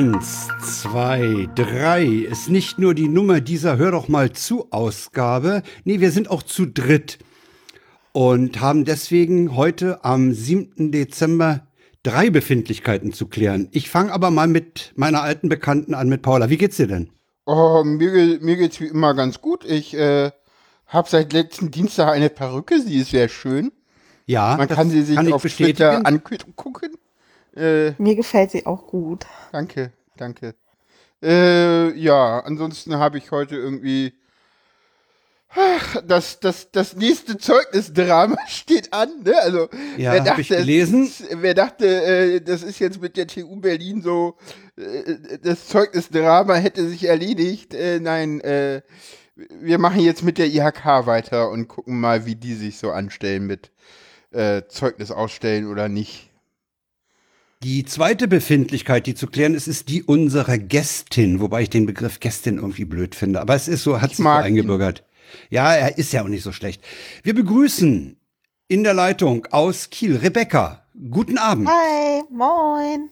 Eins, zwei, drei ist nicht nur die Nummer dieser Hör doch mal zu Ausgabe. Nee, wir sind auch zu dritt und haben deswegen heute am 7. Dezember drei Befindlichkeiten zu klären. Ich fange aber mal mit meiner alten Bekannten an, mit Paula. Wie geht's dir denn? Oh, mir, mir geht's wie immer ganz gut. Ich äh, habe seit letzten Dienstag eine Perücke. Sie ist sehr schön. Ja, man kann sie sich kann auf Twitter angucken. Äh, mir gefällt sie auch gut. Danke, danke. Äh, ja, ansonsten habe ich heute irgendwie das, das, das nächste Zeugnisdrama steht an. Ne? Also, ja, wer dachte, ich gelesen. Wer dachte, äh, das ist jetzt mit der TU Berlin so, äh, das Zeugnisdrama hätte sich erledigt. Äh, nein, äh, wir machen jetzt mit der IHK weiter und gucken mal, wie die sich so anstellen mit äh, Zeugnis ausstellen oder nicht. Die zweite Befindlichkeit, die zu klären ist, ist die unserer Gästin, wobei ich den Begriff Gästin irgendwie blöd finde. Aber es ist so, hat sich so eingebürgert. Ihn. Ja, er ist ja auch nicht so schlecht. Wir begrüßen in der Leitung aus Kiel Rebecca. Guten Abend. Hi, moin.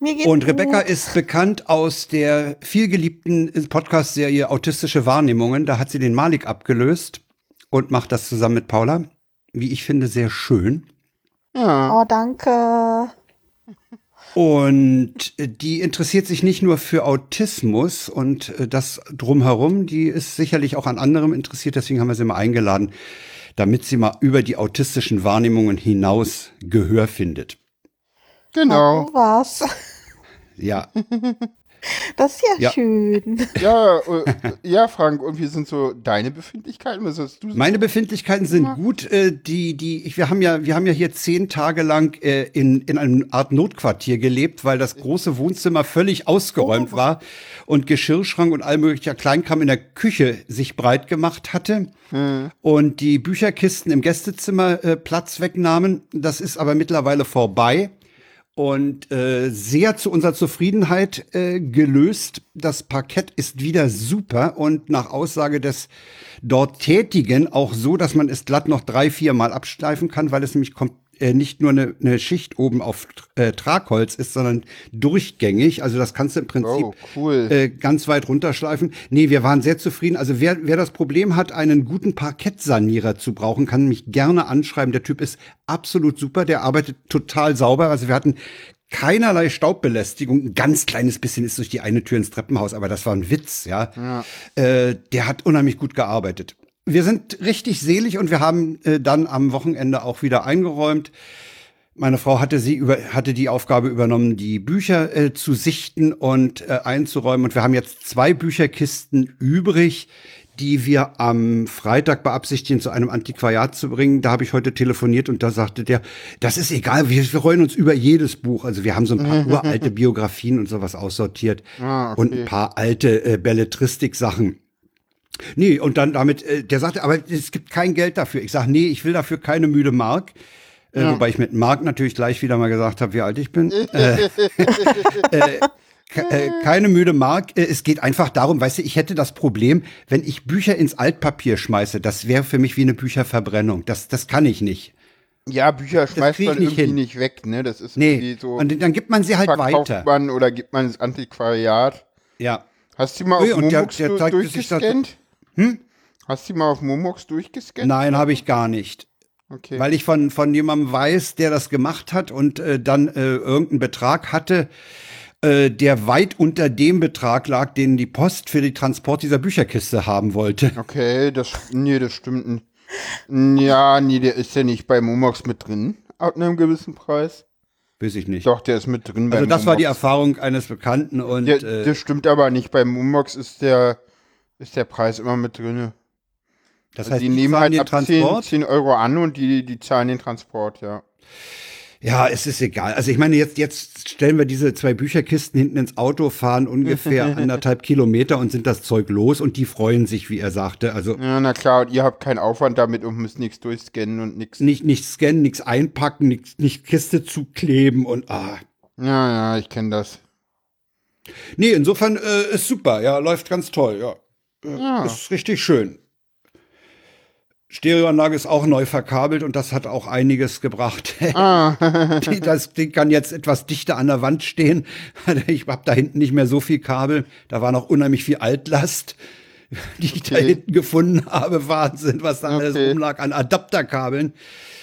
Mir geht's Und Rebecca gut. ist bekannt aus der vielgeliebten Podcast-Serie Autistische Wahrnehmungen. Da hat sie den Malik abgelöst und macht das zusammen mit Paula. Wie ich finde, sehr schön. Ja. Oh, danke. Und die interessiert sich nicht nur für Autismus und äh, das drumherum, die ist sicherlich auch an anderem interessiert, deswegen haben wir sie mal eingeladen, damit sie mal über die autistischen Wahrnehmungen hinaus Gehör findet. Genau. Ach, was? Ja. Das ist ja, ja. schön. Ja, äh, ja, Frank, und wie sind so deine Befindlichkeiten? Was hast du Meine Befindlichkeiten sind ja. gut. Äh, die, die, ich, wir haben ja, wir haben ja hier zehn Tage lang äh, in, in einem Art Notquartier gelebt, weil das große Wohnzimmer völlig ausgeräumt oh. war und Geschirrschrank und all möglicher Kleinkram in der Küche sich breit gemacht hatte. Hm. Und die Bücherkisten im Gästezimmer äh, Platz wegnahmen. Das ist aber mittlerweile vorbei und äh, sehr zu unserer Zufriedenheit äh, gelöst. Das Parkett ist wieder super und nach Aussage des dort Tätigen auch so, dass man es glatt noch drei, vier Mal absteifen kann, weil es nämlich kommt äh, nicht nur eine, eine Schicht oben auf äh, Tragholz ist, sondern durchgängig. Also das kannst du im Prinzip oh, cool. äh, ganz weit runterschleifen. Nee, wir waren sehr zufrieden. Also wer, wer das Problem hat, einen guten Parkettsanierer zu brauchen, kann mich gerne anschreiben. Der Typ ist absolut super. Der arbeitet total sauber. Also wir hatten keinerlei Staubbelästigung. Ein ganz kleines bisschen ist durch die eine Tür ins Treppenhaus, aber das war ein Witz, ja. ja. Äh, der hat unheimlich gut gearbeitet wir sind richtig selig und wir haben äh, dann am Wochenende auch wieder eingeräumt. Meine Frau hatte sie über, hatte die Aufgabe übernommen, die Bücher äh, zu sichten und äh, einzuräumen. Und wir haben jetzt zwei Bücherkisten übrig, die wir am Freitag beabsichtigen, zu einem Antiquariat zu bringen. Da habe ich heute telefoniert und da sagte der, das ist egal, wir, wir freuen uns über jedes Buch. Also wir haben so ein paar uralte Biografien und sowas aussortiert ah, okay. und ein paar alte äh, Belletristik-Sachen. Nee, und dann damit, äh, der sagte, aber es gibt kein Geld dafür. Ich sage, nee, ich will dafür keine müde Mark. Äh, ja. Wobei ich mit Mark natürlich gleich wieder mal gesagt habe, wie alt ich bin. äh, äh, äh, keine müde Mark. Äh, es geht einfach darum, weißt du, ich hätte das Problem, wenn ich Bücher ins Altpapier schmeiße, das wäre für mich wie eine Bücherverbrennung. Das, das kann ich nicht. Ja, Bücher schmeißt man nicht irgendwie hin. nicht weg, ne? Das ist nee. so. Und dann gibt man sie halt weiter. Man oder gibt man ins Antiquariat. Ja. Hast du mal auf Momox durchgescannt? Hm? Hast du mal auf Momox durchgescannt? Nein, habe ich gar nicht. Okay. Weil ich von, von jemandem weiß, der das gemacht hat und äh, dann äh, irgendeinen Betrag hatte, äh, der weit unter dem Betrag lag, den die Post für den Transport dieser Bücherkiste haben wollte. Okay, das, nee, das stimmt nicht. Ja, nee, der ist ja nicht bei Momox mit drin, ab einem gewissen Preis. Weiß ich nicht. Doch, der ist mit drin. Also das Momox. war die Erfahrung eines Bekannten und. Der, äh, das stimmt aber nicht. Bei Momox ist der ist der Preis immer mit drin. Das also heißt, die, die nehmen halt ab 10, 10, Euro an und die, die zahlen den Transport, ja. Ja, es ist egal. Also ich meine, jetzt, jetzt stellen wir diese zwei Bücherkisten hinten ins Auto, fahren ungefähr anderthalb Kilometer und sind das Zeug los und die freuen sich, wie er sagte. Also ja, na klar, und ihr habt keinen Aufwand damit und müsst nichts durchscannen und nichts. Nicht, nicht scannen, nichts einpacken, nichts, nicht Kiste zukleben und ah. Ja, ja, ich kenne das. Nee, insofern äh, ist super, ja, läuft ganz toll, ja. Ja. Ist richtig schön. Stereoanlage ist auch neu verkabelt und das hat auch einiges gebracht. Ah. das Ding kann jetzt etwas dichter an der Wand stehen. Ich habe da hinten nicht mehr so viel Kabel. Da war noch unheimlich viel Altlast, die ich okay. da hinten gefunden habe. Wahnsinn, was da okay. alles rumlag an Adapterkabeln.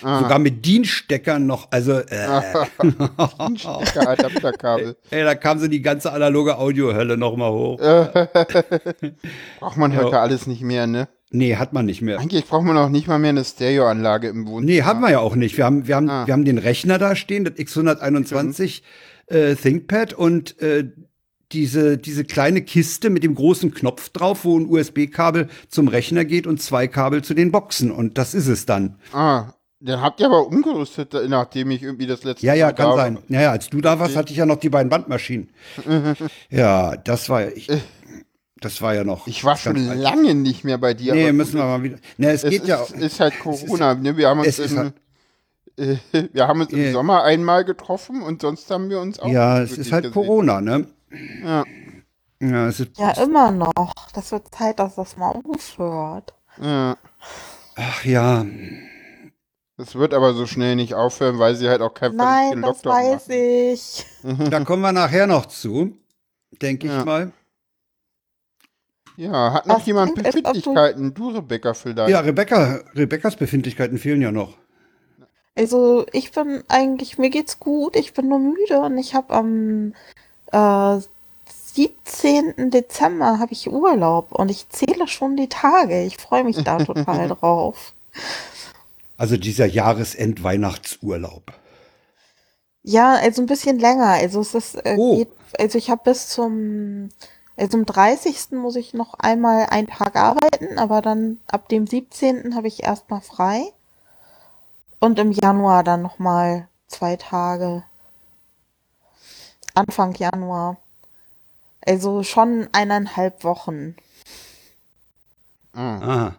Ah. Sogar mit Dienststeckern noch. Also äh. Dienststecker, Adapterkabel. Ey, da kam so die ganze analoge Audiohölle noch mal hoch. Braucht man heute ja. alles nicht mehr, ne? Nee, hat man nicht mehr. Eigentlich braucht man auch nicht mal mehr eine Stereoanlage im Wohnzimmer. Nee, haben wir ja auch nicht. Wir haben, wir haben, ah. wir haben den Rechner da stehen, das X121 äh, ThinkPad und äh, diese, diese kleine Kiste mit dem großen Knopf drauf, wo ein USB-Kabel zum Rechner geht und zwei Kabel zu den Boxen. Und das ist es dann. Ah, dann habt ihr aber umgerüstet, nachdem ich irgendwie das letzte Ja, ja, Mal kann sein. Ja, ja, als du da warst, hatte ich ja noch die beiden Bandmaschinen. ja, das war ich. Äh. Das war ja noch. Ich war schon lange alt. nicht mehr bei dir. Nee, müssen wir mal wieder. Ne, es, es geht ist, ja auch. ist halt Corona. Ist, ne? Wir haben uns, im, halt, äh, wir haben uns im yeah. Sommer einmal getroffen und sonst haben wir uns auch. Ja, es ist halt gesehen. Corona, ne? Ja. Ja, es ist, ja, immer noch. Das wird Zeit, dass das mal aufhört. Ja. Ach ja. Das wird aber so schnell nicht aufhören, weil sie halt auch kein Nein, das weiß machen. ich. Da kommen wir nachher noch zu, denke ich ja. mal. Ja, hat noch das jemand Befindlichkeiten? Du, Rebecca, vielleicht? Ja, Rebecca, Rebeccas Befindlichkeiten fehlen ja noch. Also, ich bin eigentlich, mir geht's gut, ich bin nur müde und ich habe am äh, 17. Dezember habe ich Urlaub und ich zähle schon die Tage. Ich freue mich da total drauf. Also dieser Jahresend-Weihnachtsurlaub. Ja, also ein bisschen länger. Also es ist, äh, oh. geht, also ich habe bis zum also am 30. muss ich noch einmal einen Tag arbeiten, aber dann ab dem 17. habe ich erstmal frei. Und im Januar dann nochmal zwei Tage. Anfang Januar. Also schon eineinhalb Wochen. Ah.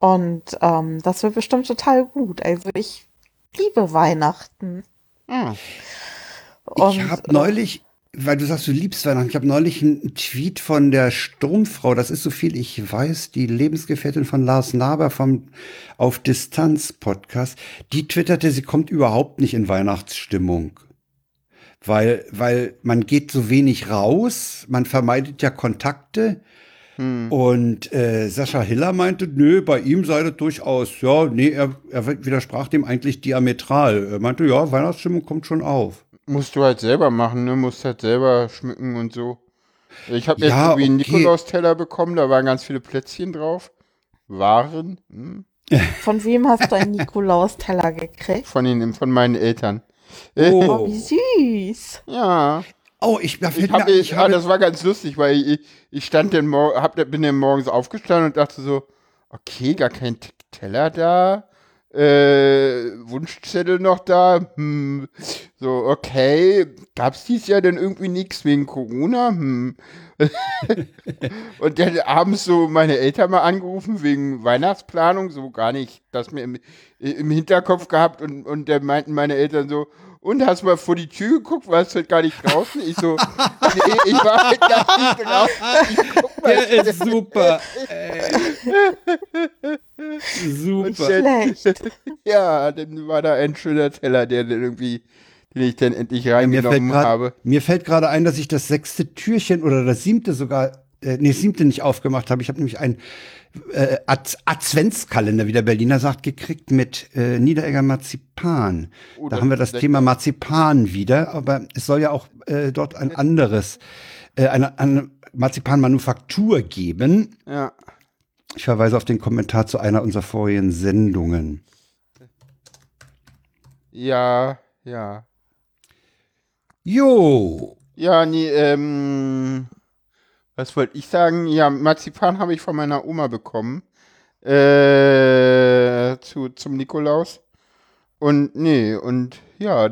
Und ähm, das wird bestimmt total gut. Also ich liebe Weihnachten. Ah. ich habe neulich weil du sagst, du liebst Weihnachten. Ich habe neulich einen Tweet von der Sturmfrau, das ist so viel ich weiß, die Lebensgefährtin von Lars Naber vom Auf Distanz Podcast, die twitterte, sie kommt überhaupt nicht in Weihnachtsstimmung. Weil, weil man geht so wenig raus, man vermeidet ja Kontakte. Hm. Und äh, Sascha Hiller meinte, nö, bei ihm sei das durchaus, ja, nee, er, er widersprach dem eigentlich diametral. Er meinte, ja, Weihnachtsstimmung kommt schon auf. Musst du halt selber machen, ne? Musst halt selber schmücken und so. Ich habe jetzt ja, irgendwie einen okay. Nikolaus-Teller bekommen, da waren ganz viele Plätzchen drauf. Waren. Hm? Von wem hast du einen Nikolaus-Teller gekriegt? Von, den, von meinen Eltern. Oh, oh wie süß. Ja. Oh, ich, ich, hab, mir, ich ah, das war ganz lustig, weil ich, ich stand dann hab, bin dann morgens aufgestanden und dachte so, okay, gar kein Teller da äh, Wunschzettel noch da. Hm. So, okay. Gab's dies Jahr denn irgendwie nichts wegen Corona? Hm. und dann abends so meine Eltern mal angerufen wegen Weihnachtsplanung, so gar nicht das mir im, im Hinterkopf gehabt und, und dann meinten meine Eltern so, und hast mal vor die Tür geguckt, warst halt gar nicht draußen? Ich so, nee, ich war halt gar nicht draußen. Der ist super. super. Schlecht. Ja, dann war da ein schöner Teller, der dann irgendwie den ich dann endlich reingenommen ja, habe. Mir fällt gerade ein, dass ich das sechste Türchen oder das siebte sogar, äh, nee, siebte nicht aufgemacht habe. Ich habe nämlich ein äh, Ad Adventskalender, wie der Berliner sagt, gekriegt mit äh, Niederegger Marzipan. Oh, da haben wir das Thema Marzipan wieder, aber es soll ja auch äh, dort ein anderes, äh, eine, eine Marzipanmanufaktur geben. Ja. Ich verweise auf den Kommentar zu einer unserer vorigen Sendungen. Ja, ja. Jo. Ja, nee, ähm, was wollte ich sagen? Ja, Marzipan habe ich von meiner Oma bekommen. Äh, zu, zum Nikolaus. Und nee, und ja,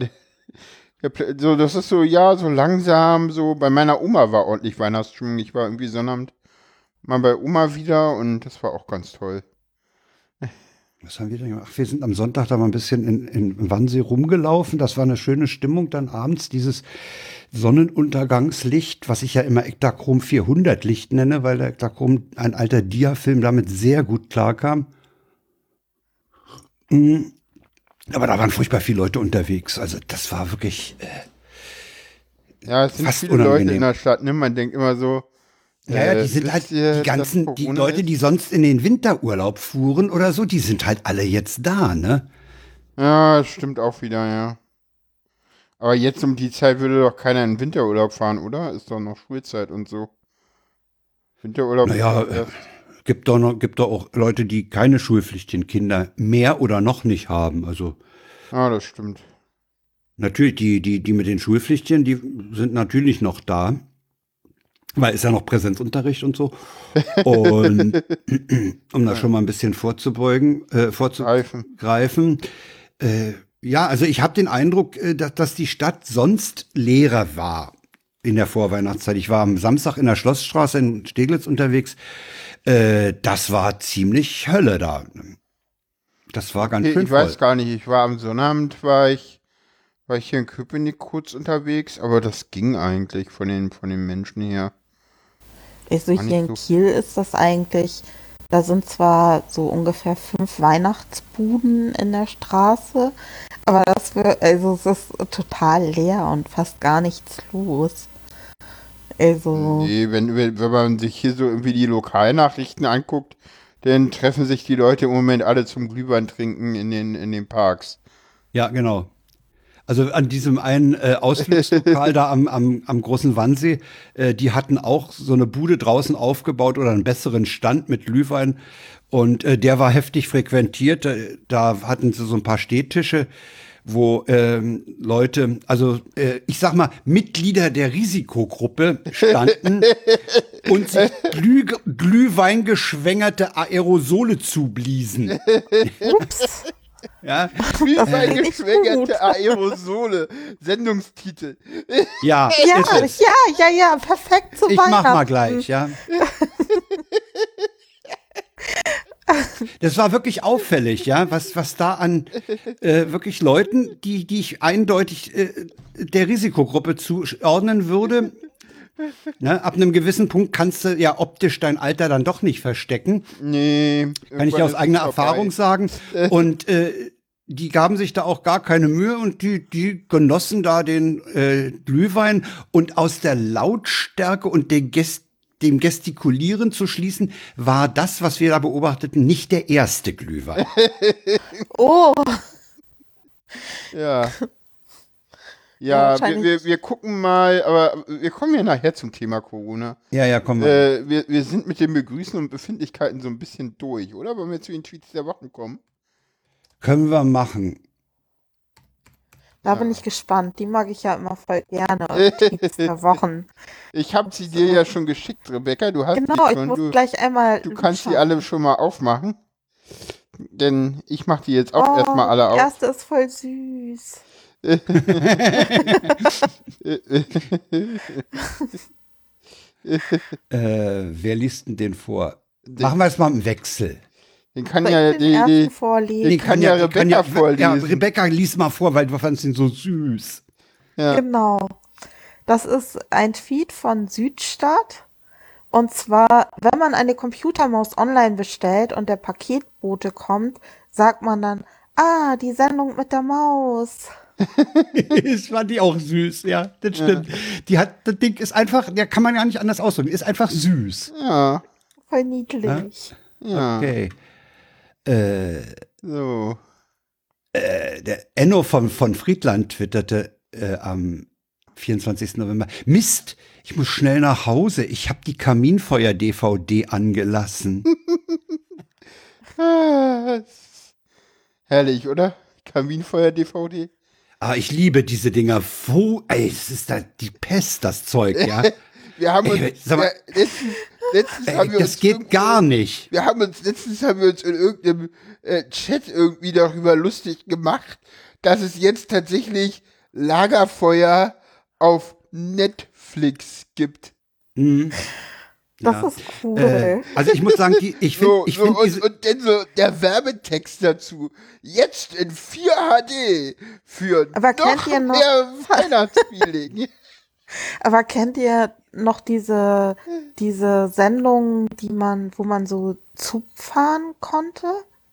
so, das ist so, ja, so langsam, so, bei meiner Oma war ordentlich Weihnachtsstimmung. Ich war irgendwie Sonnabend mal bei Oma wieder und das war auch ganz toll. Was haben wir denn gemacht? Ach, wir sind am Sonntag da mal ein bisschen in, in Wannsee rumgelaufen. Das war eine schöne Stimmung dann abends, dieses Sonnenuntergangslicht, was ich ja immer Ektachrom 400 Licht nenne, weil der Ektachrom, ein alter Dia-Film, damit sehr gut klarkam. Mhm. Aber da waren furchtbar viele Leute unterwegs. Also das war wirklich. Äh, ja, es sind viele unangenehm. Leute in der Stadt, ne? Man denkt immer so. Ja, ja, äh, die sind wisst halt die ganzen, die Leute, die sonst in den Winterurlaub fuhren oder so, die sind halt alle jetzt da, ne? Ja, stimmt auch wieder, ja. Aber jetzt um die Zeit würde doch keiner in den Winterurlaub fahren, oder? Ist doch noch Schulzeit und so. Winterurlaub Naja, erst- Gibt doch noch, gibt doch auch Leute, die keine schulpflichtigen Kinder mehr oder noch nicht haben. Also Ah, das stimmt. natürlich, die, die, die mit den Schulpflichtigen, die sind natürlich noch da. Weil ist ja noch Präsenzunterricht und so. Und um da schon mal ein bisschen vorzubeugen, äh, Greifen. vorzugreifen. Äh, ja, also ich habe den Eindruck, äh, dass, dass die Stadt sonst leerer war in der Vorweihnachtszeit. Ich war am Samstag in der Schlossstraße in Steglitz unterwegs. Äh, das war ziemlich Hölle da. Das war ganz Okay, schön ich weiß voll. gar nicht, ich war am Sonnabend, war ich, war ich hier in Köpenick kurz unterwegs, aber das ging eigentlich von den, von den Menschen her. Also hier in so- Kiel ist das eigentlich, da sind zwar so ungefähr fünf Weihnachtsbuden in der Straße, aber das wird, also es ist total leer und fast gar nichts los. Also, Nee, wenn, wenn wenn man sich hier so irgendwie die Lokalnachrichten anguckt, dann treffen sich die Leute im Moment alle zum Glühwein trinken in den, in den Parks. Ja, genau. Also an diesem einen äh, Ausflugslokal da am, am, am großen Wannsee, äh, die hatten auch so eine Bude draußen aufgebaut oder einen besseren Stand mit Glühwein. Und äh, der war heftig frequentiert. Da, da hatten sie so ein paar Stehtische, wo ähm, Leute, also äh, ich sag mal, Mitglieder der Risikogruppe standen und sich Glüh, Glühwein geschwängerte Aerosole zubliesen. Ups. Ja, Wie Das ein finde ich gut. geschwängerte Aerosole. Sendungstitel. ja, ja, ja, ja, ja, perfekt zu Ich Weihnachten. mach mal gleich, ja. Das war wirklich auffällig, ja, was, was da an äh, wirklich Leuten, die, die ich eindeutig äh, der Risikogruppe zuordnen würde. Ne, ab einem gewissen Punkt kannst du ja optisch dein Alter dann doch nicht verstecken. Nee. Kann ich dir aus eigener Erfahrung sagen. Und äh, die gaben sich da auch gar keine Mühe und die, die genossen da den äh, Glühwein und aus der Lautstärke und den Gest dem Gestikulieren zu schließen, war das, was wir da beobachteten, nicht der erste Glühwein. Oh, Ja. Ja, Ja, wir, wir, wir gucken mal, aber wir kommen ja nachher zum Thema Corona. Ja, ja, komm mal. Äh, wir, wir sind mit den Begrüßen und Befindlichkeiten so ein bisschen durch, oder? Wollen wir zu den Tweets der Wochen kommen? Können wir machen. da bin ich gespannt. Die mag ich ja immer voll gerne. Tweets der Wochen. Ich habe sie dir ja schon geschickt, Rebecca. Du hast Genau, die ich schon. muss Du, gleich einmal. du kannst die schauen. alle schon mal aufmachen. Denn ich mache die jetzt auch Oh, erstmal alle die auf. erste ist voll süß. Äh, wer liest denn den vor? Machen wir es mal im Wechsel. Den kann ja den die, die, vorlesen? die kann ja Rebecca vorlesen. Ja, Rebecca, lies mal vor, weil du fandst ihn so süß. ja. Genau. Das ist ein Tweet von Südstadt. Und zwar, wenn man eine Computermaus online bestellt und der Paketbote kommt, sagt man dann, ah, die Sendung mit der Maus. das fand ich auch süß, ja, das stimmt. Die hat, das Ding ist einfach, der kann man ja nicht anders ausdrücken, ist einfach süß. ja, Voll niedlich. ja. Okay. Äh, So. äh, der Enno von, von Friedland twitterte äh, am 24. November. Mist, ich muss schnell nach Hause. Ich habe die Kaminfeuer-DVD angelassen. Herrlich, oder? Kaminfeuer-DVD. Aber ich liebe diese Dinger. Wo, ey, es ist da die Pest, das Zeug, ja. Wir haben Ey, uns, mal- ja, letztens, letztens Ey, haben wir das uns geht gar nicht. Wir haben uns, letztens haben wir uns in irgendeinem äh, Chat irgendwie darüber lustig gemacht, dass es jetzt tatsächlich Lagerfeuer auf Netflix gibt. Hm. Das Ja. ist cool. Äh, also ich muss sagen, die, ich finde, So, ich so, finde und, und dann so der Werbetext dazu. Jetzt in 4 HD für Aber kennt noch ihr noch- mehr Weihnachtsfeeling. Aber kennt ihr noch diese, diese Sendung, die man, wo man so Zug fahren konnte?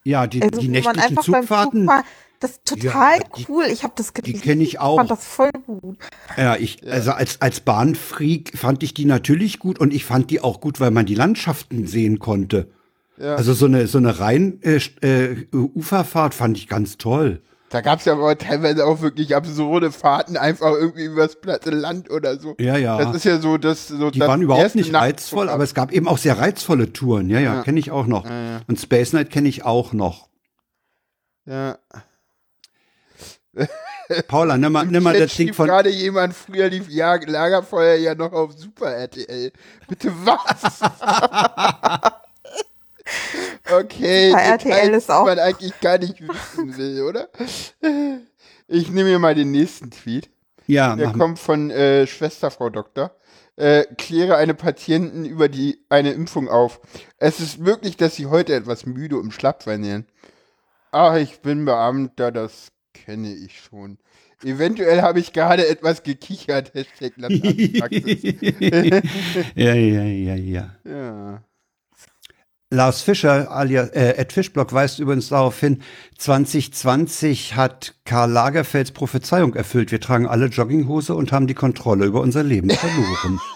Ja, die, Also, die nächtlichen Zugfahrten. Zug fahren- das ist total Ja, die- cool. Ich habe das geliebt. kenn ich auch. Ich fand das voll gut. Ja, ich, also als, als Bahnfreak fand ich die natürlich gut und ich fand die auch gut, weil man die Landschaften sehen konnte. Ja. Also so eine, so eine rein äh, äh, Uferfahrt fand ich ganz toll. Da gab es ja aber teilweise auch wirklich absurde Fahrten, einfach irgendwie übers platte Land oder so. Ja, ja. Das ist ja so, das so Die das waren überhaupt nicht reizvoll, aber es gab eben auch sehr reizvolle Touren. Ja, ja, Ja. kenne ich auch noch. Ja, ja. Und Space Night kenne ich auch noch. ja. Paula, nimm mal, nimm mal das Ding von. gerade jemand, früher lief ja Lagerfeuer ja noch auf Super RTL. Bitte was? okay, Super RTL ist auch- die man eigentlich gar nicht wissen will, oder? Ich nehme mir mal den nächsten Tweet. Ja, Der kommt von äh, Schwester Frau Doktor. Äh, kläre eine Patienten über die eine Impfung auf. Es ist möglich, dass sie heute etwas müde und schlapp werden. Ach, ich bin Beamter, das kenne ich schon. Eventuell habe ich gerade etwas gekichert. Hashtag ja, ja, ja, ja. ja. Lars Fischer, alias äh, Ed Fischblock, weist übrigens darauf hin, 2020 hat Karl Lagerfelds Prophezeiung erfüllt. Wir tragen alle Jogginghose und haben die Kontrolle über unser Leben verloren.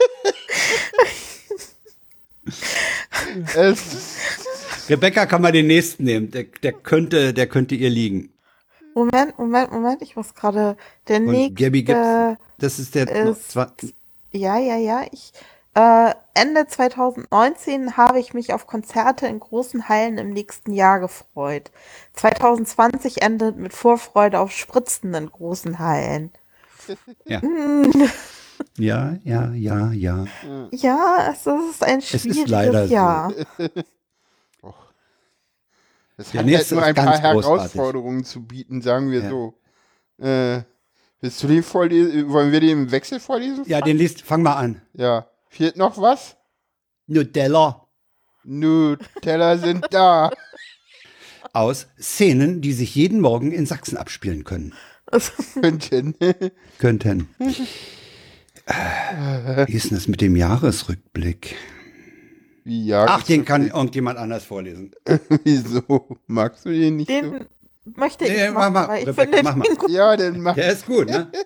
Rebecca kann mal den nächsten nehmen. Der, der könnte, der könnte ihr liegen. Moment, Moment, Moment. Ich muss gerade. Der Und nächste. Gabby Gibson. Das ist der ist- Ja, ja, ja. Ich, äh, Ende 2019 habe ich mich auf Konzerte in großen Hallen im nächsten Jahr gefreut. 2020 endet mit Vorfreude auf Spritzen in großen Hallen. Ja. Ja, ja, ja, ja. Ja, es ist ein ist schwieriges leider so. Es Der hat halt nur ein paar ganz großartig. Herausforderungen zu bieten, sagen wir Ja. so. Äh, willst du den vorlesen? Wollen wir den im Wechsel vorlesen? Ja, den liest, fang mal an. Ja. Fehlt noch was? Nutella. Nutella sind da. Aus Szenen, die sich jeden Morgen in Sachsen abspielen können. Könnten. Könnten. Wie ist denn das mit dem Jahresrückblick? Wie ja. Ach, den kann irgendjemand anders vorlesen. Wieso? Magst du den nicht so? Den möchte Nee, ich mach machen, mal, weil ich Rebecca, finde mach mal. den gut. Ja, dann mach. Der ist gut, ne?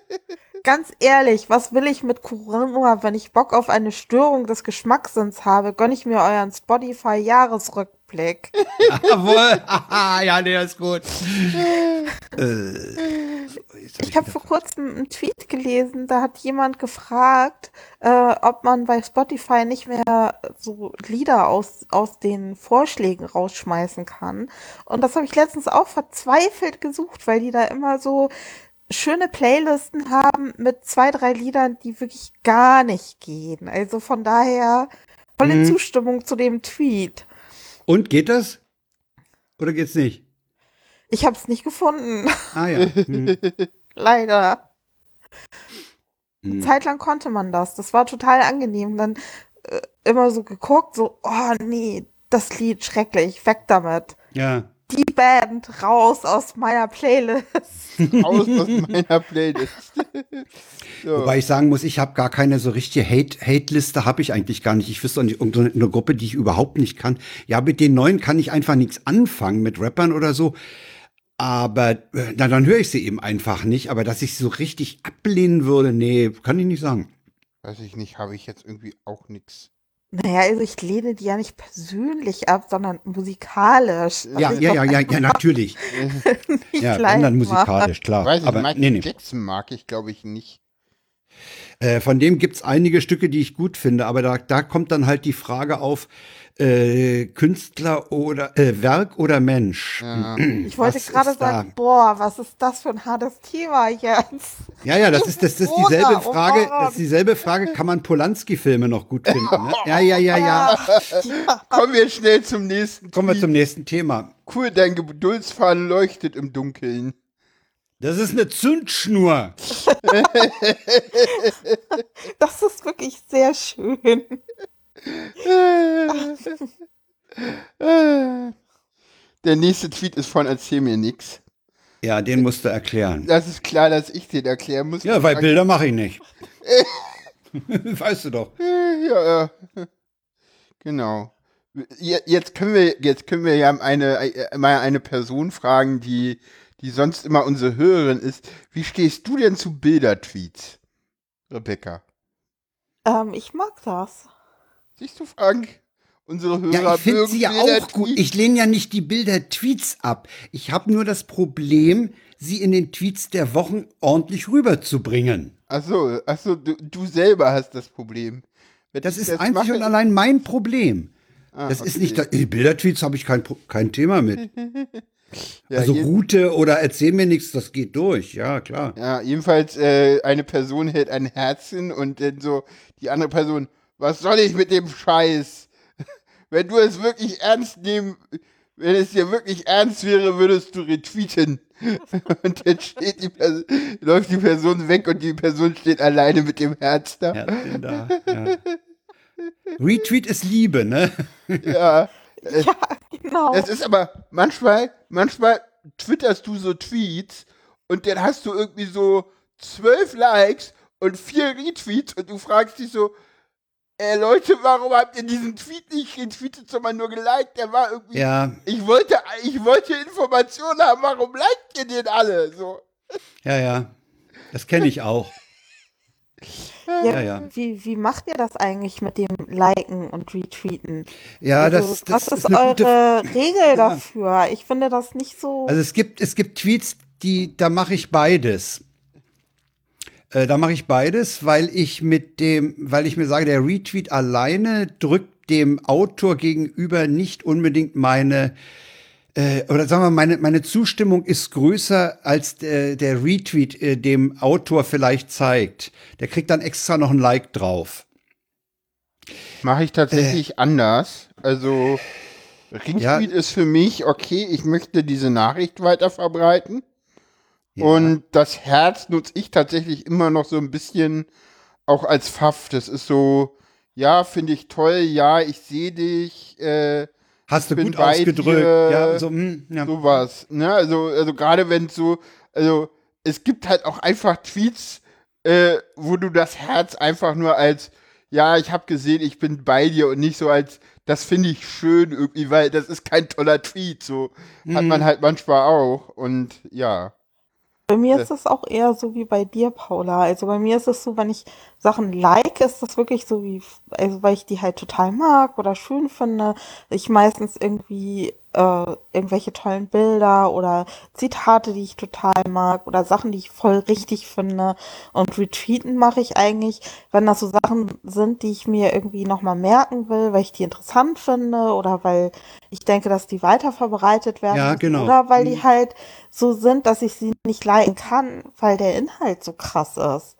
Ganz ehrlich, was will ich mit Corona? Wenn ich Bock auf eine Störung des Geschmackssinns habe, gönne ich mir euren Spotify-Jahresrückblick. Jawohl. Haha, ja, der ist gut. äh, Ich habe vor kurzem einen Tweet gelesen, da hat jemand gefragt, äh, ob man bei Spotify nicht mehr so Lieder aus, aus den Vorschlägen rausschmeißen kann. Und das habe ich letztens auch verzweifelt gesucht, weil die da immer so schöne Playlisten haben mit zwei, drei Liedern, die wirklich gar nicht gehen. Also von daher volle Mhm. Zustimmung zu dem Tweet. Und geht das? Oder geht's nicht? Ich habe es nicht gefunden, Ah ja. Hm. leider. Hm. Zeitlang konnte man das. Das war total angenehm. Dann äh, immer so geguckt, so, oh nee, das Lied schrecklich, weg damit. Ja. Die Band raus aus meiner Playlist. Aus aus meiner Playlist. so. Wobei ich sagen muss, ich habe gar keine so richtige Hate- Hate-Liste, habe ich eigentlich gar nicht. Ich wüsste auch nicht, irgendeine Gruppe, die ich überhaupt nicht kann. Ja, mit den neuen kann ich einfach nichts anfangen, mit Rappern oder so. Aber äh, na, dann höre ich sie eben einfach nicht. Aber dass ich sie so richtig ablehnen würde, nee, kann ich nicht sagen. Weiß ich nicht, habe ich jetzt irgendwie auch nichts. Naja, also ich lehne die ja nicht persönlich ab, sondern musikalisch. Ja, Also ich ja, doch ja, ja, ja, natürlich. Ja, dann musikalisch, klar. Weiß ich, Aber Michael nee, nee. Jackson mag ich, glaube ich, nicht. Äh, von dem gibt's einige Stücke, die ich gut finde, aber da, da kommt dann halt die Frage auf, äh, Künstler oder äh, Werk oder Mensch. Ja. Ich wollte Was gerade ist da? sagen, boah, was ist das für ein hartes Thema jetzt? Ja, ja, das ist, das ist Oder, dieselbe oh Frage, das ist dieselbe Frage, kann man Polanski-Filme noch gut finden? Ne? Ja, ja, ja, ja. Kommen wir schnell zum nächsten. Kommen wir zum nächsten Thema. Cool, dein Geduldsfaden leuchtet im Dunkeln. Das ist eine Zündschnur. Das ist wirklich sehr schön. Der nächste Tweet ist von Erzähl mir nix. Ja, den musst du erklären. Das ist klar, dass ich den erklären muss. Ja, weil Bilder mache ich nicht. weißt du doch. Ja, ja. Genau. Jetzt können wir, jetzt können wir ja eine, mal eine Person fragen, die, die sonst immer unsere Hörerin ist. Wie stehst du denn zu Bildertweets, Rebecca? Ähm, ich mag das. Siehst du, Frank? Unsere Hörer ja, ich finde sie ja auch gut. Ich lehne ja nicht die Bilder-Tweets ab. Ich habe nur das Problem, sie in den Tweets der Wochen ordentlich rüberzubringen. Ach so, ach so du, du selber hast das Problem. Wenn das ist einzig mache, und allein mein Problem. Ah, das okay. ist nicht, die Bildertweets habe ich kein, kein Thema mit. ja, also Route oder erzähl mir nichts, das geht durch, ja klar. Ja, jedenfalls äh, eine Person hält ein Herzchen und dann so die andere Person, was soll ich mit dem Scheiß? wenn du es wirklich ernst nehmen, wenn es dir wirklich ernst wäre, würdest du retweeten. und dann steht die Person, läuft die Person weg und die Person steht alleine mit dem Herz da. Herzchen da ja. Retweet ist Liebe, ne? ja. ja, genau. Es ist aber manchmal, manchmal twitterst du so Tweets und dann hast du irgendwie so zwölf Likes und vier Retweets und du fragst dich so, äh, Leute, warum habt ihr diesen Tweet nicht retweetet, sondern nur geliked? Der war irgendwie. Ja. Ich wollte, ich wollte Informationen haben, warum liked ihr den alle? So. Ja, ja. Das kenne ich auch. Ja, ja, ja. Wie, wie macht ihr das eigentlich mit dem Liken und Retweeten? Ja, also, das, das, was ist, ist eure Regel dafür? Ich finde das nicht so. Also es gibt, es gibt Tweets, die, da mache ich beides. Äh, da mache ich beides, weil ich mit dem, weil ich mir sage, der Retweet alleine drückt dem Autor gegenüber nicht unbedingt meine äh, oder sagen wir meine, meine Zustimmung ist größer, als der, der Retweet äh, dem Autor vielleicht zeigt. Der kriegt dann extra noch ein Like drauf. Mache ich tatsächlich äh, anders. Also Retweet ja, ist für mich, okay, ich möchte diese Nachricht weiter verbreiten. Ja. Und das Herz nutze ich tatsächlich immer noch so ein bisschen auch als Pfaff. Das ist so, ja, finde ich toll, ja, ich sehe dich, äh, Hast du gut ausgedrückt, dir, ja, so, hm, ja. sowas. Ne? Also, also gerade wenn es so, also es gibt halt auch einfach Tweets, äh, wo du das Herz einfach nur als, ja, ich habe gesehen, ich bin bei dir und nicht so als, das finde ich schön irgendwie, weil das ist kein toller Tweet, so mhm. hat man halt manchmal auch und ja. Bei mir ist es auch eher so wie bei dir, Paula. Also bei mir ist es so, wenn ich Sachen like, ist das wirklich so wie, also weil ich die halt total mag oder schön finde. Ich meistens irgendwie äh, irgendwelche tollen Bilder oder Zitate, die ich total mag oder Sachen, die ich voll richtig finde. Und retweeten mache ich eigentlich, wenn das so Sachen sind, die ich mir irgendwie nochmal merken will, weil ich die interessant finde oder weil ich denke, dass die weiter verbreitet werden. Ja, genau. Oder weil die mhm. halt so sind, dass ich sie nicht liken kann, weil der Inhalt so krass ist.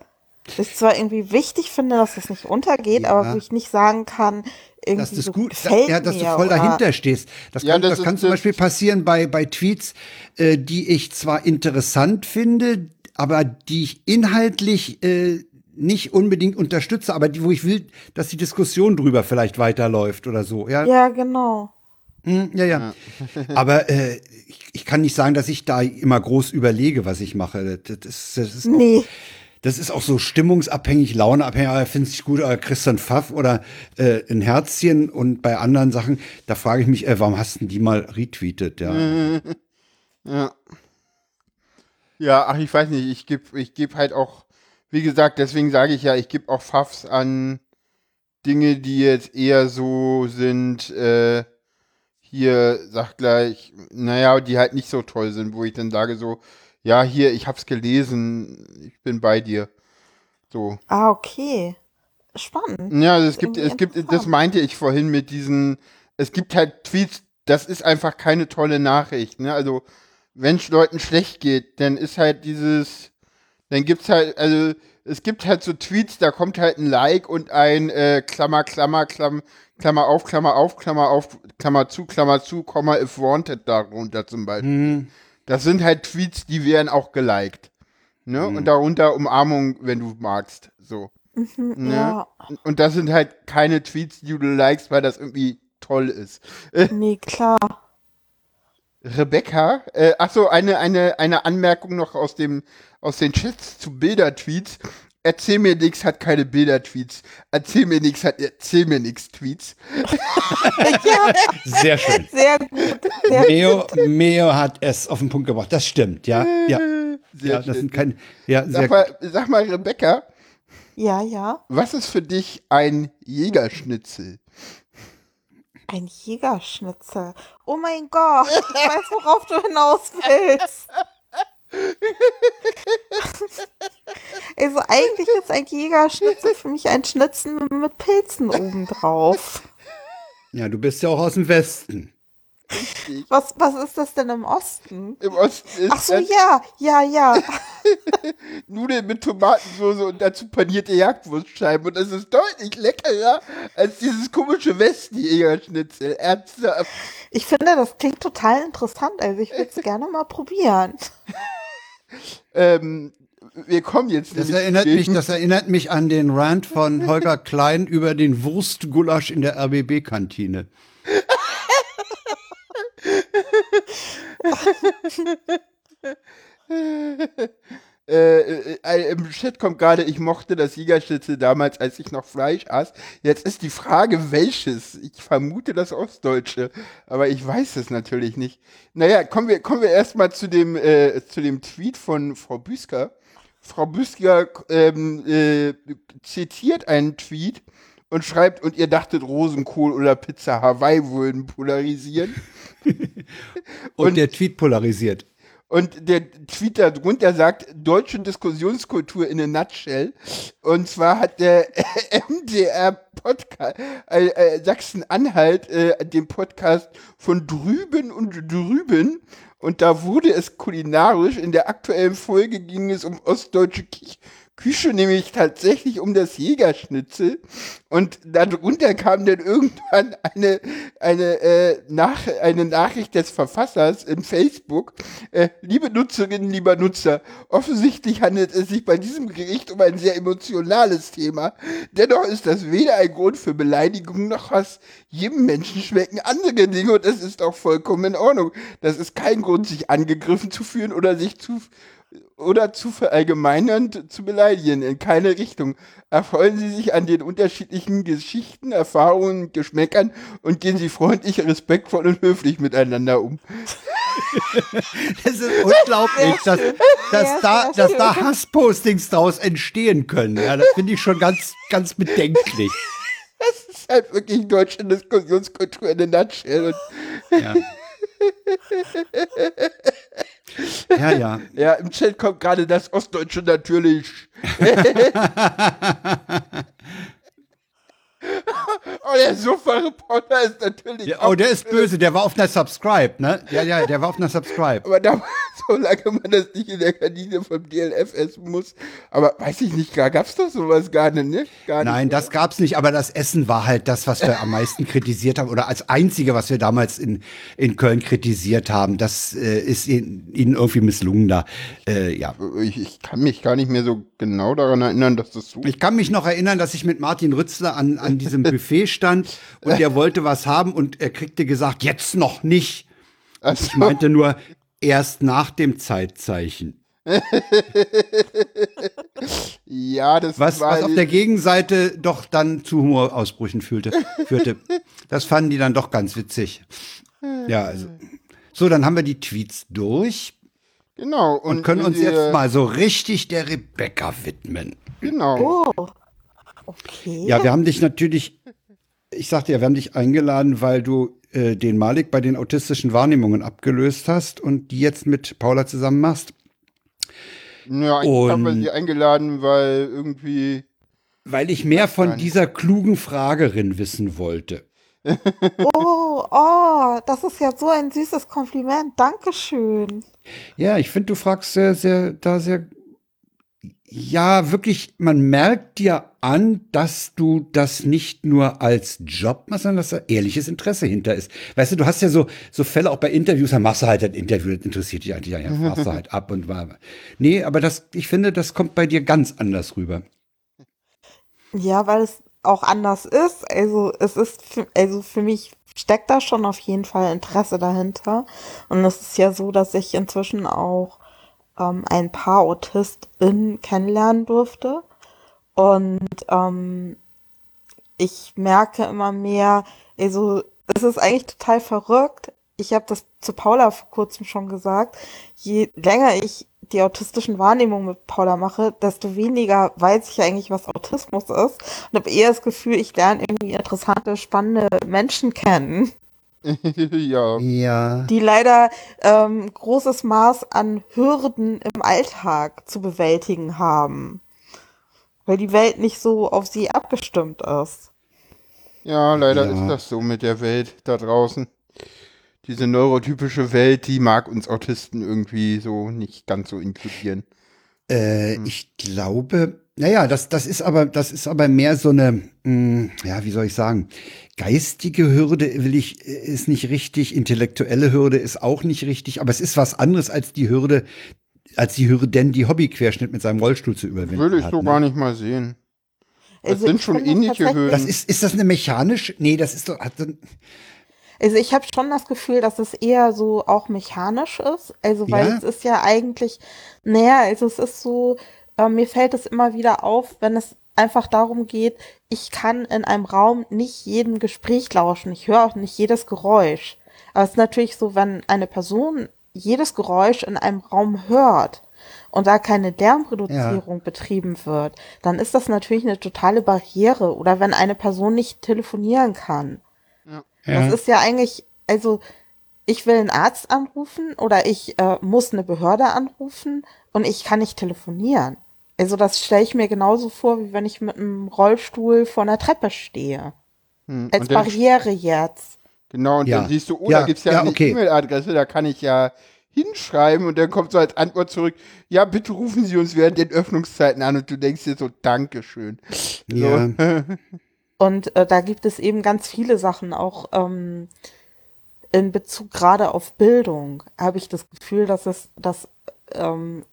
Ich zwar irgendwie wichtig finde, dass das nicht untergeht, ja. aber wo ich nicht sagen kann, irgendwie dass das so gut, gefällt ja, dass du voll oder? dahinter stehst. Das ja, kann, das, das kann zum Beispiel passieren bei, bei Tweets, äh, die ich zwar interessant finde, aber die ich inhaltlich äh, nicht unbedingt unterstütze, aber die, wo ich will, dass die Diskussion drüber vielleicht weiterläuft oder so. Ja, ja genau. Hm, ja, ja. aber äh, ich, ich, kann nicht sagen, dass ich da immer groß überlege, was ich mache. Das, das, das ist nee. Auch, das ist auch so stimmungsabhängig, launeabhängig, aber finde ich gut, oder Christian Pfaff oder äh, ein Herzchen und bei anderen Sachen, da frage ich mich, äh, warum hast du die mal retweetet, ja. Ja. Ja, ach, ich weiß nicht, ich gebe ich geb halt auch, wie gesagt, deswegen sage ich ja, ich gebe auch Pfaffs an Dinge, die jetzt eher so sind, äh, hier, sag gleich, naja, die halt nicht so toll sind, wo ich dann sage so, ja, hier, ich hab's gelesen, ich bin bei dir. So. Ah, okay. Spannend. Ja, also es gibt, es gibt, das meinte ich vorhin mit diesen, es gibt halt Tweets, das ist einfach keine tolle Nachricht, ne? Also, wenn es Leuten schlecht geht, dann ist halt dieses, dann gibt's halt, also, es gibt halt so Tweets, da kommt halt ein Like und ein äh, Klammer, Klammer, Klammer, Klammer auf, Klammer auf, Klammer auf, Klammer zu, Klammer zu, Komma if wanted darunter zum Beispiel. Mhm. Das sind halt Tweets, die werden auch geliked. Ne? Mhm. Und darunter Umarmung, wenn du magst. So. Mhm, ne? Ja. Und das sind halt keine Tweets, die du likest, weil das irgendwie toll ist. Nee, klar. Rebecca, äh, ach so, eine, eine, eine Anmerkung noch aus dem, aus den Chats zu Bildertweets. Erzähl mir nix hat keine Bilder-Tweets. Erzähl mir nix hat Erzähl mir nix Tweets. ja. Sehr schön. Sehr gut. Sehr Meo, gut. Meo hat es auf den Punkt gebracht. Das stimmt, ja. Ja, sehr ja das sind keine. Ja, sag, mal, sag mal, Rebecca. Ja, ja. Was ist für dich ein Jägerschnitzel? Ein Jägerschnitzel. Oh mein Gott, ich weiß, worauf du hinaus willst. also eigentlich ist ein Jägerschnitzel für mich ein Schnitzel mit Pilzen obendrauf. Ja, du bist ja auch aus dem Westen. Was, was ist das denn im Osten? Im Osten ist Ach so, ja, ja, ja. Nudeln mit Tomatensauce und dazu panierte Jagdwurstscheiben. Und das ist deutlich leckerer als dieses komische Westenjägerschnitzel. Ernsthaft. Ich finde, das klingt total interessant. Also ich würde es gerne mal probieren. Ähm, wir kommen jetzt. Das erinnert, mich, das erinnert mich an den Rant von Holger Klein über den Wurstgulasch in der RBB-Kantine. Äh, äh, äh, Im Chat kommt gerade, ich mochte das Siegerschnitzel damals, als ich noch Fleisch aß. Jetzt ist die Frage, welches? Ich vermute das Ostdeutsche, aber ich weiß es natürlich nicht. Naja, kommen wir, kommen wir erstmal zu dem, äh, zu dem Tweet von Frau Büsker. Frau Büsker ähm, äh, zitiert einen Tweet und schreibt, und ihr dachtet, Rosenkohl oder Pizza Hawaii würden polarisieren. und, und der Tweet polarisiert. Und der Tweet darunter sagt, deutsche Diskussionskultur in a nutshell. Und zwar hat der MDR Podcast, äh, äh, Sachsen-Anhalt, äh, den Podcast von drüben und drüben. Und da wurde es kulinarisch. In der aktuellen Folge ging es um ostdeutsche Küche Küche nämlich tatsächlich um das Jägerschnitzel und darunter kam dann irgendwann eine, eine, äh, nach, eine Nachricht des Verfassers in Facebook. Äh, liebe Nutzerinnen, lieber Nutzer, offensichtlich handelt es sich bei diesem Gericht um ein sehr emotionales Thema. Dennoch ist das weder ein Grund für Beleidigung noch Hass. Jedem Menschen schmecken andere Dinge und das ist auch vollkommen in Ordnung. Das ist kein Grund, sich angegriffen zu fühlen oder sich zu oder zu verallgemeinernd zu beleidigen, in keine Richtung. Erfreuen Sie sich an den unterschiedlichen Geschichten, Erfahrungen, Geschmäckern und gehen Sie freundlich, respektvoll und höflich miteinander um. das ist unglaublich, dass, dass, da, dass da Hasspostings daraus entstehen können. Ja, das finde ich schon ganz, ganz bedenklich. Das ist halt wirklich deutsche Diskussionskultur in der Nutshell. ja. Ja, ja. Ja, im Chat kommt gerade das Ostdeutsche natürlich. oh, der Sofa-Reporter ist natürlich. Ja, oh, der ist böse, der war auf einer Subscribe, ne? Ja, ja, der war auf einer Subscribe. Aber da, solange man das nicht in der Kantine vom DLF essen muss. Aber weiß ich nicht, gab es doch sowas gar nicht, ne? Gar Nein, nicht, das gab's nicht, aber das Essen war halt das, was wir am meisten kritisiert haben oder als einzige, was wir damals in, in Köln kritisiert haben. Das äh, ist ihnen irgendwie misslungen da. Äh, ja. Ich, ich kann mich gar nicht mehr so genau daran erinnern, dass das so. Ich kann mich noch erinnern, dass ich mit Martin Rützler an, an diesem Buffet stand und der wollte was haben und er kriegte gesagt, jetzt noch nicht. So. Ich meinte nur, erst nach dem Zeitzeichen. ja, das was, was auf der Gegenseite doch dann zu Humorausbrüchen führte, führte. Das fanden die dann doch ganz witzig. Ja, also. So, dann haben wir die Tweets durch. Genau. Und, und können uns jetzt mal so richtig der Rebecca widmen. Genau. Oh. Okay. Ja, wir haben dich natürlich, ich sagte ja, wir haben dich eingeladen, weil du äh, den Malik bei den autistischen Wahrnehmungen abgelöst hast und die jetzt mit Paula zusammen machst. Ja, ich habe sie eingeladen, weil irgendwie. Weil ich mehr von dieser klugen Fragerin wissen wollte. oh, oh, das ist ja so ein süßes Kompliment. Dankeschön. Ja, ich finde, du fragst sehr, sehr, da sehr ja, wirklich, man merkt dir an, dass du das nicht nur als Job machst, sondern dass da ehrliches Interesse hinter ist. Weißt du, du hast ja so, so Fälle auch bei Interviews, da machst du halt ein Interview, das interessiert dich eigentlich, ja, machst du halt ab und war. Nee, aber das, ich finde, das kommt bei dir ganz anders rüber. Ja, weil es auch anders ist. Also, es ist, für, also für mich steckt da schon auf jeden Fall Interesse dahinter. Und es ist ja so, dass ich inzwischen auch ähm, ein paar AutistInnen kennenlernen durfte. Und ähm, ich merke immer mehr, also es ist eigentlich total verrückt. Ich habe das zu Paula vor kurzem schon gesagt. Je länger ich die autistischen Wahrnehmungen mit Paula mache, desto weniger weiß ich eigentlich, was Autismus ist. Und habe eher das Gefühl, ich lerne irgendwie interessante, spannende Menschen kennen. ja. Ja. Die leider ähm, großes Maß an Hürden im Alltag zu bewältigen haben. Weil die Welt nicht so auf sie abgestimmt ist. Ja, leider Ja. ist das so mit der Welt da draußen. Diese neurotypische Welt, die mag uns Autisten irgendwie so nicht ganz so inkludieren. Äh, Ich glaube, naja, das, das ist aber, das ist aber mehr so eine, mh, ja, wie soll ich sagen, geistige Hürde will ich, äh, ist nicht richtig, intellektuelle Hürde ist auch nicht richtig, aber es ist was anderes als die Hürde, als die Hürden, die Hobbyquerschnitt mit seinem Rollstuhl zu überwinden Würde ich hat, so ne? gar nicht mal sehen. Das sind Also ich schon ähnliche Hürden. Das ist, ist das eine mechanische? Nee, das ist doch, hat, Also ich habe schon das Gefühl, dass es eher so auch mechanisch ist. Also weil Ja? es ist ja eigentlich, naja, also es ist so, äh, mir fällt es immer wieder auf, wenn es einfach darum geht, ich kann in einem Raum nicht jedem Gespräch lauschen. Ich höre auch nicht jedes Geräusch. Aber es ist natürlich so, wenn eine Person jedes Geräusch in einem Raum hört und da keine Lärmreduzierung betrieben wird, dann ist das natürlich eine totale Barriere. Oder wenn eine Person nicht telefonieren kann. Ja. Das ist ja eigentlich, also ich will einen Arzt anrufen oder ich äh, muss eine Behörde anrufen und ich kann nicht telefonieren. Also das stelle ich mir genauso vor, wie wenn ich mit einem Rollstuhl vor einer Treppe stehe. Hm. Als dann, Barriere jetzt. genau, und Ja. dann siehst du, oh, Ja, da gibt's ja, ja, eine okay. E-Mail-Adresse, da kann ich ja hinschreiben und dann kommt so als Antwort zurück, ja, bitte rufen Sie uns während den Öffnungszeiten an und du denkst dir so, Dankeschön. ja. Und äh, da gibt es eben ganz viele Sachen, auch ähm, in Bezug gerade auf Bildung, habe ich das Gefühl, dass es, dass ähm,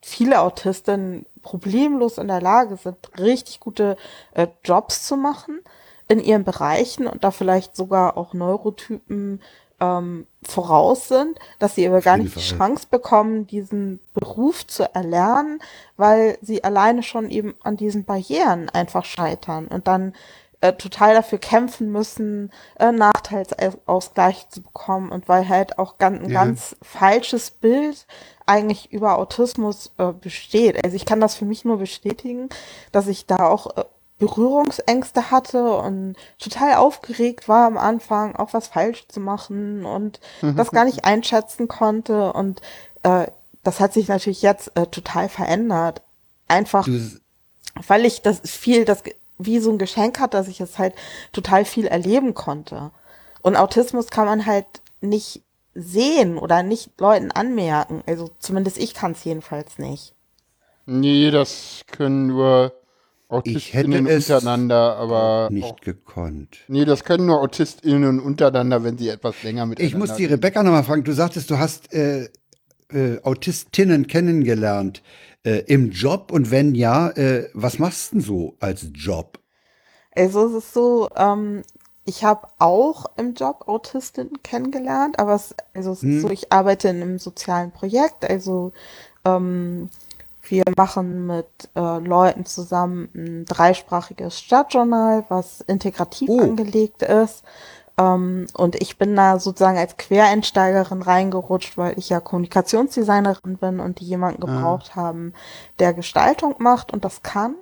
viele Autistinnen problemlos in der Lage sind, richtig gute äh, Jobs zu machen in ihren Bereichen und da vielleicht sogar auch Neurotypen ähm, voraus sind, dass sie aber gar nicht die. Chance bekommen, diesen Beruf zu erlernen, weil sie alleine schon eben an diesen Barrieren einfach scheitern und dann äh, total dafür kämpfen müssen, äh, Nachteilsausgleich zu bekommen und weil halt auch ganz, ein Ja. ganz falsches Bild eigentlich über Autismus äh, besteht. Also ich kann das für mich nur bestätigen, dass ich da auch äh, Berührungsängste hatte und total aufgeregt war am Anfang, auch was falsch zu machen und das gar nicht einschätzen konnte. Und äh, das hat sich natürlich jetzt äh, total verändert. Einfach, Du, weil ich das viel, das wie so ein Geschenk hat, dass ich es halt total viel erleben konnte. Und Autismus kann man halt nicht sehen oder nicht Leuten anmerken. Also zumindest ich kann es jedenfalls nicht. Nee, das können nur Ich hätte AutistInnen es untereinander, aber nicht auch, gekonnt. nee, das können nur AutistInnen untereinander, wenn sie etwas länger miteinander Ich muss die. Rebecca nochmal fragen. Du sagtest, du hast äh, äh, Autistinnen kennengelernt äh, im Job und wenn ja, äh, was machst du denn so als Job? Also es ist so, ähm, ich habe auch im Job Autistinnen kennengelernt, aber es, also es ist so, ich arbeite in einem sozialen Projekt, also ähm, wir machen mit äh, Leuten zusammen ein dreisprachiges Stadtjournal, was integrativ Oh. angelegt ist. Ähm, und ich bin da sozusagen als Quereinsteigerin reingerutscht, weil ich ja Kommunikationsdesignerin bin und die jemanden gebraucht haben, der Gestaltung macht und das kann.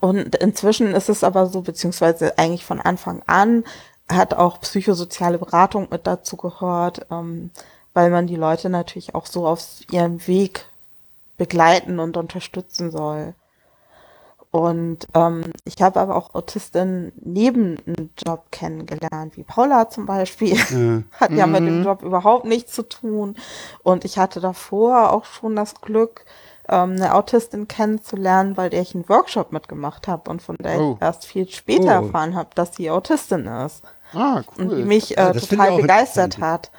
Und inzwischen ist es aber so, beziehungsweise eigentlich von Anfang an hat auch psychosoziale Beratung mit dazu gehört, ähm, weil man die Leute natürlich auch so auf ihrem Weg begleiten und unterstützen soll. Und ähm, ich habe aber auch Autistinnen neben einem Job kennengelernt, wie Paula zum Beispiel. Hat ja mit dem Job überhaupt nichts zu tun. Und ich hatte davor auch schon das Glück, ähm, eine Autistin kennenzulernen, weil der ich einen Workshop mitgemacht habe und von der Oh. ich erst viel später Oh. erfahren habe, dass sie Autistin ist. Ah, Und die cool. mich äh, ich total begeistert hat.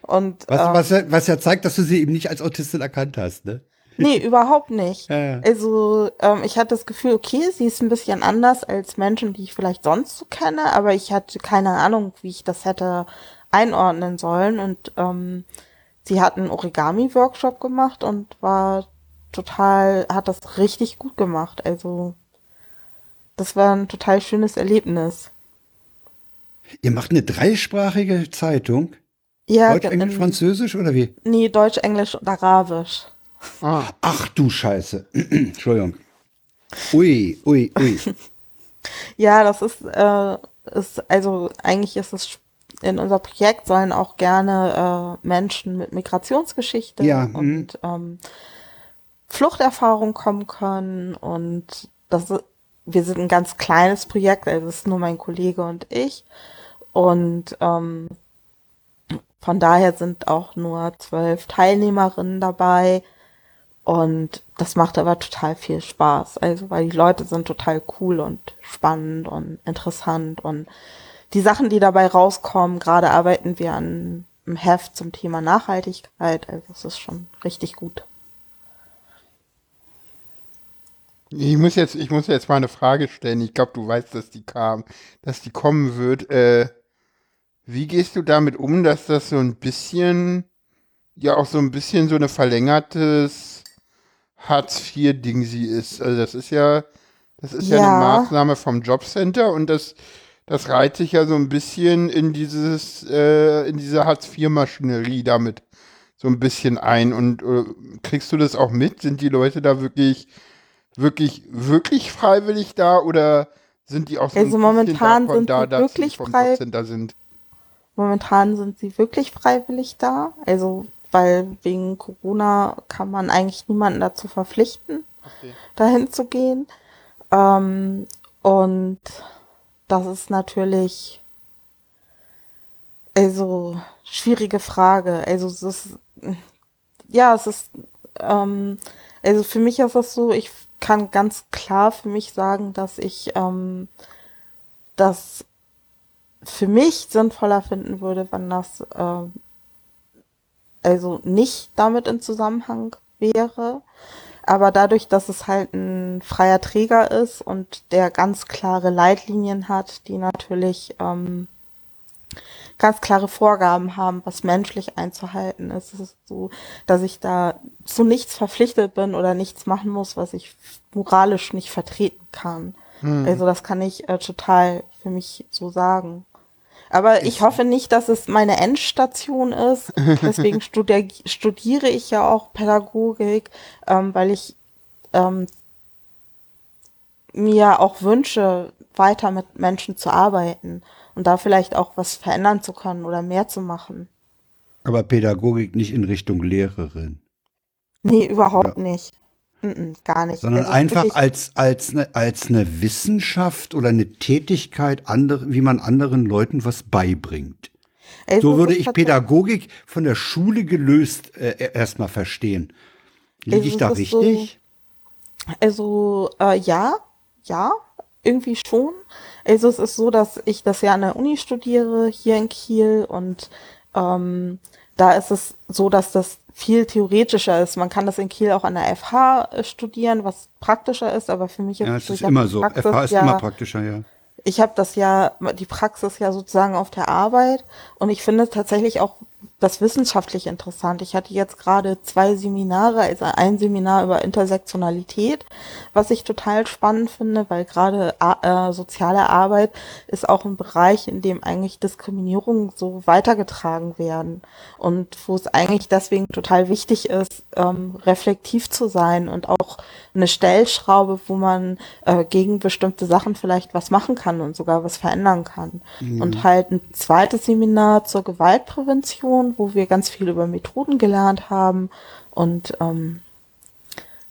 Und Was, ähm, was, ja, was ja zeigt, dass du sie eben nicht als Autistin erkannt hast, ne? Nee, überhaupt nicht. Ja, ja. Also, ähm, ich hatte das Gefühl, okay, sie ist ein bisschen anders als Menschen, die ich vielleicht sonst so kenne, aber ich hatte keine Ahnung, wie ich das hätte einordnen sollen. Und ähm, sie hat einen Origami-Workshop gemacht und war total, hat das richtig gut gemacht. Also das war ein total schönes Erlebnis. Ihr macht eine dreisprachige Zeitung? Ja, Deutsch, Englisch, Französisch oder wie? Nee, Deutsch, Englisch und Arabisch. Ah. Ach du Scheiße. Entschuldigung. Ui, ui, ui. ja, das ist, äh, ist, also eigentlich ist es in unser Projekt sollen auch gerne äh, Menschen mit Migrationsgeschichte ja, und mhm. ähm, Fluchterfahrung kommen können und das ist, wir sind ein ganz kleines Projekt, also es ist nur mein Kollege und ich und ähm, von daher sind auch nur zwölf Teilnehmerinnen dabei und das macht aber total viel Spaß, also weil die Leute sind total cool und spannend und interessant und die Sachen, die dabei rauskommen, gerade arbeiten wir an einem Heft zum Thema Nachhaltigkeit, also es ist schon richtig gut. Ich muss jetzt, ich muss jetzt mal eine Frage stellen. Ich glaube, du weißt, dass die kam, dass die kommen wird. Äh, wie gehst du damit um, dass das so ein bisschen, ja auch so ein bisschen so eine verlängertes Hartz-IV-Ding sie ist? Also das ist ja, das ist ja. ja eine Maßnahme vom Jobcenter und das, das reiht sich ja so ein bisschen in dieses, äh, in diese Hartz-IV-Maschinerie damit so ein bisschen ein. Und äh, kriegst du das auch mit? Sind die Leute da wirklich wirklich, wirklich freiwillig da oder sind die auch so also momentan sind da, sie wirklich freiwillig sind? Momentan sind sie wirklich freiwillig da. Also, weil wegen Corona kann man eigentlich niemanden dazu verpflichten, okay. dahin zu gehen. Ähm, und das ist natürlich, also, schwierige Frage. Also, es ist, ja, es ist, ähm, also für mich ist das so, ich kann ganz klar für mich sagen, dass ich ähm, das für mich sinnvoller finden würde, wenn das äh, also nicht damit in Zusammenhang wäre. Aber dadurch, dass es halt ein freier Träger ist und der ganz klare Leitlinien hat, die natürlich ähm, ganz klare Vorgaben haben, was menschlich einzuhalten ist. Es ist so, dass ich da zu nichts verpflichtet bin oder nichts machen muss, was ich moralisch nicht vertreten kann. Hm. Also das kann ich äh, total für mich so sagen. Aber ich hoffe nicht, dass es meine Endstation ist. Deswegen studi studiere ich ja auch Pädagogik, ähm, weil ich ähm, mir auch wünsche, weiter mit Menschen zu arbeiten und da vielleicht auch was verändern zu können oder mehr zu machen. Aber Pädagogik nicht in Richtung Lehrerin. Nee, überhaupt ja. nicht. Gar nicht. Sondern also einfach als, als, eine, als eine Wissenschaft oder eine Tätigkeit, andere, wie man anderen Leuten was beibringt. Also so würde ich Pädagogik von der Schule gelöst äh, erstmal verstehen. Liege also ich da richtig? So, also äh, ja, ja, irgendwie schon. Also es ist so, dass ich das ja an der Uni studiere, hier in Kiel und ähm, da ist es so, dass das viel theoretischer ist. Man kann das in Kiel auch an der FH äh, studieren, was praktischer ist, aber für mich ist, ja, es ist immer so. Praxis, FH ist ja, immer praktischer, ja. Ich habe das ja, die Praxis ja sozusagen auf der Arbeit und ich finde tatsächlich auch das wissenschaftlich interessant. Ich hatte jetzt gerade zwei Seminare, also ein Seminar über Intersektionalität, was ich total spannend finde, weil gerade äh, soziale Arbeit ist auch ein Bereich, in dem eigentlich Diskriminierungen so weitergetragen werden und wo es eigentlich deswegen total wichtig ist, ähm, reflektiv zu sein und auch eine Stellschraube, wo man äh, gegen bestimmte Sachen vielleicht was machen kann und sogar was verändern kann. Mhm. Und halt ein zweites Seminar zur Gewaltprävention wo wir ganz viel über Methoden gelernt haben und ähm,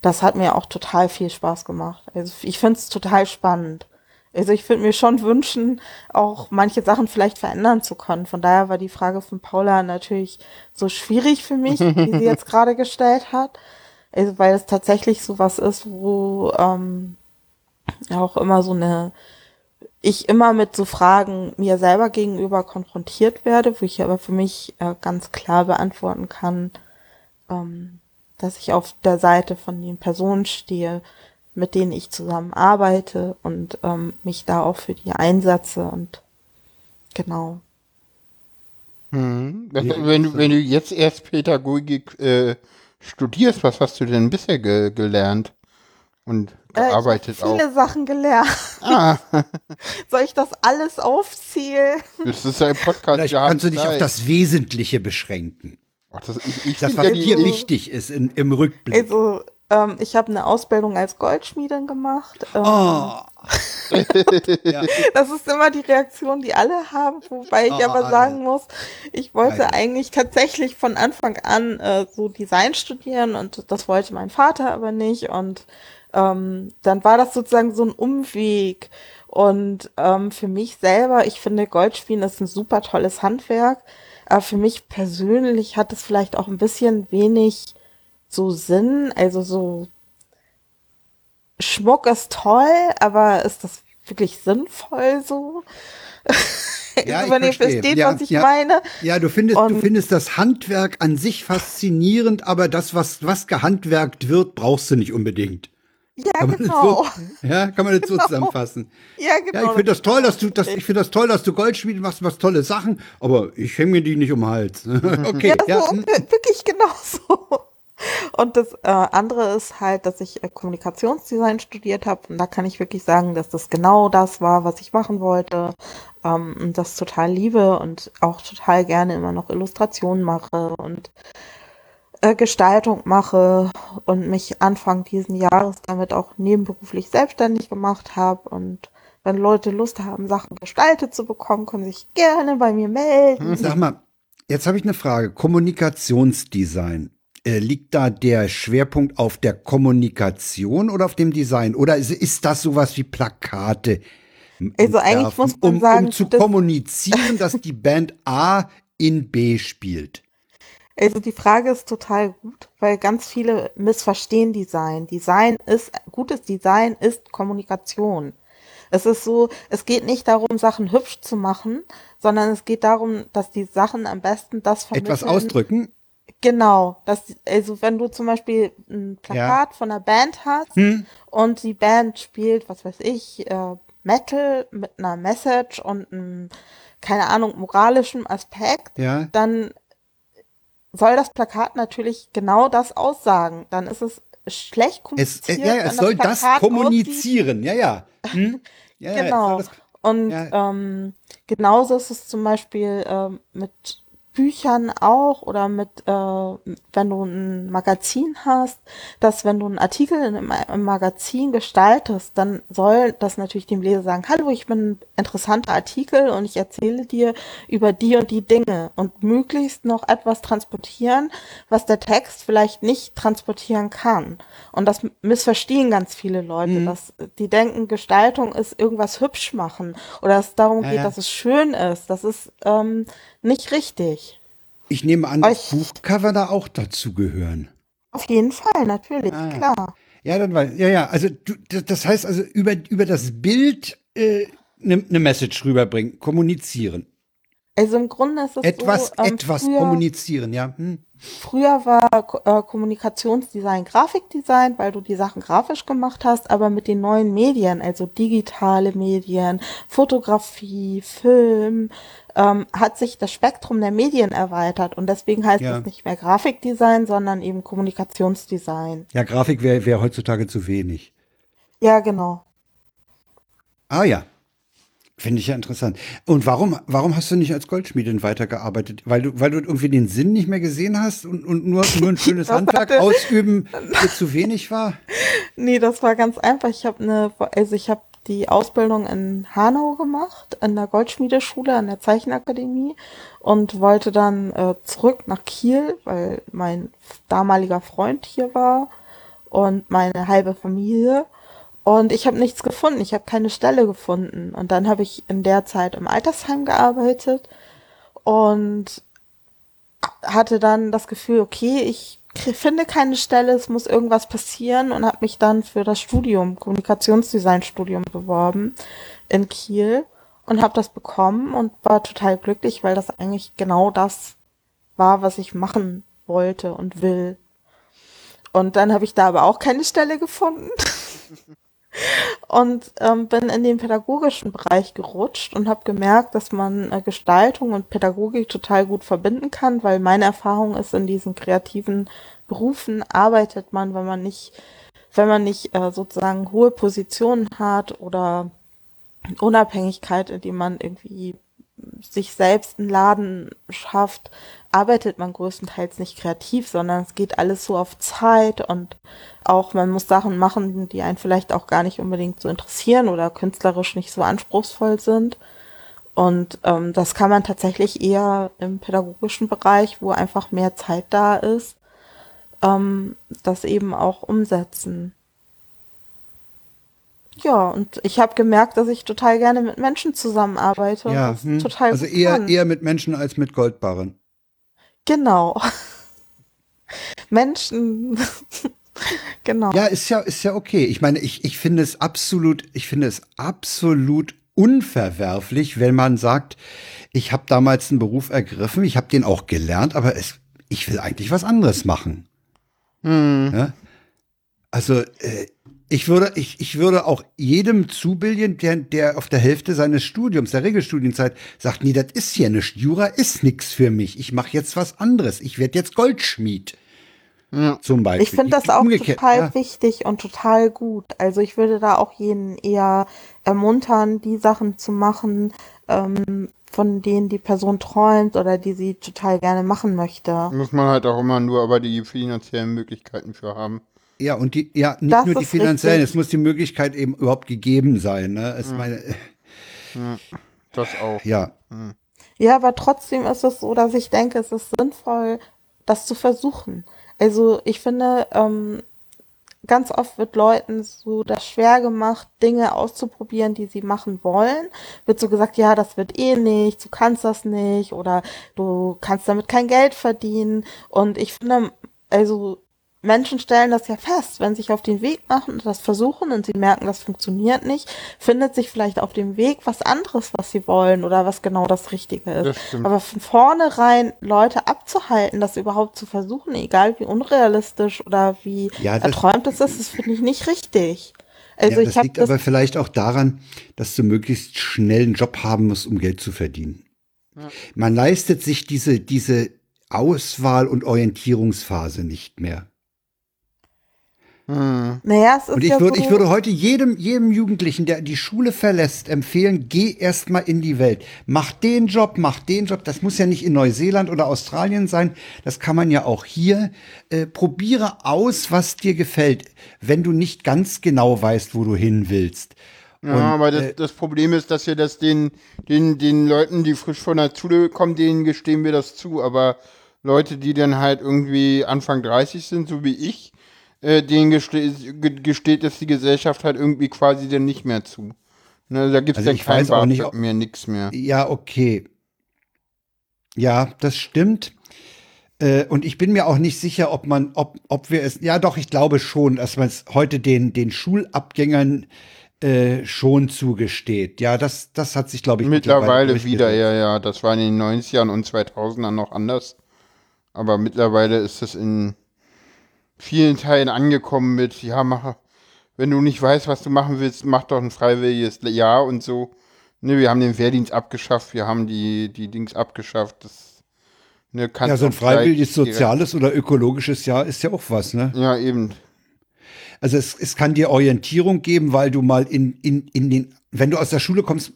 das hat mir auch total viel Spaß gemacht. Also ich finde es total spannend. Also ich würde mir schon wünschen, auch manche Sachen vielleicht verändern zu können. Von daher war die Frage von Paula natürlich so schwierig für mich, wie sie jetzt gerade gestellt hat. Also weil es tatsächlich so was ist, wo ähm, auch immer so eine ich immer mit so Fragen mir selber gegenüber konfrontiert werde, wo ich aber für mich äh, ganz klar beantworten kann, ähm, dass ich auf der Seite von den Personen stehe, mit denen ich zusammen arbeite und ähm, mich da auch für die einsetze und genau. Hm. Wenn, du, wenn du jetzt erst Pädagogik äh, studierst. Was hast du denn bisher ge gelernt und gearbeitet äh, ich viele auch? Sachen gelernt. Ah. Soll ich das alles aufzählen? Das ist ja ein Podcast. Vielleicht kannst du dich Zeit. auf das Wesentliche beschränken. Ach, das, ich, ich das, was ja dir wichtig ist in, im Rückblick. Also, ähm, ich habe eine Ausbildung als Goldschmiedin gemacht. Ähm, oh. ja. Das ist immer die Reaktion, die alle haben, wobei ich oh, aber sagen muss, ich wollte Nein. eigentlich tatsächlich von Anfang an äh, so Design studieren und das wollte mein Vater aber nicht und ähm, dann war das sozusagen so ein Umweg und ähm, für mich selber, ich finde Goldspielen ist ein super tolles Handwerk, aber für mich persönlich hat es vielleicht auch ein bisschen wenig so Sinn, also so Schmuck ist toll, aber ist das wirklich sinnvoll so? Ja, also, wenn ihr versteht, ja, was ich ja, meine. Ja, du findest, Und du findest das Handwerk an sich faszinierend, aber das, was, was gehandwerkt wird, brauchst du nicht unbedingt. Ja, kann genau. So, ja, kann man das genau. so zusammenfassen. Ja, genau. Ja, ich finde das toll, dass du, das, ich finde das toll, dass du Goldschmiede machst, machst tolle Sachen, aber ich hänge mir die nicht um den Hals. okay. Ja, so, ja. wirklich genau so. Und das äh, andere ist halt, dass ich äh, Kommunikationsdesign studiert habe. Und da kann ich wirklich sagen, dass das genau das war, was ich machen wollte. Ähm, und das total liebe und auch total gerne immer noch Illustrationen mache und äh, Gestaltung mache und mich Anfang diesen Jahres damit auch nebenberuflich selbstständig gemacht habe. Und wenn Leute Lust haben, Sachen gestaltet zu bekommen, können sich gerne bei mir melden. Sag mal, jetzt habe ich eine Frage. Kommunikationsdesign. Äh, liegt da der Schwerpunkt auf der Kommunikation oder auf dem Design? Oder ist, ist das sowas wie Plakate? Also eigentlich muss man um, sagen, um zu kommunizieren, dass die Band A in B spielt. Also die Frage ist total gut, weil ganz viele missverstehen Design. Design ist, gutes Design ist Kommunikation. Es ist so, es geht nicht darum, Sachen hübsch zu machen, sondern es geht darum, dass die Sachen am besten das vermitteln. Etwas ausdrücken? Genau, das, also wenn du zum Beispiel ein Plakat ja. von einer Band hast hm. und die Band spielt, was weiß ich, äh, Metal mit einer Message und einem, keine Ahnung, moralischem Aspekt, ja. dann soll das Plakat natürlich genau das aussagen. Dann ist es schlecht kommuniziert. Es, äh, ja, es soll das, das kommunizieren, ja, ja. Hm? ja genau. Das, und ähm, genauso ist es zum Beispiel ähm, mit Büchern auch oder mit, äh, wenn du ein Magazin hast, dass wenn du einen Artikel im, im, Magazin gestaltest, dann soll das natürlich dem Leser sagen, hallo, ich bin ein interessanter Artikel und ich erzähle dir über die und die Dinge und möglichst noch etwas transportieren, was der Text vielleicht nicht transportieren kann. Und das missverstehen ganz viele Leute, mhm. dass die denken, Gestaltung ist irgendwas hübsch machen oder es darum ja, geht, ja. dass es schön ist. Das ist ähm, nicht richtig. Ich nehme an, dass Buchcover da auch dazu gehören. Auf jeden Fall, natürlich, ah, klar. Ja, dann war, ja, ja, also du, das heißt also über, über das Bild eine äh, ne, ne Message rüberbringen, kommunizieren. Also im Grunde ist es etwas, so, ähm, etwas kommunizieren, ja. Hm. Früher war äh, Kommunikationsdesign Grafikdesign, weil du die Sachen grafisch gemacht hast, aber mit den neuen Medien, also digitale Medien, Fotografie, Film, ähm, hat sich das Spektrum der Medien erweitert und deswegen heißt ja. es nicht mehr Grafikdesign, sondern eben Kommunikationsdesign. Ja, Grafik wäre wär heutzutage zu wenig. Ja, genau. Ah ja, Finde ich ja interessant. Und warum, warum hast du nicht als Goldschmiedin weitergearbeitet? Weil du, weil du irgendwie den Sinn nicht mehr gesehen hast und, und nur, nur ein schönes Handwerk ausüben dir zu wenig war? Nee, das war ganz einfach. Ich habe eine, also ich habe die Ausbildung in Hanau gemacht, in der Goldschmiedeschule, an der Zeichenakademie und wollte dann äh, zurück nach Kiel, weil mein damaliger Freund hier war und meine halbe Familie. Und ich habe nichts gefunden, ich habe keine Stelle gefunden. Und dann habe ich in der Zeit im Altersheim gearbeitet und hatte dann das Gefühl, okay, ich finde keine Stelle, es muss irgendwas passieren und habe mich dann für das Studium, Kommunikationsdesign-Studium beworben in Kiel und habe das bekommen und war total glücklich, weil das eigentlich genau das war, was ich machen wollte und will. Und dann habe ich da aber auch keine Stelle gefunden. und ähm, bin in den pädagogischen Bereich gerutscht und habe gemerkt, dass man äh, Gestaltung und Pädagogik total gut verbinden kann, weil meine Erfahrung ist in diesen kreativen Berufen arbeitet man, wenn man nicht, wenn man nicht äh, sozusagen hohe Positionen hat oder Unabhängigkeit, indem man irgendwie sich selbst einen Laden schafft, arbeitet man größtenteils nicht kreativ, sondern es geht alles so auf Zeit und auch man muss Sachen machen, die einen vielleicht auch gar nicht unbedingt so interessieren oder künstlerisch nicht so anspruchsvoll sind. Und ähm, das kann man tatsächlich eher im pädagogischen Bereich, wo einfach mehr Zeit da ist, ähm, das eben auch umsetzen. Ja, und ich habe gemerkt, dass ich total gerne mit Menschen zusammenarbeite. Ja, hm. total also eher, eher mit Menschen als mit Goldbarren. Genau. Menschen. genau. Ja, ist ja, ist ja okay. Ich meine, ich, ich finde es absolut, ich finde es absolut unverwerflich, wenn man sagt, ich habe damals einen Beruf ergriffen, ich habe den auch gelernt, aber es, ich will eigentlich was anderes machen. Hm. Ja? Also äh, ich würde, ich, ich würde auch jedem zubilligen, der, der auf der Hälfte seines Studiums, der Regelstudienzeit, sagt, nee, das ist ja nicht, Jura ist nix für mich. Ich mache jetzt was anderes. Ich werde jetzt Goldschmied. Ja. Zum Beispiel. Ich finde das auch total ja. wichtig und total gut. Also ich würde da auch jeden eher ermuntern, die Sachen zu machen, ähm, von denen die Person träumt oder die sie total gerne machen möchte. Muss man halt auch immer nur aber die finanziellen Möglichkeiten für haben. Ja, und die, ja, nicht das nur die finanziellen, richtig. es muss die Möglichkeit eben überhaupt gegeben sein. Ne? Es ja. meine, ja, das auch. Ja. Ja, aber trotzdem ist es so, dass ich denke, es ist sinnvoll, das zu versuchen. Also ich finde, ähm, ganz oft wird Leuten so das schwer gemacht, Dinge auszuprobieren, die sie machen wollen. Wird so gesagt, ja, das wird eh nicht, du kannst das nicht oder du kannst damit kein Geld verdienen. Und ich finde, also Menschen stellen das ja fest, wenn sie sich auf den Weg machen und das versuchen und sie merken, das funktioniert nicht, findet sich vielleicht auf dem Weg was anderes, was sie wollen oder was genau das Richtige ist. Das Aber von vornherein Leute abzuhalten, das überhaupt zu versuchen, egal wie unrealistisch oder wie ja, erträumt es ist, das finde ich nicht richtig. Also ja, das liegt das aber vielleicht auch daran, dass du möglichst schnell einen Job haben musst, um Geld zu verdienen. Ja. Man leistet sich diese, diese Auswahl- und Orientierungsphase nicht mehr. Hm. Naja, es ist Und ich, ja würde, so ich würde heute jedem, jedem Jugendlichen, der die Schule verlässt, empfehlen, geh erstmal in die Welt. Mach den Job, mach den Job. Das muss ja nicht in Neuseeland oder Australien sein. Das kann man ja auch hier. Äh, probiere aus, was dir gefällt, wenn du nicht ganz genau weißt, wo du hin willst. Ja, Und, aber das, äh, das Problem ist, dass wir das den, den, den Leuten, die frisch von der Schule kommen, denen gestehen wir das zu. Aber Leute, die dann halt irgendwie Anfang 30 sind, so wie ich, äh, denen geste gesteht es die Gesellschaft halt irgendwie quasi dann nicht mehr zu. Ne, da gibt es also dann kein auch nicht, mehr, nichts mehr. Ja, okay. Ja, das stimmt. Äh, und ich bin mir auch nicht sicher, ob man, ob, ob wir es, ja doch, ich glaube schon, dass man es heute den, den Schulabgängern äh, schon zugesteht. Ja, das, das hat sich, glaube ich, mittlerweile, mittlerweile wieder, ja, ja. Das war in den 90ern und 2000ern noch anders. Aber mittlerweile ist es in vielen Teilen angekommen mit, ja, mach, wenn du nicht weißt, was du machen willst, mach doch ein freiwilliges Jahr und so. Ne, wir haben den Wehrdienst abgeschafft, wir haben die, die Dings abgeschafft. Das, ne, ja, so ein freiwilliges soziales oder ökologisches Jahr ist ja auch was, ne? Ja, eben. Also es, es kann dir Orientierung geben, weil du mal in, in, in den wenn du aus der Schule kommst,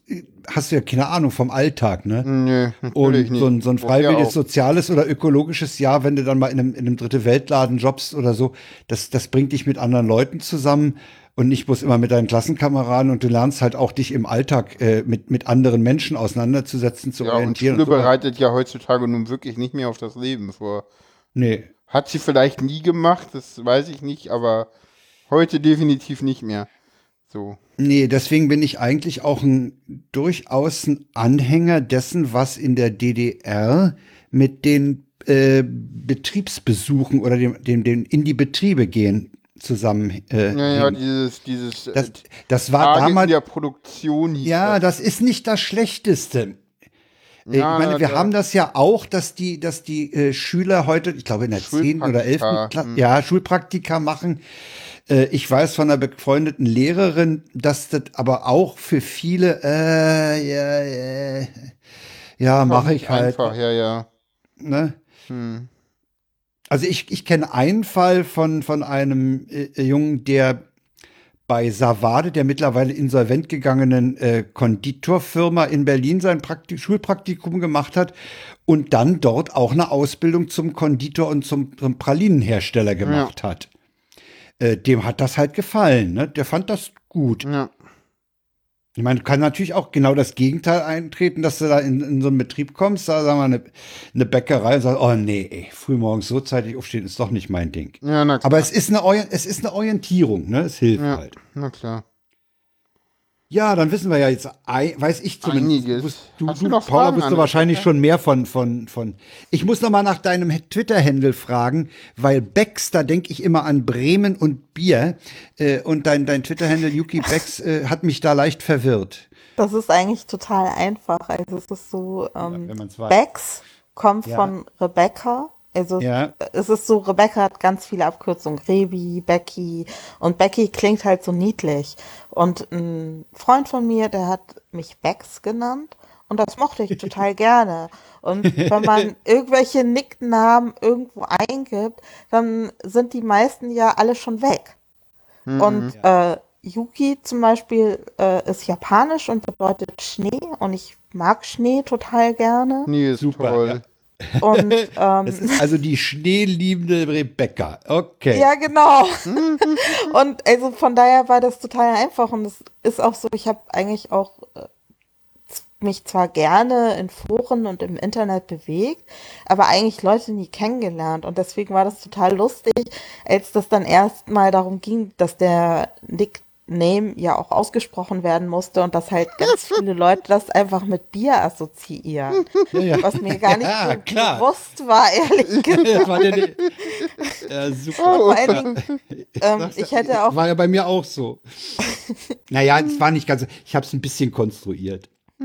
hast du ja keine Ahnung vom Alltag, ne? Nee, Und so ein, so ein freiwilliges soziales oder ökologisches Jahr, wenn du dann mal in einem, in einem dritte Weltladen jobst oder so, das, das bringt dich mit anderen Leuten zusammen und nicht bloß immer mit deinen Klassenkameraden und du lernst halt auch dich im Alltag äh, mit, mit anderen Menschen auseinanderzusetzen, zu ja, orientieren. Und Schule und so. bereitet ja heutzutage nun wirklich nicht mehr auf das Leben vor. Nee. Hat sie vielleicht nie gemacht, das weiß ich nicht, aber heute definitiv nicht mehr. So. Nee, deswegen bin ich eigentlich auch ein durchaus ein Anhänger dessen, was in der DDR mit den äh, Betriebsbesuchen oder dem, dem, dem in die Betriebe gehen zusammen. Äh, ja, ja, dieses, dieses. Das, äh, das war Tage damals. der Produktion. ja, das. das ist nicht das Schlechteste. Äh, ja, ich meine, wir haben das ja auch, dass die, dass die äh, Schüler heute, ich glaube in der 10. oder 11. Klasse, hm. ja, Schulpraktika machen. Äh, ich weiß von einer befreundeten Lehrerin, dass das aber auch für viele, äh, ja, ja, ja mache ich halt. Einfach, ja, ja. Ne? Hm. Also ich, ich kenne einen Fall von, von einem äh, Jungen, der bei Savade, der mittlerweile insolvent gegangenen äh, Konditorfirma in Berlin sein Praktik Schulpraktikum gemacht hat und dann dort auch eine Ausbildung zum Konditor und zum, zum Pralinenhersteller gemacht ja. hat. Äh, dem hat das halt gefallen, ne? Der fand das gut. Ja. Ich meine, kann natürlich auch genau das Gegenteil eintreten, dass du da in, in so einen Betrieb kommst, da sagen wir eine, eine Bäckerei und sagst, oh nee, ey, frühmorgens so zeitig aufstehen ist doch nicht mein Ding. Ja, na klar. Aber es ist eine, es ist eine Orientierung, ne? Es hilft ja, halt. Na klar. Ja, dann wissen wir ja jetzt, weiß ich zumindest. Einiges. Du, du, du Paula, bist du wahrscheinlich schon mehr von, von, von. Ich muss noch mal nach deinem Twitter-Handle fragen, weil Becks, da denke ich immer an Bremen und Bier. Äh, und dein, dein Twitter-Handle Yuki Becks äh, hat mich da leicht verwirrt. Das ist eigentlich total einfach. Also es ist so, ähm, ja, Becks kommt ja. von Rebecca also ja. es ist so, Rebecca hat ganz viele Abkürzungen. Rebi, Becky. Und Becky klingt halt so niedlich. Und ein Freund von mir, der hat mich Bex genannt. Und das mochte ich total gerne. Und wenn man irgendwelche Nicknamen irgendwo eingibt, dann sind die meisten ja alle schon weg. Mhm. Und äh, Yuki zum Beispiel äh, ist japanisch und bedeutet Schnee. Und ich mag Schnee total gerne. Nee, super. Toll. Ja. Und, ähm, das ist also die schneeliebende Rebecca. Okay. Ja, genau. und also von daher war das total einfach. Und es ist auch so, ich habe eigentlich auch äh, mich zwar gerne in Foren und im Internet bewegt, aber eigentlich Leute nie kennengelernt. Und deswegen war das total lustig, als das dann erst mal darum ging, dass der Nick Name ja auch ausgesprochen werden musste und dass halt ganz viele Leute das einfach mit Bier assoziieren. Ja, Was mir gar nicht ja, so klar. bewusst war, ehrlich gesagt. war der, ja, super. Vor allen Dingen, ähm, ich hätte auch. War ja bei mir auch so. naja, es war nicht ganz. Ich habe es ein bisschen konstruiert.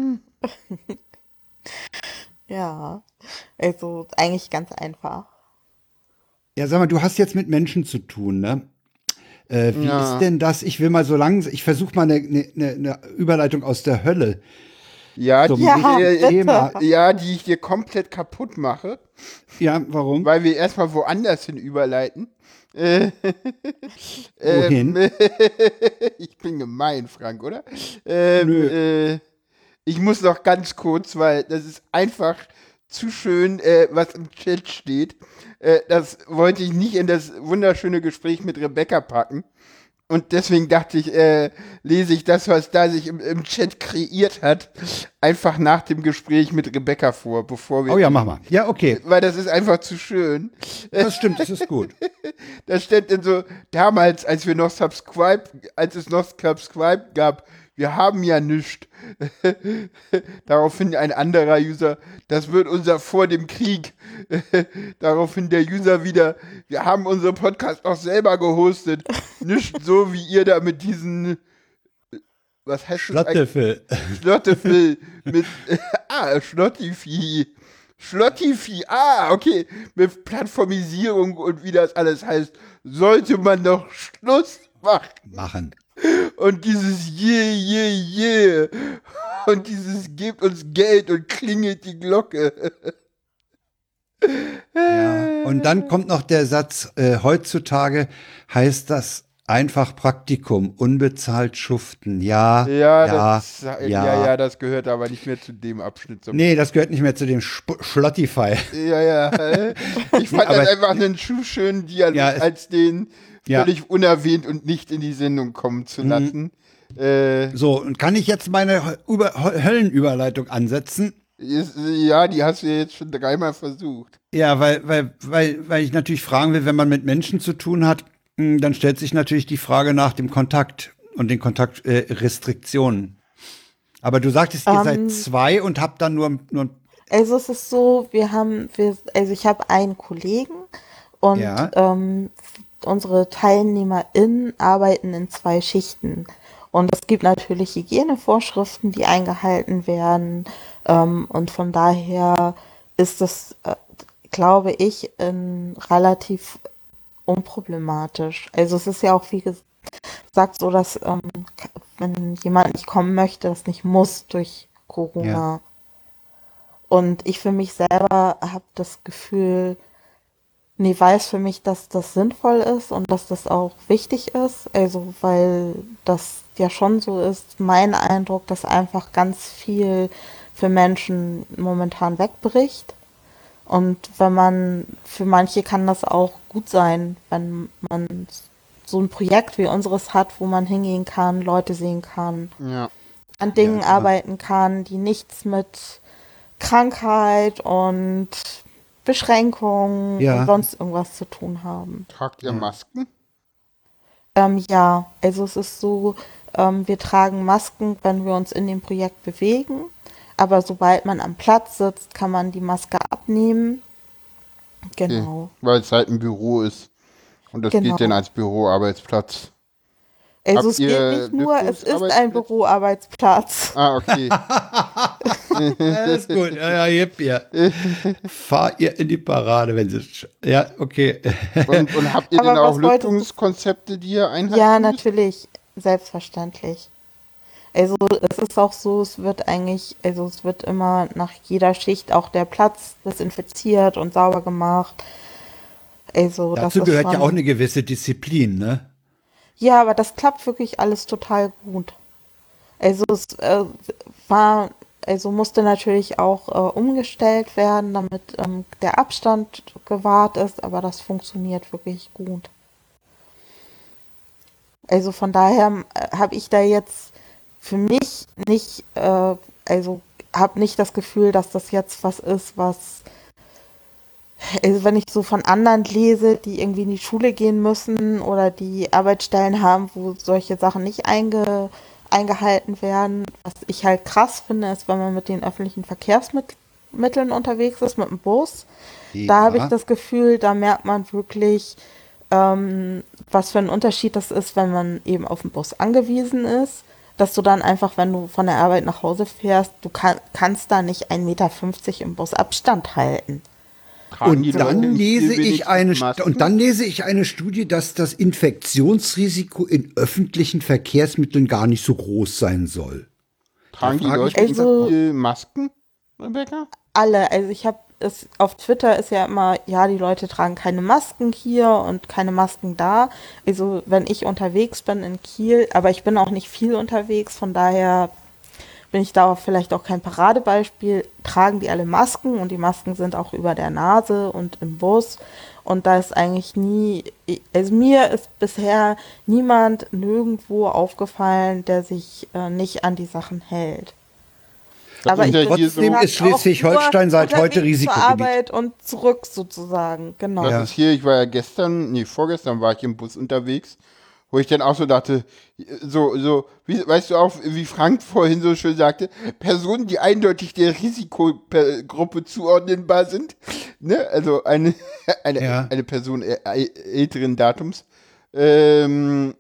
ja, also eigentlich ganz einfach. Ja, sag mal, du hast jetzt mit Menschen zu tun, ne? Äh, wie ja. ist denn das? Ich will mal so langsam, ich versuche mal eine, eine, eine Überleitung aus der Hölle. Ja, die, ja, ja, die ich dir komplett kaputt mache. Ja, warum? Weil wir erstmal woanders hin überleiten. Wohin? Ähm, ich bin gemein, Frank, oder? Ähm, Nö. Äh, ich muss noch ganz kurz, weil das ist einfach zu schön, äh, was im Chat steht. Äh, das wollte ich nicht in das wunderschöne Gespräch mit Rebecca packen. Und deswegen dachte ich, äh, lese ich das, was da sich im, im, Chat kreiert hat, einfach nach dem Gespräch mit Rebecca vor, bevor wir. Oh ja, mach mal. Ja, okay. Weil das ist einfach zu schön. Das stimmt, das ist gut. da steht dann so, damals, als wir noch Subscribe, als es noch Subscribe gab, wir haben ja nichts. Daraufhin ein anderer User, das wird unser vor dem Krieg. Daraufhin der User wieder, wir haben unseren Podcast auch selber gehostet. Nicht so wie ihr da mit diesen was heißt Schlottefil. Schlottefil mit ah, Schlottifi. Schlottifi, ah, okay, mit Plattformisierung und wie das alles heißt, sollte man doch Schluss machen. Machen. Und dieses je, je, je. Und dieses gebt uns Geld und klingelt die Glocke. Ja. Und dann kommt noch der Satz, äh, heutzutage heißt das einfach Praktikum, unbezahlt schuften. Ja, ja, ja, das, ja, ja, ja, das gehört aber nicht mehr zu dem Abschnitt. Nee, das gehört nicht mehr zu dem Sp Schlottify. Ja, ja. Ich fand das einfach einen schönen Dialog ja, als den ja. völlig unerwähnt und nicht in die Sendung kommen zu mhm. lassen. Mhm. Äh, so, und kann ich jetzt meine Über Höllenüberleitung ansetzen? Ja, die hast du jetzt schon dreimal versucht. Ja, weil, weil, weil, weil ich natürlich fragen will, wenn man mit Menschen zu tun hat, hm, dann stellt sich natürlich die Frage nach dem Kontakt und den Kontaktrestriktionen. Äh, Aber du sagtest, ihr um, seid ähm. zwei und habt dann nur, nur. Also es ist so, wir haben, wir, also ich habe einen Kollegen und ja. ähm, unsere TeilnehmerInnen arbeiten in zwei Schichten. Und es gibt natürlich Hygienevorschriften, die eingehalten werden. Ähm, und von daher ist das, äh, glaube ich, in relativ unproblematisch. Also es ist ja auch, wie gesagt, so, dass ähm, wenn jemand nicht kommen möchte, das nicht muss durch Corona. Ja. Und ich für mich selber habe das Gefühl, Nee, weiß für mich, dass das sinnvoll ist und dass das auch wichtig ist. Also, weil das ja schon so ist, mein Eindruck, dass einfach ganz viel für Menschen momentan wegbricht. Und wenn man, für manche kann das auch gut sein, wenn man so ein Projekt wie unseres hat, wo man hingehen kann, Leute sehen kann, Ja. an Dingen Ja, arbeiten kann, die nichts mit Krankheit und Beschränkungen Ja. und sonst irgendwas zu tun haben. Tragt ihr Masken? Ähm, ja, also es ist so, ähm, wir tragen Masken, wenn wir uns in dem Projekt bewegen, aber sobald man am Platz sitzt, kann man die Maske abnehmen. Genau. Weil es halt ein Büro ist. Und das Genau. geht dann als Büroarbeitsplatz. Also es geht nicht nur, es ist ein? Büroarbeitsplatz. Ah, okay. Alles gut. Ja, ja, jip, ja. Fahr ihr in die Parade, wenn sie. Ja, okay. Und, und habt ihr Aber denn auch Lüftungskonzepte, die ihr einhalten Ja, müsst? natürlich, selbstverständlich. Also es ist auch so, es wird eigentlich, also es wird immer nach jeder Schicht auch der Platz desinfiziert und sauber gemacht. Also das Dazu ist gehört ja auch eine gewisse Disziplin, ne? Ja, aber das klappt wirklich alles total gut. Also es äh, war, also musste natürlich auch äh, umgestellt werden, damit ähm, der Abstand gewahrt ist, aber das funktioniert wirklich gut. Also von daher äh, habe ich da jetzt für mich nicht, äh, also habe nicht das Gefühl, dass das jetzt was ist, was also wenn ich so von anderen lese, die irgendwie in die Schule gehen müssen oder die Arbeitsstellen haben, wo solche Sachen nicht einge, eingehalten werden, was ich halt krass finde, ist, wenn man mit den öffentlichen Verkehrsmitteln unterwegs ist, mit dem Bus. Da habe ich Ja. das Gefühl, da merkt man wirklich, ähm, was für ein Unterschied das ist, wenn man eben auf den Bus angewiesen ist. Dass du dann einfach, wenn du von der Arbeit nach Hause fährst, du kann, kannst da nicht 1,50 Meter im Bus Abstand halten. Und dann lese ich eine Masken? und dann lese ich eine Studie, dass das Infektionsrisiko in öffentlichen Verkehrsmitteln gar nicht so groß sein soll. Tragen die Leute Also- Masken, Rebecca? alle, also ich habe es auf Twitter ist ja immer, ja, die Leute tragen keine Masken hier und keine Masken da. Also wenn ich unterwegs bin in Kiel, aber ich bin auch nicht viel unterwegs, von daher bin ich da vielleicht auch kein Paradebeispiel, tragen die alle Masken und die Masken sind auch über der Nase und im Bus. Und da ist eigentlich nie, also mir ist bisher niemand nirgendwo aufgefallen, der sich äh, nicht an die Sachen hält. So- Trotzdem ist Schleswig-Holstein seit heute unterwegs zur Risikogebiet. Arbeit und zurück sozusagen, genau. Das Ja. ist hier, ich war ja gestern, nee, vorgestern war ich im Bus unterwegs, wo ich dann auch so dachte, so, so, wie, weißt du auch, wie Frank vorhin so schön sagte, Personen, die eindeutig der Risikogruppe zuordnenbar sind, ne, also eine, eine, Ja. eine Person älteren Datums, ähm,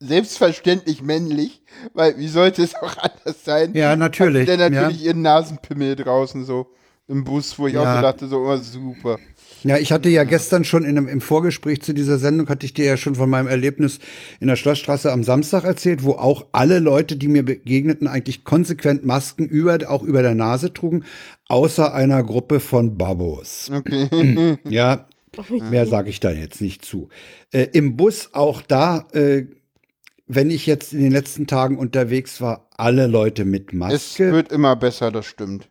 selbstverständlich männlich, weil wie sollte es auch anders sein? Ja, natürlich, Hat der ja. natürlich ihren Nasenpimmel draußen so im Bus, wo ich auch Ja. so dachte, so, oh, super. Ja, ich hatte ja gestern schon in einem, im Vorgespräch zu dieser Sendung, hatte ich dir ja schon von meinem Erlebnis in der Schlossstraße am Samstag erzählt, wo auch alle Leute, die mir begegneten, eigentlich konsequent Masken über, auch über der Nase trugen, außer einer Gruppe von Babos. Okay. Ja, mehr sage ich da jetzt nicht zu. Äh, Im Bus auch da, äh, wenn ich jetzt in den letzten Tagen unterwegs war, alle Leute mit Es Maske. wird immer besser, das stimmt.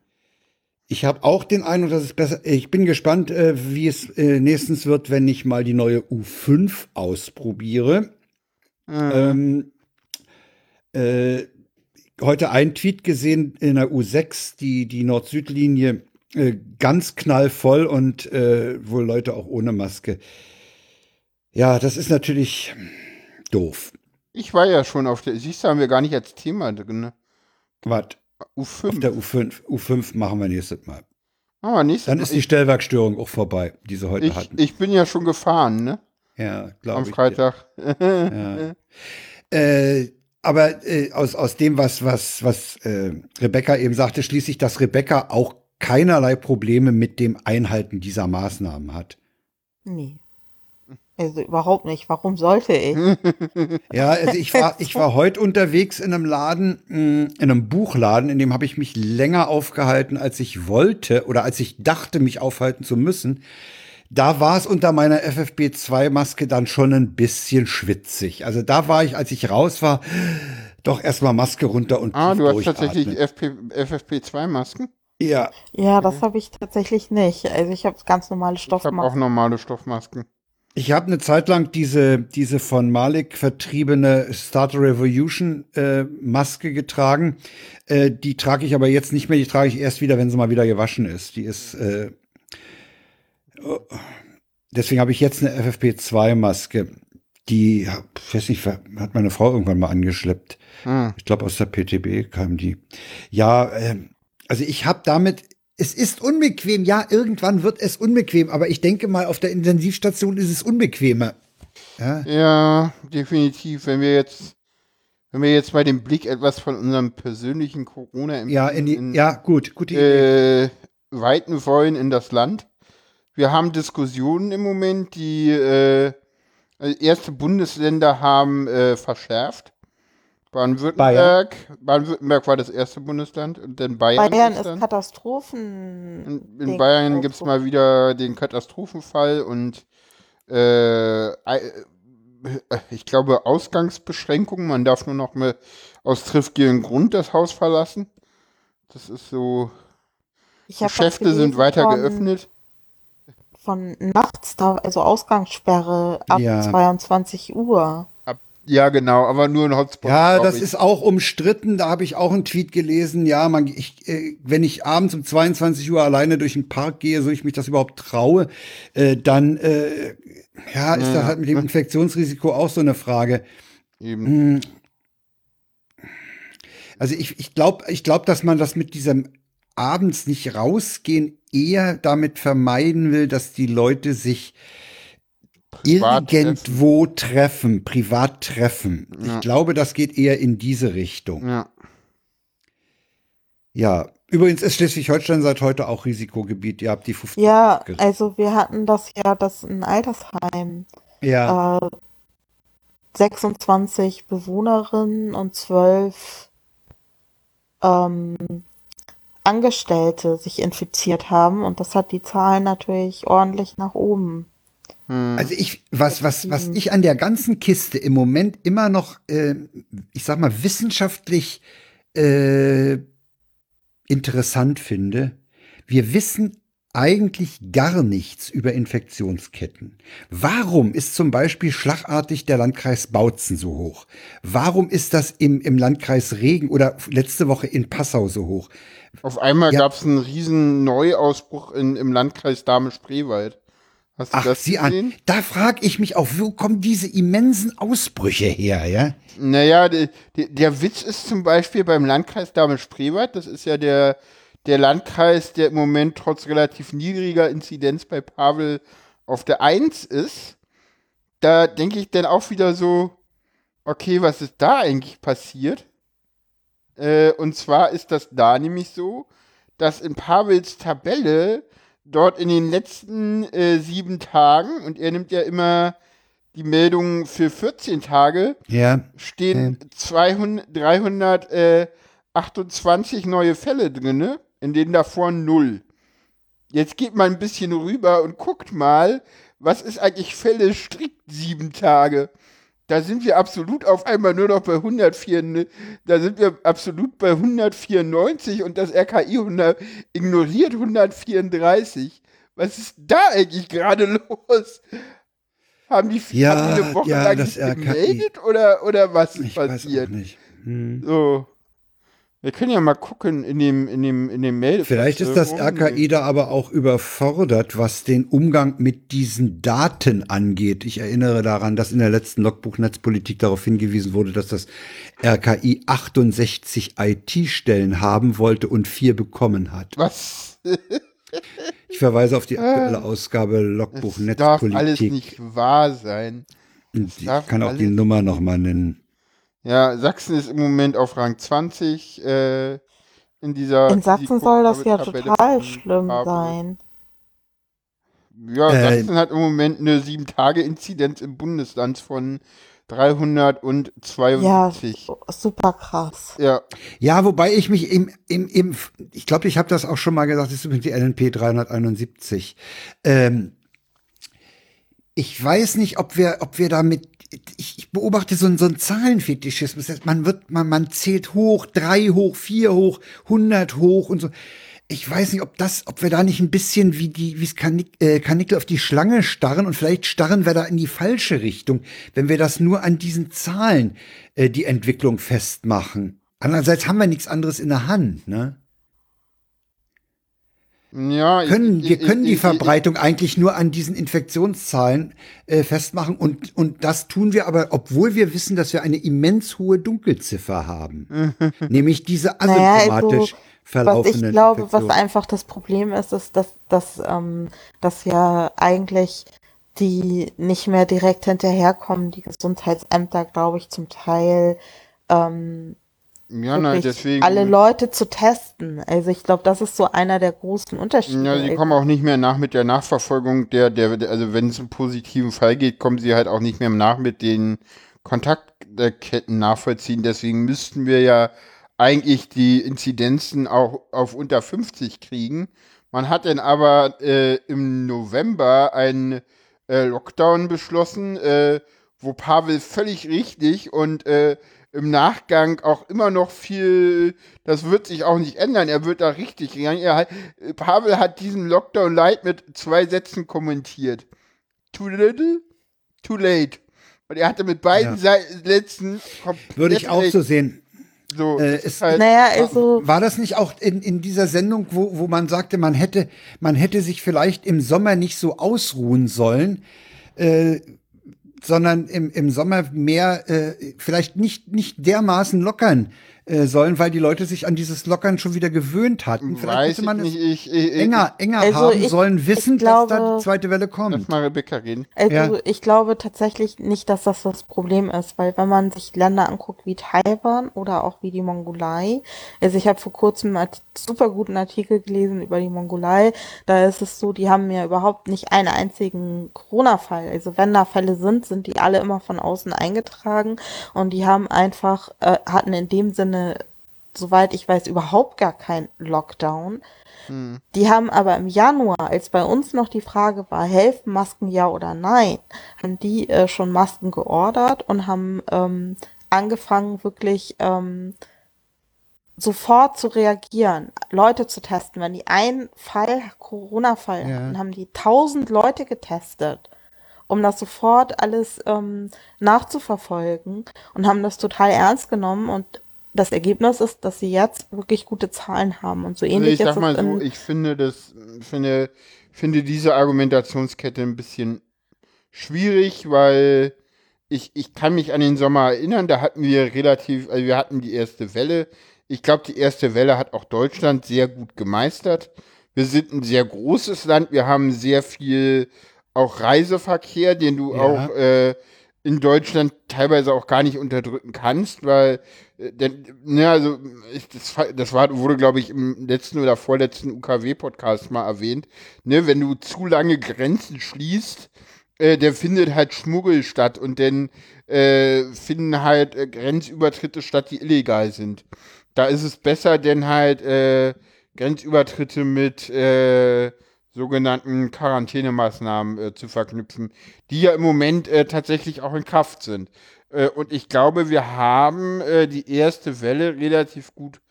Ich habe auch den Eindruck, dass es besser. Ich bin gespannt, äh, wie es äh, nächstens wird, wenn ich mal die neue U5 ausprobiere. Mhm. Ähm, äh, heute ein Tweet gesehen in der U6, die, die Nord-Süd-Linie äh, ganz knallvoll und äh, wohl Leute auch ohne Maske. Ja, das ist natürlich doof. Ich war ja schon auf der. Siehst du, haben wir gar nicht als Thema drin. Ne? Was? U5. Auf der U5, U5 machen wir nächstes Mal. Ah, nächstes Dann ist die Stellwerkstörung auch vorbei, die sie heute ich, hatten. Ich bin ja schon gefahren, ne? Ja, glaube ich. Am Freitag. Ja. äh, aber äh, aus, aus dem, was, was, was äh, Rebecca eben sagte, schließe ich, dass Rebecca auch keinerlei Probleme mit dem Einhalten dieser Maßnahmen hat. Nee. Also überhaupt nicht. Warum sollte ich? Ja, also ich war, ich war heute unterwegs in einem Laden, mh, in einem Buchladen, in dem habe ich mich länger aufgehalten, als ich wollte oder als ich dachte, mich aufhalten zu müssen. da war es unter meiner FFP2-Maske dann schon ein bisschen schwitzig. Also da war ich, als ich raus war, doch erstmal Maske runter und Ah, du hast tatsächlich FFP2-Masken? Ja. Ja, das habe ich tatsächlich nicht. Also ich habe ganz normale Stoffmasken. Ich habe auch normale Stoffmasken. Ich habe eine Zeit lang diese, diese von Malik vertriebene Starter Revolution äh, Maske getragen. Äh, die trage ich aber jetzt nicht mehr. Die trage ich erst wieder, wenn sie mal wieder gewaschen ist. Die ist. Äh, oh. deswegen habe ich jetzt eine FFP2-Maske. Die, ich weiß nicht, hat meine Frau irgendwann mal angeschleppt. Hm. Ich glaube, aus der PTB kam die. Ja, äh, also ich habe damit es ist unbequem. Ja, irgendwann wird es unbequem, aber ich denke mal, auf der Intensivstation ist es unbequemer. Ja, ja definitiv. Wenn wir jetzt, wenn wir jetzt mal den Blick etwas von unserem persönlichen corona ja, in die, ja, gut, gut. Äh, weiten wollen in das Land. Wir haben Diskussionen im Moment, die äh, erste Bundesländer haben äh, verschärft. Baden-Württemberg. Baden-Württemberg war das erste Bundesland und dann Bayern. Bayern ist, ist Katastrophen. In, in Bayern gibt es mal wieder den Katastrophenfall und äh, ich glaube Ausgangsbeschränkungen. Man darf nur noch mal aus triftigem Grund das Haus verlassen. Das ist so. Geschäfte sind weiter von, geöffnet. Von nachts, da, also Ausgangssperre ab ja. 22 Uhr. Ja, genau, aber nur ein Hotspot. Ja, das ich. ist auch umstritten. Da habe ich auch einen Tweet gelesen. Ja, man, ich, äh, wenn ich abends um 22 Uhr alleine durch den Park gehe, so ich mich das überhaupt traue, äh, dann äh, ja, ist ja, da halt mit dem Infektionsrisiko auch so eine Frage. Eben. Hm. Also ich, ich glaube, ich glaube, dass man das mit diesem abends nicht rausgehen eher damit vermeiden will, dass die Leute sich irgendwo treffen, privat treffen. Ja. Ich glaube, das geht eher in diese Richtung. Ja. Ja, übrigens ist Schleswig-Holstein seit heute auch Risikogebiet. Ihr habt die 50. Ja, also wir hatten das ja, das ein Altersheim. Ja. Äh, 26 Bewohnerinnen und 12 ähm, Angestellte sich infiziert haben und das hat die Zahlen natürlich ordentlich nach oben hm. Also ich, was, was, was ich an der ganzen Kiste im Moment immer noch, äh, ich sag mal, wissenschaftlich äh, interessant finde, wir wissen eigentlich gar nichts über Infektionsketten. Warum ist zum Beispiel schlagartig der Landkreis Bautzen so hoch? Warum ist das im, im Landkreis Regen oder letzte Woche in Passau so hoch? Auf einmal ja. gab es einen riesen Neuausbruch in, im Landkreis Dahme-Spreewald. Hast du Ach, das sieh an. Da frage ich mich auch, wo kommen diese immensen Ausbrüche her, ja? Naja, der, der Witz ist zum Beispiel beim Landkreis Dahme-Spreewald, das ist ja der, der Landkreis, der im Moment trotz relativ niedriger Inzidenz bei Pavel auf der Eins ist. Da denke ich dann auch wieder so, okay, was ist da eigentlich passiert? Äh, und zwar ist das da nämlich so, dass in Pavels Tabelle dort in den letzten äh, sieben Tagen, und er nimmt ja immer die Meldungen für 14 Tage, ja. stehen ja. 200, 328 neue Fälle drin, in denen davor null. Jetzt geht man ein bisschen rüber und guckt mal, was ist eigentlich Fälle strikt sieben Tage? Da sind wir absolut auf einmal nur noch bei 104, ne? da sind wir absolut bei 194 und das RKI 100 ignoriert 134. Was ist da eigentlich gerade los? Haben die, ja, haben die eine Woche ja, lang nicht gemeldet oder, oder was ist ich passiert? Weiß auch nicht. Hm. So. Wir können ja mal gucken in dem, in dem, in dem Mail. Vielleicht ist das RKI da aber auch überfordert, was den Umgang mit diesen Daten angeht. Ich erinnere daran, dass in der letzten Logbuch-Netzpolitik darauf hingewiesen wurde, dass das RKI 68 IT-Stellen haben wollte und vier bekommen hat. Was? ich verweise auf die aktuelle Ausgabe Logbuch Netzpolitik. Das darf alles nicht wahr sein. ich kann auch die Nummer nochmal nennen. Ja, Sachsen ist im Moment auf Rang 20 äh, in dieser. In Sachsen soll das ja total schlimm sein. Ja, äh, Sachsen hat im Moment eine 7-Tage-Inzidenz im Bundesland von 372. Ja, super krass. Ja. Ja, wobei ich mich im, im, im ich glaube, ich habe das auch schon mal gesagt, das ist übrigens die LNP 371. Ähm, ich weiß nicht, ob wir, ob wir damit, ich, ich beobachte so, so einen Zahlenfetischismus. Man wird, man, man zählt hoch, drei hoch, vier hoch, hundert hoch und so. Ich weiß nicht, ob das, ob wir da nicht ein bisschen wie die, wie es Kanik, äh, Kanickel auf die Schlange starren und vielleicht starren wir da in die falsche Richtung, wenn wir das nur an diesen Zahlen äh, die Entwicklung festmachen. Andererseits haben wir nichts anderes in der Hand, ne? Ja, können, ich, wir können ich, die Verbreitung ich, eigentlich nur an diesen Infektionszahlen äh, festmachen und, und das tun wir aber, obwohl wir wissen, dass wir eine immens hohe Dunkelziffer haben. nämlich diese asymptomatisch naja, also, verlaufenden Was ich glaube, was einfach das Problem ist, ist, dass, dass, ähm, dass ja eigentlich die nicht mehr direkt hinterherkommen, die Gesundheitsämter, glaube ich, zum Teil ähm, ja, nein, deswegen. Alle Leute zu testen. Also ich glaube, das ist so einer der großen Unterschiede. Ja, sie kommen auch nicht mehr nach mit der Nachverfolgung der, der, also wenn es einen positiven Fall geht, kommen sie halt auch nicht mehr nach mit den Kontaktketten nachvollziehen. Deswegen müssten wir ja eigentlich die Inzidenzen auch auf unter 50 kriegen. Man hat dann aber äh, im November einen äh, Lockdown beschlossen, äh, wo Pavel völlig richtig und äh, im Nachgang auch immer noch viel, das wird sich auch nicht ändern, er wird da richtig gegangen. Er hat, Pavel hat diesen Lockdown Light mit zwei Sätzen kommentiert. Too little, too late. Und er hatte mit beiden ja. Sätzen Würde ich auch so sehen. So, äh, ist, halt, naja, also war das nicht auch in, in dieser Sendung, wo, wo man sagte, man hätte, man hätte sich vielleicht im Sommer nicht so ausruhen sollen, äh, sondern im, im Sommer mehr, äh, vielleicht nicht, nicht dermaßen lockern äh, sollen, weil die Leute sich an dieses Lockern schon wieder gewöhnt hatten. Vielleicht hätte man es ich, ich, enger, enger also haben ich, sollen, wissen, glaube, dass da die zweite Welle kommt. Lass mal Rebecca reden. Also ja. ich glaube tatsächlich nicht, dass das das Problem ist, weil wenn man sich Länder anguckt wie Taiwan oder auch wie die Mongolei, also ich habe vor kurzem einen super guten Artikel gelesen über die Mongolei, da ist es so, die haben ja überhaupt nicht einen einzigen Corona-Fall. Also wenn da Fälle sind, sind die alle immer von außen eingetragen und die haben einfach, äh, hatten in dem Sinne eine, soweit ich weiß, überhaupt gar kein Lockdown. Hm. Die haben aber im Januar, als bei uns noch die Frage war, helfen Masken ja oder nein, haben die äh, schon Masken geordert und haben ähm, angefangen, wirklich ähm, sofort zu reagieren, Leute zu testen. Wenn die einen Fall, Corona-Fall ja. hatten, haben die tausend Leute getestet um das sofort alles ähm, nachzuverfolgen und haben das total ernst genommen und das Ergebnis ist, dass sie jetzt wirklich gute Zahlen haben und so ähnlich. Also ich sag mal so, ich finde das, finde, finde diese Argumentationskette ein bisschen schwierig, weil ich, ich kann mich an den Sommer erinnern, da hatten wir relativ, also wir hatten die erste Welle. Ich glaube, die erste Welle hat auch Deutschland sehr gut gemeistert. Wir sind ein sehr großes Land, wir haben sehr viel auch Reiseverkehr, den du ja. auch äh, in Deutschland teilweise auch gar nicht unterdrücken kannst, weil denn, ne, also ich, das, das war, wurde, glaube ich, im letzten oder vorletzten UKW-Podcast mal erwähnt. Ne, wenn du zu lange Grenzen schließt, äh, der findet halt Schmuggel statt und dann äh, finden halt äh, Grenzübertritte statt, die illegal sind. Da ist es besser, denn halt äh, Grenzübertritte mit äh, sogenannten Quarantänemaßnahmen äh, zu verknüpfen, die ja im Moment äh, tatsächlich auch in Kraft sind. Äh, und ich glaube, wir haben äh, die erste Welle relativ gut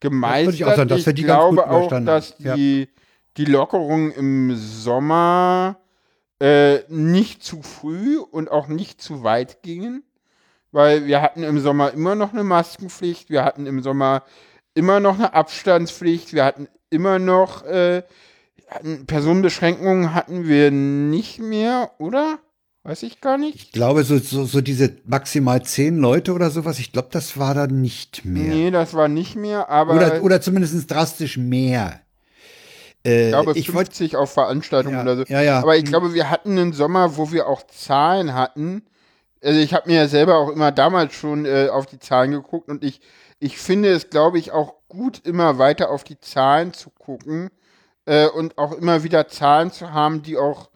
gemeistert. ich auch sagen, dass ich die glaube auch, dass ja. die, die Lockerungen im Sommer äh, nicht zu früh und auch nicht zu weit gingen, weil wir hatten im Sommer immer noch eine Maskenpflicht, wir hatten im Sommer immer noch eine Abstandspflicht, wir hatten immer noch äh, Personenbeschränkungen hatten wir nicht mehr, oder? Weiß ich gar nicht. Ich glaube, so, so, so diese maximal zehn Leute oder sowas, ich glaube, das war da nicht mehr. Nee, das war nicht mehr, aber. Oder, oder zumindest drastisch mehr. Äh, ich glaube, ich 50 wollt, auf Veranstaltungen ja, oder so. Ja, ja. Aber ich glaube, wir hatten einen Sommer, wo wir auch Zahlen hatten. Also ich habe mir ja selber auch immer damals schon äh, auf die Zahlen geguckt und ich, ich finde es, glaube ich, auch gut, immer weiter auf die Zahlen zu gucken äh, und auch immer wieder Zahlen zu haben, die auch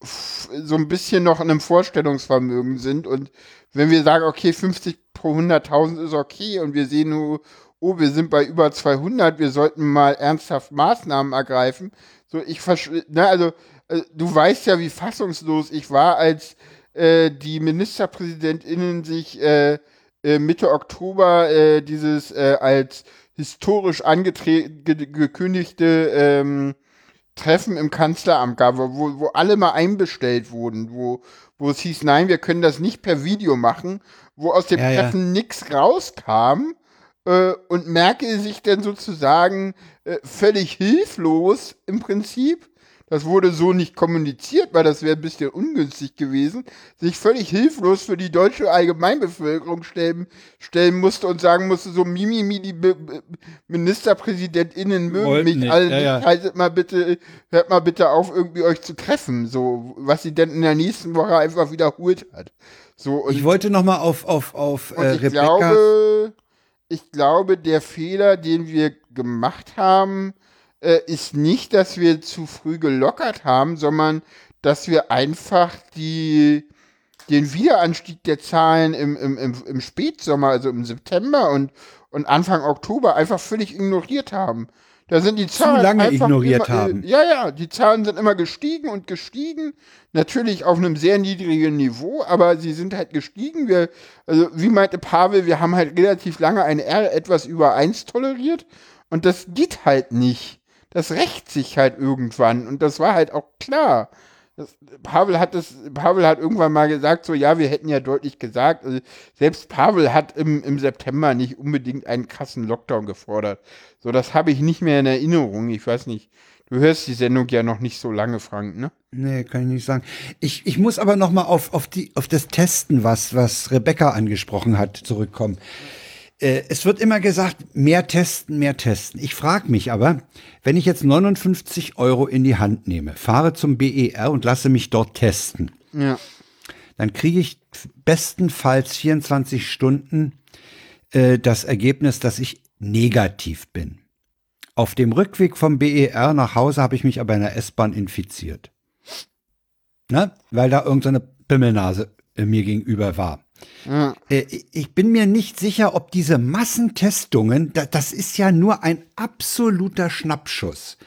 so ein bisschen noch in einem Vorstellungsvermögen sind. Und wenn wir sagen, okay, 50 pro 100.000 ist okay und wir sehen nur, oh, wir sind bei über 200, wir sollten mal ernsthaft Maßnahmen ergreifen. So, ich ne, also äh, du weißt ja, wie fassungslos ich war, als äh, die MinisterpräsidentInnen sich äh, äh Mitte Oktober äh, dieses äh, als historisch angekündigte ähm, Treffen im Kanzleramt gab, wo, wo alle mal einbestellt wurden, wo, wo es hieß, nein, wir können das nicht per Video machen, wo aus dem ja, Treffen ja. nichts rauskam äh, und Merkel sich dann sozusagen äh, völlig hilflos im Prinzip das wurde so nicht kommuniziert, weil das wäre ein bisschen ungünstig gewesen, sich völlig hilflos für die deutsche Allgemeinbevölkerung stellen, stellen musste und sagen musste, so Mimimi, die Be MinisterpräsidentInnen mögen Wollten mich alle ja, ja. haltet mal bitte, hört mal bitte auf, irgendwie euch zu treffen, so, was sie denn in der nächsten Woche einfach wiederholt hat. So, ich wollte noch mal auf, auf, auf äh, ich Rebecca. Glaube, ich glaube, der Fehler, den wir gemacht haben, äh, ist nicht, dass wir zu früh gelockert haben, sondern dass wir einfach die, den Wiederanstieg der Zahlen im, im, im, im Spätsommer, also im September und, und Anfang Oktober einfach völlig ignoriert haben. Da sind die Zahlen Zu lange ignoriert immer, äh, haben. Ja, ja, die Zahlen sind immer gestiegen und gestiegen. Natürlich auf einem sehr niedrigen Niveau, aber sie sind halt gestiegen. Wir, also wie meinte Pavel, wir haben halt relativ lange eine R etwas über 1 toleriert und das geht halt nicht das rächt sich halt irgendwann. Und das war halt auch klar. Das, Pavel hat das, Pavel hat irgendwann mal gesagt, so ja, wir hätten ja deutlich gesagt, also selbst Pavel hat im, im September nicht unbedingt einen krassen Lockdown gefordert. So, das habe ich nicht mehr in Erinnerung. Ich weiß nicht. Du hörst die Sendung ja noch nicht so lange, Frank, ne? Nee, kann ich nicht sagen. Ich, ich muss aber noch mal auf, auf, die, auf das Testen, was, was Rebecca angesprochen hat, zurückkommen. Äh, es wird immer gesagt, mehr testen, mehr testen. Ich frage mich aber, wenn ich jetzt 59 Euro in die Hand nehme, fahre zum BER und lasse mich dort testen, ja. dann kriege ich bestenfalls 24 Stunden äh, das Ergebnis, dass ich negativ bin. Auf dem Rückweg vom BER nach Hause habe ich mich aber in der S-Bahn infiziert. Ne? Weil da irgendeine so Pimmelnase äh, mir gegenüber war. Ja. Äh, ich bin mir nicht sicher, ob diese Massentestungen, das ist ja nur ein absoluter Schnappschuss.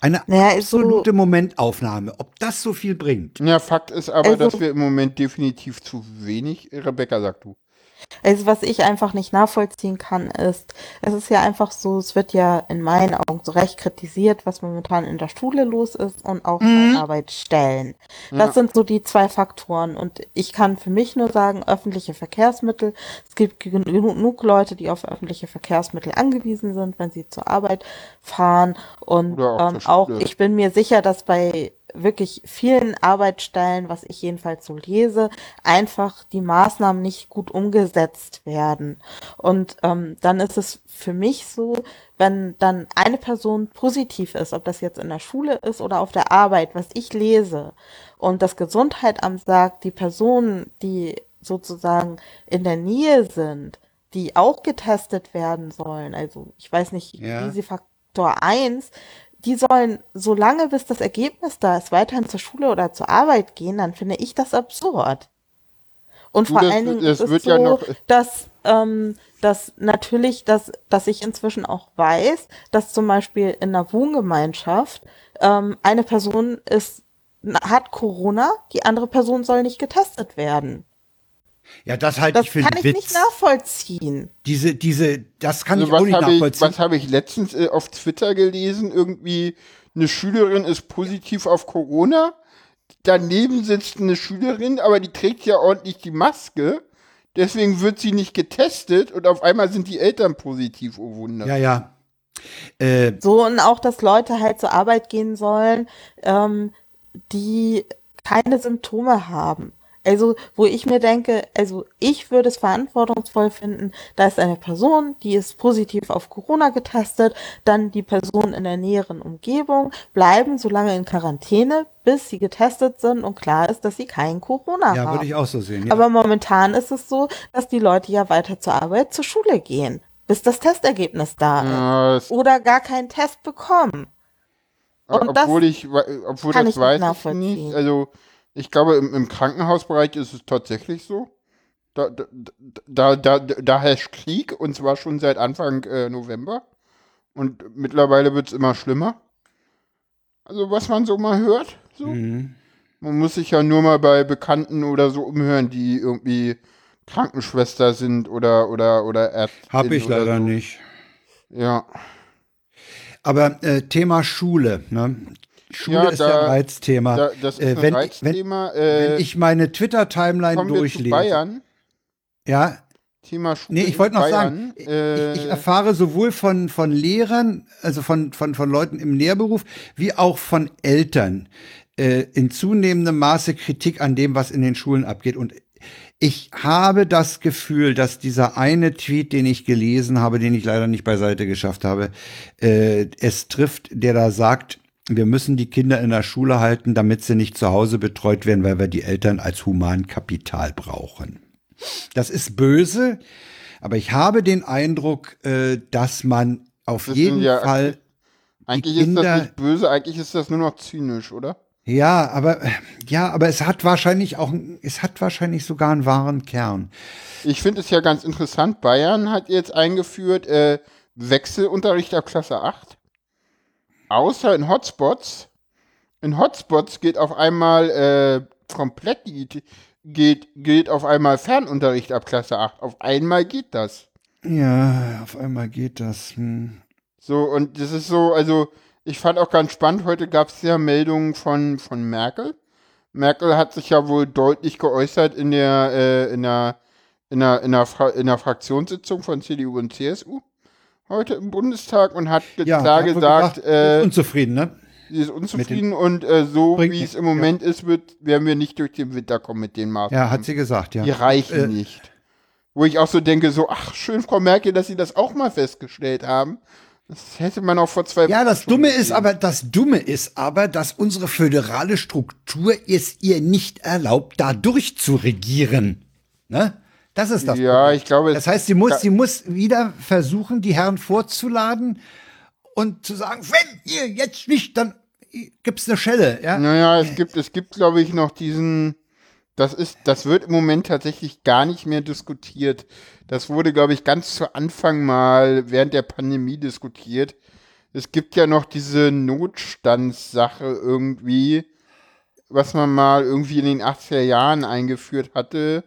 Eine naja, absolute so Momentaufnahme, ob das so viel bringt. Ja, Fakt ist aber, also, dass wir im Moment definitiv zu wenig, Rebecca, sag du. Also was ich einfach nicht nachvollziehen kann, ist, es ist ja einfach so, es wird ja in meinen Augen so recht kritisiert, was momentan in der Schule los ist und auch mhm. bei Arbeitsstellen. Das ja. sind so die zwei Faktoren. Und ich kann für mich nur sagen, öffentliche Verkehrsmittel. Es gibt genug Leute, die auf öffentliche Verkehrsmittel angewiesen sind, wenn sie zur Arbeit fahren. Und auch, ähm, auch ich bin mir sicher, dass bei wirklich vielen Arbeitsstellen, was ich jedenfalls so lese, einfach die Maßnahmen nicht gut umgesetzt werden. Und ähm, dann ist es für mich so, wenn dann eine Person positiv ist, ob das jetzt in der Schule ist oder auf der Arbeit, was ich lese, und das Gesundheitsamt sagt, die Personen, die sozusagen in der Nähe sind, die auch getestet werden sollen, also ich weiß nicht, ja. wie sie Faktor 1, die sollen, solange bis das Ergebnis da ist, weiterhin zur Schule oder zur Arbeit gehen, dann finde ich das absurd. Und vor das, allen Dingen ist es so, ja dass, ähm, dass natürlich, dass, dass ich inzwischen auch weiß, dass zum Beispiel in einer Wohngemeinschaft ähm, eine Person ist, hat Corona, die andere Person soll nicht getestet werden. Ja, das halte ich für Das kann ich Witz. nicht nachvollziehen. Diese, diese, das kann also ich auch nicht nachvollziehen. Ich, was habe ich letztens äh, auf Twitter gelesen? Irgendwie eine Schülerin ist positiv auf Corona. Daneben sitzt eine Schülerin, aber die trägt ja ordentlich die Maske. Deswegen wird sie nicht getestet und auf einmal sind die Eltern positiv, oh Wunder. Ja, ja. Äh, so, und auch, dass Leute halt zur Arbeit gehen sollen, ähm, die keine Symptome haben. Also, wo ich mir denke, also ich würde es verantwortungsvoll finden, da ist eine Person, die ist positiv auf Corona getestet, dann die Person in der näheren Umgebung bleiben so lange in Quarantäne, bis sie getestet sind und klar ist, dass sie kein Corona ja, haben. Ja, würde ich auch so sehen. Ja. Aber momentan ist es so, dass die Leute ja weiter zur Arbeit, zur Schule gehen, bis das Testergebnis da ja, ist. Oder gar keinen Test bekommen. Und obwohl das ich, obwohl das ich weiß ich nicht. Also ich glaube, im, im Krankenhausbereich ist es tatsächlich so. Da, da, da, da, herrscht Krieg und zwar schon seit Anfang äh, November. Und mittlerweile wird es immer schlimmer. Also, was man so mal hört, So. Mhm. Man muss sich ja nur mal bei Bekannten oder so umhören, die irgendwie Krankenschwester sind oder oder oder Ärztin. Hab ich leider so. nicht. Ja. Aber äh, Thema Schule, ne? Schule ja, ist da, ja ein Reizthema. Da, das ist äh, wenn, ein Reizthema. Wenn, äh, wenn ich meine Twitter-Timeline durchlese. Bayern. Ja. Thema Schule. Nee, ich wollte noch Bayern, sagen, äh, ich, ich, erfahre sowohl von, von Lehrern, also von, von, von Leuten im Lehrberuf, wie auch von Eltern äh, in zunehmendem Maße Kritik an dem, was in den Schulen abgeht. Und ich habe das Gefühl, dass dieser eine Tweet, den ich gelesen habe, den ich leider nicht beiseite geschafft habe, äh, es trifft, der da sagt, wir müssen die Kinder in der Schule halten, damit sie nicht zu Hause betreut werden, weil wir die Eltern als Humankapital brauchen. Das ist böse, aber ich habe den Eindruck, äh, dass man auf das jeden ja, Fall. Eigentlich ist das nicht böse, eigentlich ist das nur noch zynisch, oder? Ja, aber ja, aber es hat wahrscheinlich auch, es hat wahrscheinlich sogar einen wahren Kern. Ich finde es ja ganz interessant. Bayern hat jetzt eingeführt äh, Wechselunterricht ab Klasse 8. Außer in Hotspots. In Hotspots geht auf einmal äh, komplett die, geht, geht auf einmal Fernunterricht ab Klasse 8. Auf einmal geht das. Ja, auf einmal geht das. Hm. So, und das ist so, also ich fand auch ganz spannend, heute gab es ja Meldungen von, von Merkel. Merkel hat sich ja wohl deutlich geäußert in der, äh, in der, in der, in der, Fra in der Fraktionssitzung von CDU und CSU heute im Bundestag und hat ja, klar gesagt, gesagt äh, unzufrieden, ne? Sie ist unzufrieden und äh, so wie es im Moment ja. ist, wird, werden wir nicht durch den Winter kommen mit den Maßnahmen. Ja, hat sie gesagt, ja. Die reichen äh, nicht. Wo ich auch so denke, so, ach, schön, Frau Merkel, dass Sie das auch mal festgestellt haben. Das hätte man auch vor zwei Ja, das Dumme ist aber, das Dumme ist aber, dass unsere föderale Struktur es ihr nicht erlaubt, da durchzuregieren. Ne? Das ist das. Ja, Problem. ich glaube. Das heißt, sie muss, sie muss wieder versuchen, die Herren vorzuladen und zu sagen, wenn ihr jetzt nicht, dann gibt's eine Schelle, ja? Naja, es gibt, es gibt, glaube ich, noch diesen, das ist, das wird im Moment tatsächlich gar nicht mehr diskutiert. Das wurde, glaube ich, ganz zu Anfang mal während der Pandemie diskutiert. Es gibt ja noch diese Notstandssache irgendwie, was man mal irgendwie in den 80er Jahren eingeführt hatte.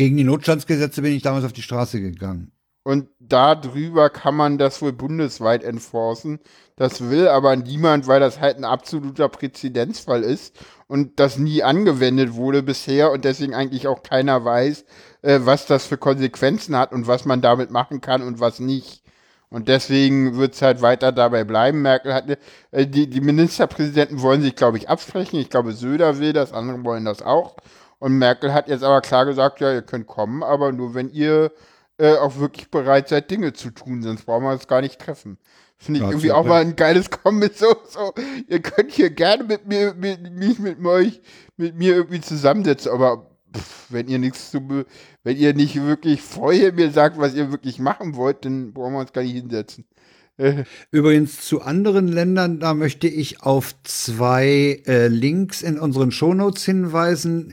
Gegen die Notstandsgesetze bin ich damals auf die Straße gegangen. Und darüber kann man das wohl bundesweit enforcen. Das will aber niemand, weil das halt ein absoluter Präzedenzfall ist und das nie angewendet wurde bisher und deswegen eigentlich auch keiner weiß, äh, was das für Konsequenzen hat und was man damit machen kann und was nicht. Und deswegen wird es halt weiter dabei bleiben. Merkel hat, äh, die, die Ministerpräsidenten wollen sich, glaube ich, absprechen. Ich glaube, Söder will das, andere wollen das auch. Und Merkel hat jetzt aber klar gesagt, ja, ihr könnt kommen, aber nur wenn ihr äh, auch wirklich bereit seid, Dinge zu tun, sonst brauchen wir uns gar nicht treffen. Finde ich ja, irgendwie auch mal ein geiles Comment. So, so, ihr könnt hier gerne mit mir, mit, mich mit euch, mit mir irgendwie zusammensetzen, aber pff, wenn ihr nichts zu, wenn ihr nicht wirklich vorher mir sagt, was ihr wirklich machen wollt, dann brauchen wir uns gar nicht hinsetzen. Übrigens zu anderen Ländern, da möchte ich auf zwei äh, Links in unseren Shownotes hinweisen.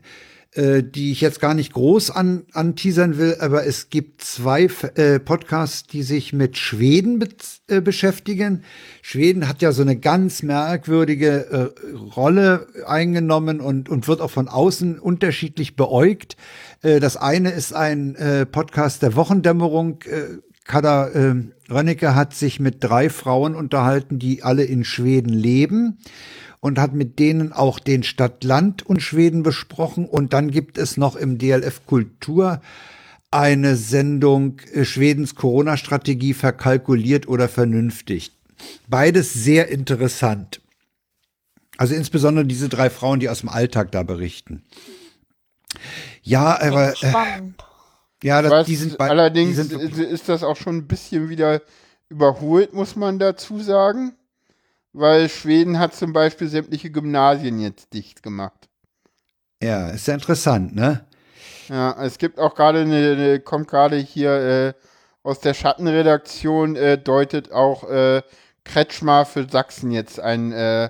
Äh, die ich jetzt gar nicht groß an, anteasern will, aber es gibt zwei äh, Podcasts, die sich mit Schweden be äh, beschäftigen. Schweden hat ja so eine ganz merkwürdige äh, Rolle eingenommen und, und wird auch von außen unterschiedlich beäugt. Äh, das eine ist ein Podcast der Wochendämmerung. Kada äh, Rönnecke hat sich mit drei Frauen unterhalten, die alle in Schweden leben und hat mit denen auch den Stadt-Land und Schweden besprochen. Und dann gibt es noch im DLF Kultur eine Sendung äh, Schwedens Corona-Strategie verkalkuliert oder vernünftig. Beides sehr interessant. Also insbesondere diese drei Frauen, die aus dem Alltag da berichten. Ja, aber. Äh, ja, das, die sind allerdings die sind ist das auch schon ein bisschen wieder überholt, muss man dazu sagen weil Schweden hat zum Beispiel sämtliche Gymnasien jetzt dicht gemacht. Ja, ist ja interessant, ne? Ja, es gibt auch gerade eine, eine, kommt gerade hier äh, aus der Schattenredaktion, äh, deutet auch äh, Kretschmar für Sachsen jetzt einen äh,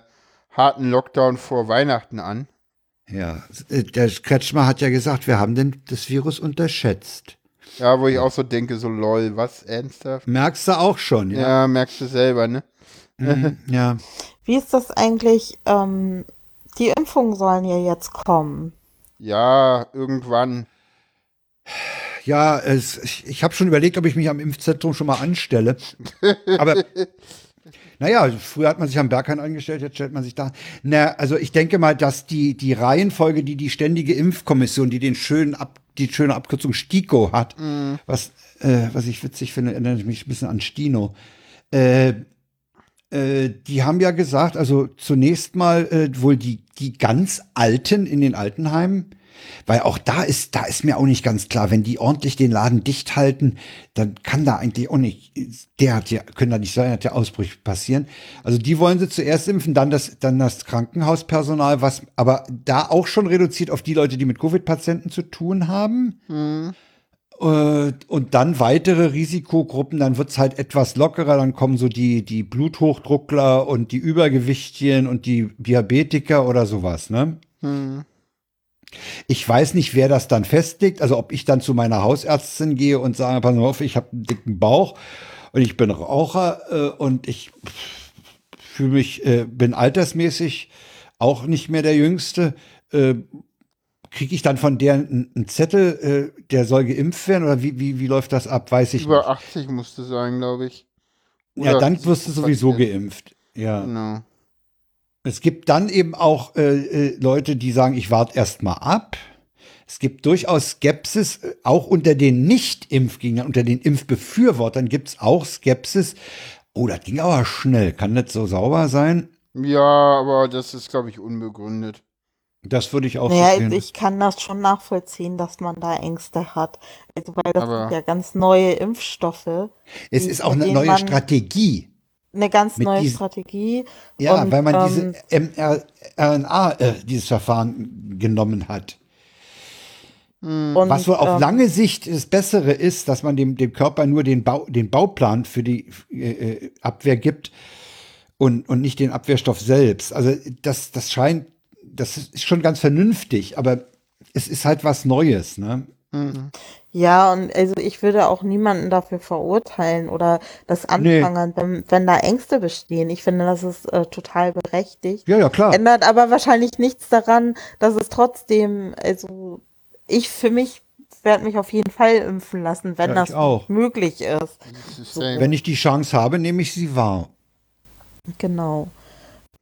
harten Lockdown vor Weihnachten an. Ja, äh, der Kretschmar hat ja gesagt, wir haben den, das Virus unterschätzt. Ja, wo ich auch so denke, so lol, was, ernsthaft? Merkst du auch schon, ja? Ja, merkst du selber, ne? Mhm, ja. Wie ist das eigentlich? Ähm, Die Impfungen sollen ja jetzt kommen. Ja, irgendwann. Ja, es, ich, ich habe schon überlegt, ob ich mich am Impfzentrum schon mal anstelle. Aber naja, früher hat man sich am Berghain angestellt, jetzt stellt man sich da. Na, also ich denke mal, dass die, die Reihenfolge, die die ständige Impfkommission, die den schönen Ab, die schöne Abkürzung STIKO hat, mhm. was, äh, was ich witzig finde, erinnert mich ein bisschen an Stino. Äh, äh, die haben ja gesagt, also zunächst mal äh, wohl die, die ganz Alten in den Altenheimen, weil auch da ist, da ist mir auch nicht ganz klar, wenn die ordentlich den Laden dicht halten, dann kann da eigentlich auch nicht, der hat ja, können da nicht sein, hat ja Ausbrüche passieren. Also die wollen sie zuerst impfen, dann das, dann das Krankenhauspersonal, was aber da auch schon reduziert auf die Leute, die mit Covid-Patienten zu tun haben. Hm. Und dann weitere Risikogruppen, dann wird's halt etwas lockerer, dann kommen so die, die Bluthochdruckler und die Übergewichtchen und die Diabetiker oder sowas, ne? Hm. Ich weiß nicht, wer das dann festlegt. Also ob ich dann zu meiner Hausärztin gehe und sage, pass auf, ich habe einen dicken Bauch und ich bin Raucher äh, und ich fühle mich, äh, bin altersmäßig auch nicht mehr der Jüngste. Äh, Kriege ich dann von der einen Zettel, äh, der soll geimpft werden oder wie, wie, wie läuft das ab? Weiß ich Über nicht. 80 musste sein, glaube ich. Oder ja, dann wirst du sowieso geimpft. Ja. Genau. Es gibt dann eben auch äh, äh, Leute, die sagen, ich warte erst mal ab. Es gibt durchaus Skepsis, äh, auch unter den Nicht-Impfgegnern, unter den Impfbefürwortern gibt es auch Skepsis. Oh, das ging aber schnell. Kann das so sauber sein? Ja, aber das ist, glaube ich, unbegründet. Das würde ich auch naja, sehen. Ich kann das schon nachvollziehen, dass man da Ängste hat. Also, weil das aber sind ja ganz neue Impfstoffe. Es ist auch eine neue Strategie eine ganz neue diesen, Strategie. Ja, und, weil man ähm, diese mRNA, äh, dieses Verfahren genommen hat. Und, Was wohl auf ähm, lange Sicht das Bessere ist, dass man dem, dem Körper nur den, Bau, den Bauplan für die äh, äh, Abwehr gibt und, und nicht den Abwehrstoff selbst. Also das, das scheint, das ist schon ganz vernünftig, aber es ist halt was Neues, ne? Mhm. Ja, und also ich würde auch niemanden dafür verurteilen oder das anfangen, nee. wenn, wenn da Ängste bestehen. Ich finde, das ist äh, total berechtigt. Ja, ja, klar. Ändert aber wahrscheinlich nichts daran, dass es trotzdem, also ich für mich werde mich auf jeden Fall impfen lassen, wenn ja, das auch. möglich ist. So. Wenn ich die Chance habe, nehme ich sie wahr. Genau.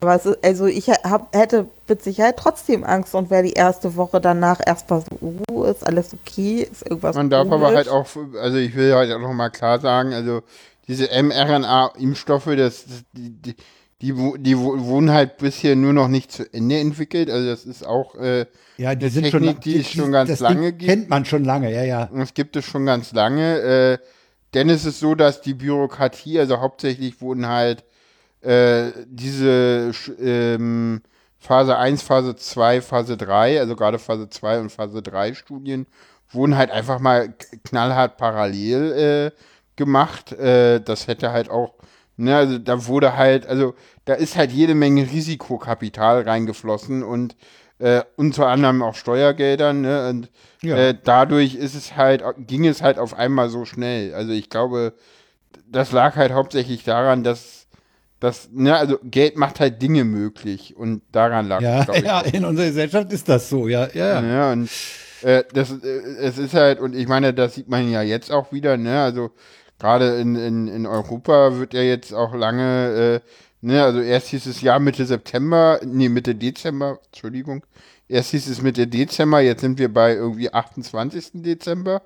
Aber ist, also ich hab, hätte mit Sicherheit trotzdem Angst und wäre die erste Woche danach erstmal so, uh, ist alles okay, ist irgendwas Man darf aber halt auch, also ich will halt auch nochmal klar sagen, also diese mRNA-Impfstoffe, das, das, die, die, die, die wurden halt bisher nur noch nicht zu Ende entwickelt. Also das ist auch äh, ja, die sind Technik, schon, die es schon ganz das lange gibt. Kennt man schon lange, ja, ja. Das gibt es schon ganz lange. Äh, denn es ist so, dass die Bürokratie, also hauptsächlich wurden halt äh, diese ähm, Phase 1, Phase 2, Phase 3, also gerade Phase 2 und Phase 3 Studien, wurden halt einfach mal knallhart parallel äh, gemacht. Äh, das hätte halt auch, ne, also da wurde halt, also da ist halt jede Menge Risikokapital reingeflossen und äh, unter anderem auch Steuergeldern, ne? Und ja. äh, dadurch ist es halt, ging es halt auf einmal so schnell. Also ich glaube, das lag halt hauptsächlich daran, dass das, ne, also Geld macht halt Dinge möglich und daran lag ja, es, Ja, in unserer Gesellschaft ist das so, ja, ja. Ja, und äh, das, äh, es ist halt, und ich meine, das sieht man ja jetzt auch wieder, ne, also gerade in, in, in Europa wird ja jetzt auch lange, äh, ne, also erst hieß es ja Mitte September, nee, Mitte Dezember, Entschuldigung, erst hieß es Mitte Dezember, jetzt sind wir bei irgendwie 28. Dezember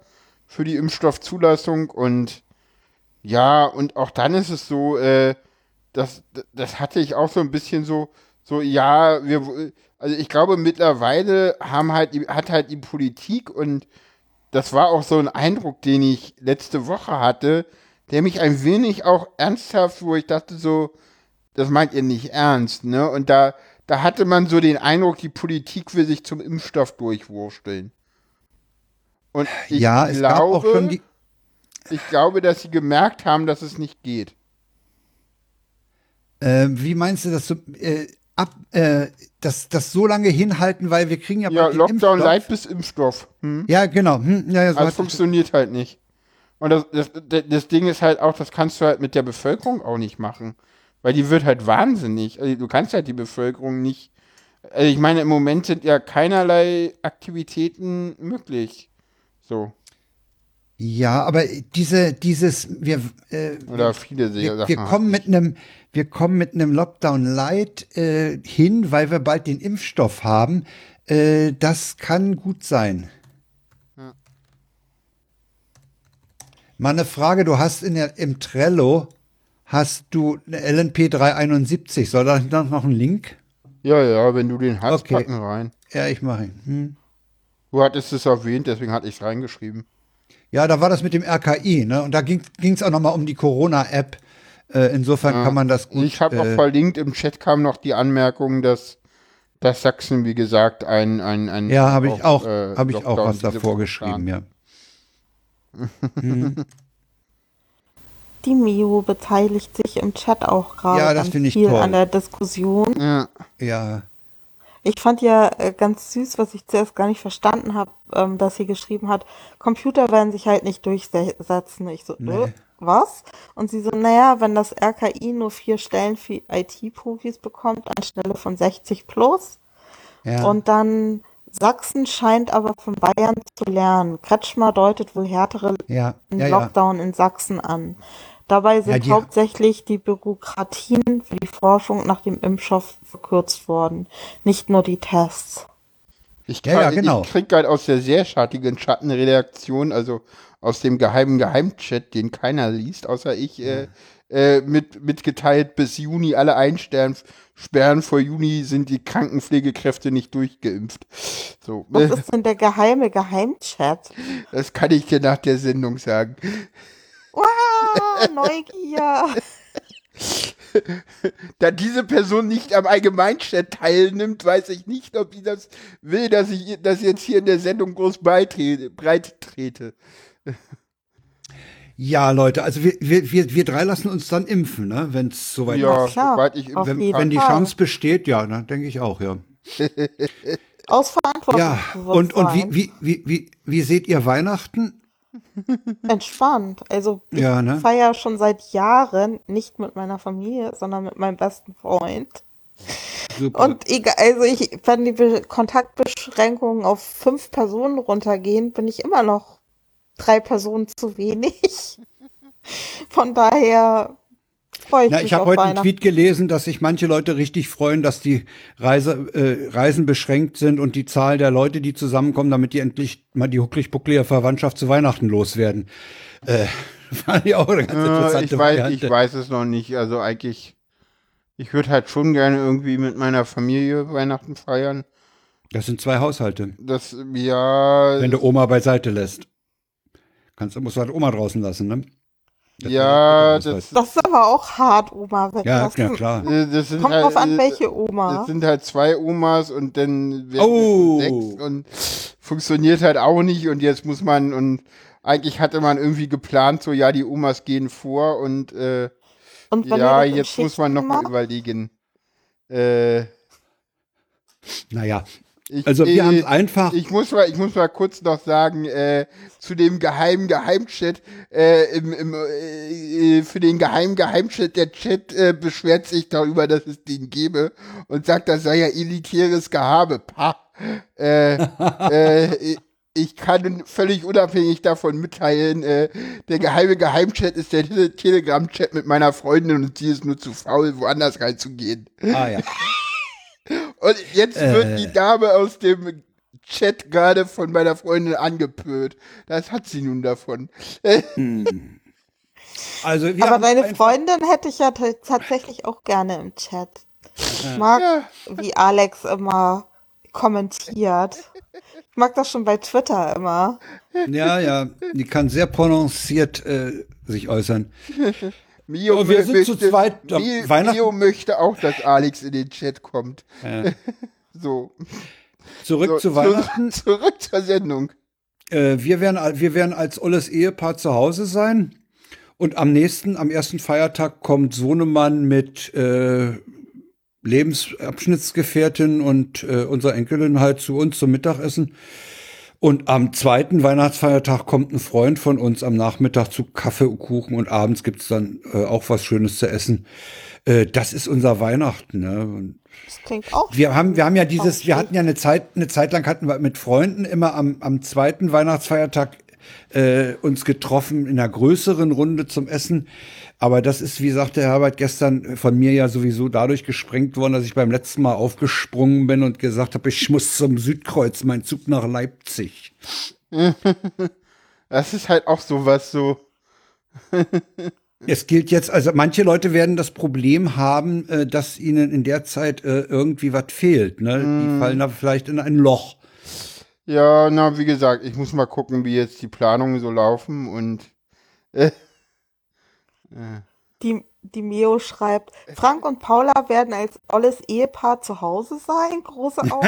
für die Impfstoffzulassung und ja, und auch dann ist es so, äh, das, das hatte ich auch so ein bisschen so, so, ja, wir, also ich glaube, mittlerweile haben halt, hat halt die Politik und das war auch so ein Eindruck, den ich letzte Woche hatte, der mich ein wenig auch ernsthaft, wo ich dachte so, das meint ihr nicht ernst, ne? Und da, da hatte man so den Eindruck, die Politik will sich zum Impfstoff durchwursteln. Und ich ja, es glaube, gab auch schon die ich glaube, dass sie gemerkt haben, dass es nicht geht. Äh, wie meinst du das so, äh, ab, äh, das, das so lange hinhalten, weil wir kriegen ja Ja, Lockdown light bis Impfstoff. Hm? Ja, genau. Hm, ja, ja, so also funktioniert halt nicht. Und das, das, das Ding ist halt auch, das kannst du halt mit der Bevölkerung auch nicht machen. Weil die wird halt wahnsinnig. Also du kannst halt die Bevölkerung nicht Also ich meine, im Moment sind ja keinerlei Aktivitäten möglich. So. Ja, aber diese, dieses, wir, äh, Oder viele wir, Sachen wir kommen mit einem, wir kommen mit einem Lockdown Light äh, hin, weil wir bald den Impfstoff haben. Äh, das kann gut sein. Ja. Mal eine Frage, du hast in der, im Trello, hast du eine LNP 371, soll da noch ein Link? Ja, ja, wenn du den hast, Okay. packen rein. Ja, ich mache ihn. Hm. Du hattest es erwähnt, deswegen hatte ich es reingeschrieben. Ja, da war das mit dem RKI, ne? Und da ging es auch nochmal um die Corona-App. Äh, insofern Ja. kann man das gut. ich habe äh, auch verlinkt, im Chat kam noch die Anmerkung, dass, dass Sachsen, wie gesagt, ein, ein, ein Ja, habe ich auch, äh, habe ich auch was davor geschrieben, ja. Die Mio beteiligt sich im Chat auch gerade Ja, das ganz finde ich viel toll. an der Diskussion. Ja. Ja, Ich fand ja äh, ganz süß, was ich zuerst gar nicht verstanden habe, ähm, dass sie geschrieben hat, Computer werden sich halt nicht durchsetzen. Ich so, Nee. äh, was? Und sie so, naja, wenn das RKI nur vier Stellen für IT-Profis bekommt, anstelle von 60 plus, ja. und dann Sachsen scheint aber von Bayern zu lernen. Kretschmer deutet wohl härtere ja, ja. Lockdown in Sachsen an. Dabei sind die- hauptsächlich die Bürokratien für die Forschung nach dem Impfstoff verkürzt worden, nicht nur die Tests. Ich, Ja, ja, kann- genau. ich krieg halt aus der sehr schattigen Schattenredaktion, also aus dem geheimen Geheimchat, den keiner liest, außer ich, äh, äh, mit, mitgeteilt, bis Juni alle einsperren, sperren vor Juni sind die Krankenpflegekräfte nicht durchgeimpft. So, Was ist denn der geheime Geheimchat? das kann ich dir nach der Sendung sagen. Wow, Neugier. Da diese Person nicht am Allgemeinchat teilnimmt, weiß ich nicht, ob die das will, dass ich das jetzt hier in der Sendung groß beitrete, breit trete. ja, Leute, also wir, wir, wir, wir drei lassen uns dann impfen, ne? Wenn es soweit Ja, ist. klar. ich Auf Wenn, wenn die. Chance besteht, ja, ne, denke ich auch, ja. Aus Ja, und, und wie, wie, wie, wie, wie seht ihr Weihnachten? Entspannt. Also ich Ja, ne? feiere schon seit Jahren nicht mit meiner Familie, sondern mit meinem besten Freund. Super. Und egal, also ich, wenn die Be Kontaktbeschränkungen auf fünf Personen runtergehen, bin ich immer noch drei Personen zu wenig. Von daher freue ich Na, mich ich habe heute einen. Tweet gelesen, dass sich manche Leute richtig freuen, dass die Reise, äh, Reisen beschränkt sind und die Zahl der Leute, die zusammenkommen, damit die endlich mal die hucklig-bucklige Verwandtschaft zu Weihnachten loswerden. Äh, fand ich auch eine ganz Äh, interessante ich, weiß, Variante. ich weiß es noch nicht. Also eigentlich, ich würde halt schon gerne irgendwie mit meiner Familie Weihnachten feiern. Das sind zwei Haushalte. Das, ja, Wenn du Oma beiseite lässt. Kannst, musst du halt Oma draußen lassen, ne? Das ja, der das, Das ist aber auch hart, Oma. Wenn Ja, das ja, klar. das sind Kommt halt, drauf an, welche Oma. Das sind halt zwei Omas und dann werden Oh. es sechs und funktioniert halt auch nicht und jetzt muss man und eigentlich hatte man irgendwie geplant, so ja, die Omas gehen vor und äh, Und ja, jetzt muss man nochmal überlegen. Äh, Naja, ich, also wir äh, haben es einfach. Ich muss mal, ich muss mal kurz noch sagen, äh, zu dem geheimen Geheimchat, äh, im, im, äh, für den geheimen Geheimchat, der Chat äh, beschwert sich darüber, dass es den gebe und sagt, das sei ja elitäres Gehabe. Pah. Äh, äh, ich kann völlig unabhängig davon mitteilen, äh, der geheime Geheimchat ist der Tele Telegram-Chat mit meiner Freundin und sie ist nur zu faul, woanders reinzugehen. ah ja. Und jetzt Äh. wird die Dame aus dem Chat gerade von meiner Freundin angepölt. Das hat sie nun davon. Also wir aber deine einfach- Freundin hätte ich ja tatsächlich auch gerne im Chat. Ich mag, Ja. wie Alex immer kommentiert. Ich mag das schon bei Twitter immer. Ja, ja, die kann sehr prononciert äh, sich äußern. Mio, wir sind zu zweit. Mio, Mio möchte auch, dass Alex in den Chat kommt. Äh, So. zurück so zu Weihnachten. Zurück zur Sendung. Äh, wir, werden, wir werden als Olles Ehepaar zu Hause sein. Und am nächsten, am ersten Feiertag kommt Sohnemann mit äh, Lebensabschnittsgefährtin und äh, unserer Enkelin halt zu uns zum Mittagessen. Und am zweiten Weihnachtsfeiertag kommt ein Freund von uns am Nachmittag zu Kaffee und Kuchen und abends gibt's dann äh, auch was Schönes zu essen. Äh, das ist unser Weihnachten. Ne? Das klingt auch. Wir haben, wir haben ja dieses, wir hatten ja eine Zeit, eine Zeit lang hatten wir mit Freunden immer am, am zweiten Weihnachtsfeiertag äh, uns getroffen in einer größeren Runde zum Essen. Aber das ist, wie sagte Herbert gestern, von mir ja sowieso dadurch gesprengt worden, dass ich beim letzten Mal aufgesprungen bin und gesagt habe, ich muss zum Südkreuz, mein Zug nach Leipzig. das ist halt auch sowas so. es gilt jetzt, also manche Leute werden das Problem haben, äh, dass ihnen in der Zeit äh, irgendwie was fehlt. Ne? Mm. Die fallen da vielleicht in ein Loch. Ja, na, wie gesagt, ich muss mal gucken, wie jetzt die Planungen so laufen und äh, die, die Mio schreibt, Frank und Paula werden als olles Ehepaar zu Hause sein? Große Augen.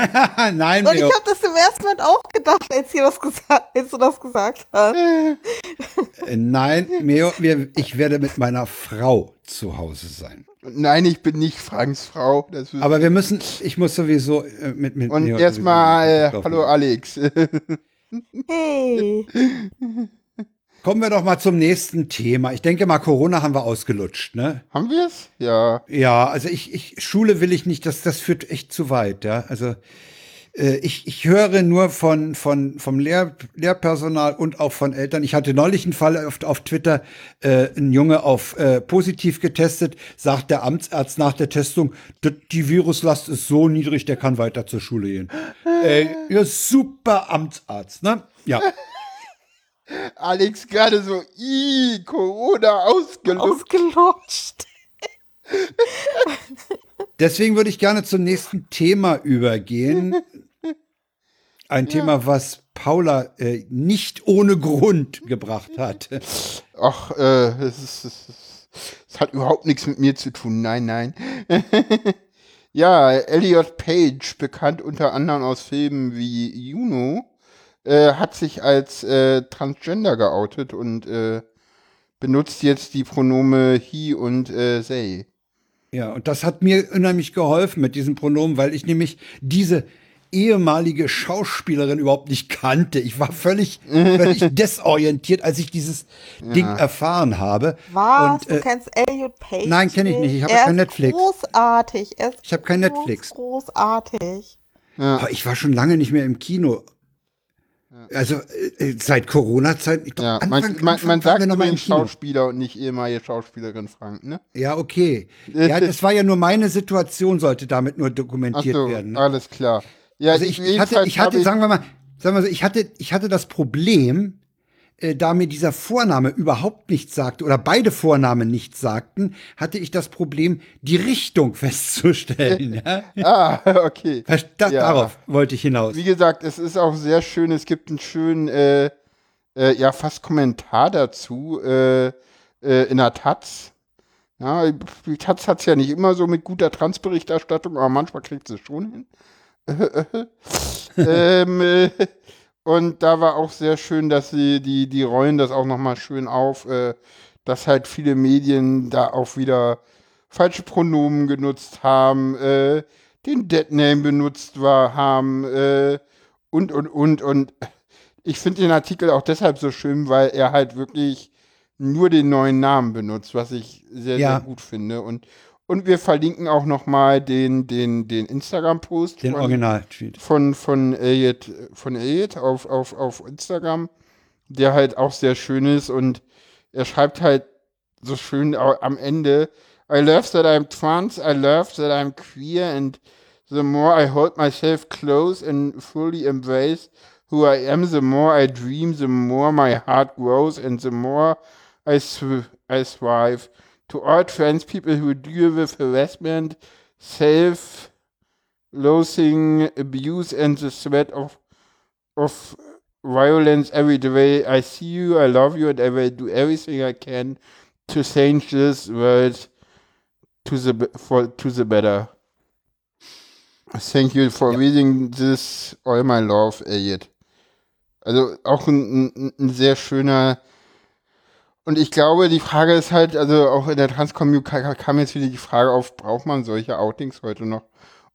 Nein, Und ich habe das im ersten Moment auch gedacht, als, das gesagt, als du das gesagt hast. Äh, Nein, Mio, wir, ich werde mit meiner Frau zu Hause sein. Nein, ich bin nicht Franks Frau. Aber wir müssen, ich muss sowieso äh, mit, mit Und erstmal, äh, hallo Alex. hey. Kommen wir doch mal zum nächsten Thema. Ich denke mal, Corona haben wir ausgelutscht, ne? Haben wir es? Ja. Ja, also ich, ich, Schule will ich nicht, das, das führt echt zu weit, ja. Also äh, ich, ich höre nur von, von, vom Lehr, Lehrpersonal und auch von Eltern. Ich hatte neulich einen Fall auf, auf Twitter, äh, ein Junge auf äh, positiv getestet, sagt der Amtsarzt nach der Testung, die Viruslast ist so niedrig, der kann weiter zur Schule gehen. äh, ja, super Amtsarzt, ne? Ja. Alex gerade so, i Corona ausgelutscht. Ausgelutscht. Deswegen würde ich gerne zum nächsten Thema übergehen. Ein ja. Thema, was Paula äh, nicht ohne Grund gebracht hat. Ach, äh, es, ist, es, ist, es hat überhaupt nichts mit mir zu tun. Nein, nein. ja, Elliot Page, bekannt unter anderem aus Filmen wie Juno, äh, hat sich als äh, Transgender geoutet und äh, benutzt jetzt die Pronome he und äh, they. Ja, und das hat mir unheimlich geholfen mit diesen Pronomen, weil ich nämlich diese ehemalige Schauspielerin überhaupt nicht kannte. Ich war völlig, völlig desorientiert, als ich dieses ja. Ding erfahren habe. Was? Und, äh, du kennst Elliot Page? Nein, kenne ich nicht. Ich habe kein Netflix. Großartig. Er ist ich habe kein Netflix. Großartig. Ja. Aber ich war schon lange nicht mehr im Kino. Also äh, seit Corona-Zeit. Ja, man, man, man sagt mal Schauspieler und nicht ehemalige Schauspielerin Frank, ne? Ja, okay. Ja, das war ja nur meine Situation, sollte damit nur dokumentiert so, werden. Ne? Alles klar. Ja, also ich, ich hatte, ich hatte, sagen wir mal, sagen wir so, ich hatte, ich hatte das Problem, äh, da mir dieser Vorname überhaupt nichts sagte oder beide Vornamen nichts sagten, hatte ich das Problem, die Richtung festzustellen. ja? ah, okay. Das, ja. Darauf wollte ich hinaus. Wie gesagt, es ist auch sehr schön, es gibt einen schönen, äh, äh, ja, fast Kommentar dazu äh, äh, in der Taz. Ja, die Taz hat es ja nicht immer so mit guter Transberichterstattung, aber manchmal kriegt sie es schon hin. ähm, äh, und da war auch sehr schön, dass sie, die, die rollen das auch nochmal schön auf, äh, dass halt viele Medien da auch wieder falsche Pronomen genutzt haben, äh, den Deadname benutzt war, haben, äh, und, und, und, und. Ich finde den Artikel auch deshalb so schön, weil er halt wirklich nur den neuen Namen benutzt, was ich sehr, ja. sehr gut finde. Und, und wir verlinken auch nochmal den, den, den Instagram-Post. Den Original-Tweet. Von, von Elliot, von Elliot auf, auf, auf Instagram, der halt auch sehr schön ist und er schreibt halt so schön am Ende, I love that I'm trans, I love that I'm queer and the more I hold myself close and fully embrace who I am, the more I dream, the more my heart grows and the more I, I thrive to all trans people who deal with harassment, self loathing, abuse, and the threat of, of violence every day. I see you, I love you, and I will do everything I can to change this world to the, for, to the better. Thank you for ja. reading this, all my love, Elliot. Also auch ein, ein, ein sehr schöner Und ich glaube, die Frage ist halt, also auch in der Trans-Community kam jetzt wieder die Frage auf, braucht man solche Outings heute noch?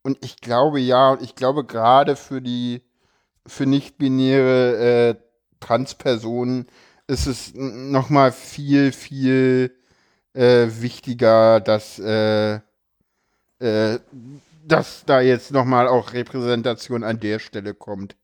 Und ich glaube ja, und ich glaube gerade für die für nicht-binäre äh, Transpersonen ist es nochmal viel, viel äh, wichtiger, dass, äh, äh, dass da jetzt nochmal auch Repräsentation an der Stelle kommt.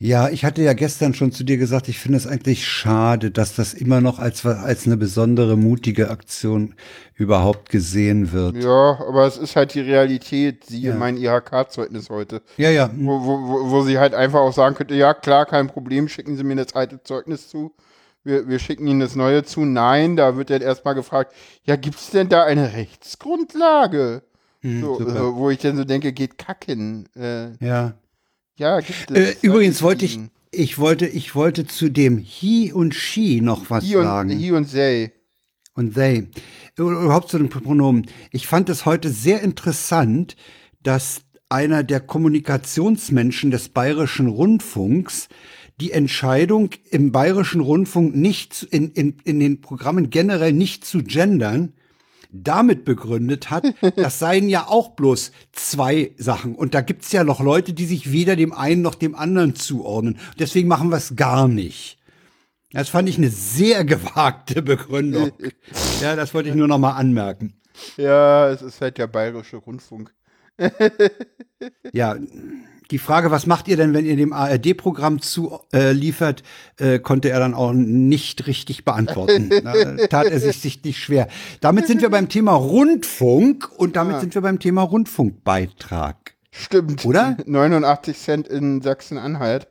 Ja, ich hatte ja gestern schon zu dir gesagt, ich finde es eigentlich schade, dass das immer noch als, als eine besondere mutige Aktion überhaupt gesehen wird. Ja, aber es ist halt die Realität, siehe ja. mein IHK-Zeugnis heute. Ja, ja. Wo, wo, wo sie halt einfach auch sagen könnte, ja klar, kein Problem, schicken Sie mir das alte Zeugnis zu. Wir, wir schicken Ihnen das neue zu. Nein, da wird dann erstmal gefragt, ja, gibt es denn da eine Rechtsgrundlage? Hm, so, äh, wo ich dann so denke, geht kacken. Äh, ja. Ja, gibt es. Äh, übrigens wollte ich, ich wollte, ich wollte zu dem He und She noch was he und, sagen. He und they. Und they. Überhaupt zu den Pronomen. Ich fand es heute sehr interessant, dass einer der Kommunikationsmenschen des Bayerischen Rundfunks die Entscheidung im Bayerischen Rundfunk nicht in, in, in den Programmen generell nicht zu gendern, damit begründet hat, das seien ja auch bloß zwei Sachen. Und da gibt's ja noch Leute, die sich weder dem einen noch dem anderen zuordnen. Deswegen machen wir es gar nicht. Das fand ich eine sehr gewagte Begründung. Ja, das wollte ich nur noch mal anmerken. Ja, es ist halt der bayerische Rundfunk. ja, die Frage, was macht ihr denn, wenn ihr dem ARD-Programm zuliefert, äh, äh, konnte er dann auch nicht richtig beantworten. da tat er sich sichtlich schwer. Damit sind wir beim Thema Rundfunk und damit ja. sind wir beim Thema Rundfunkbeitrag. Stimmt. Oder? 89 Cent in Sachsen-Anhalt.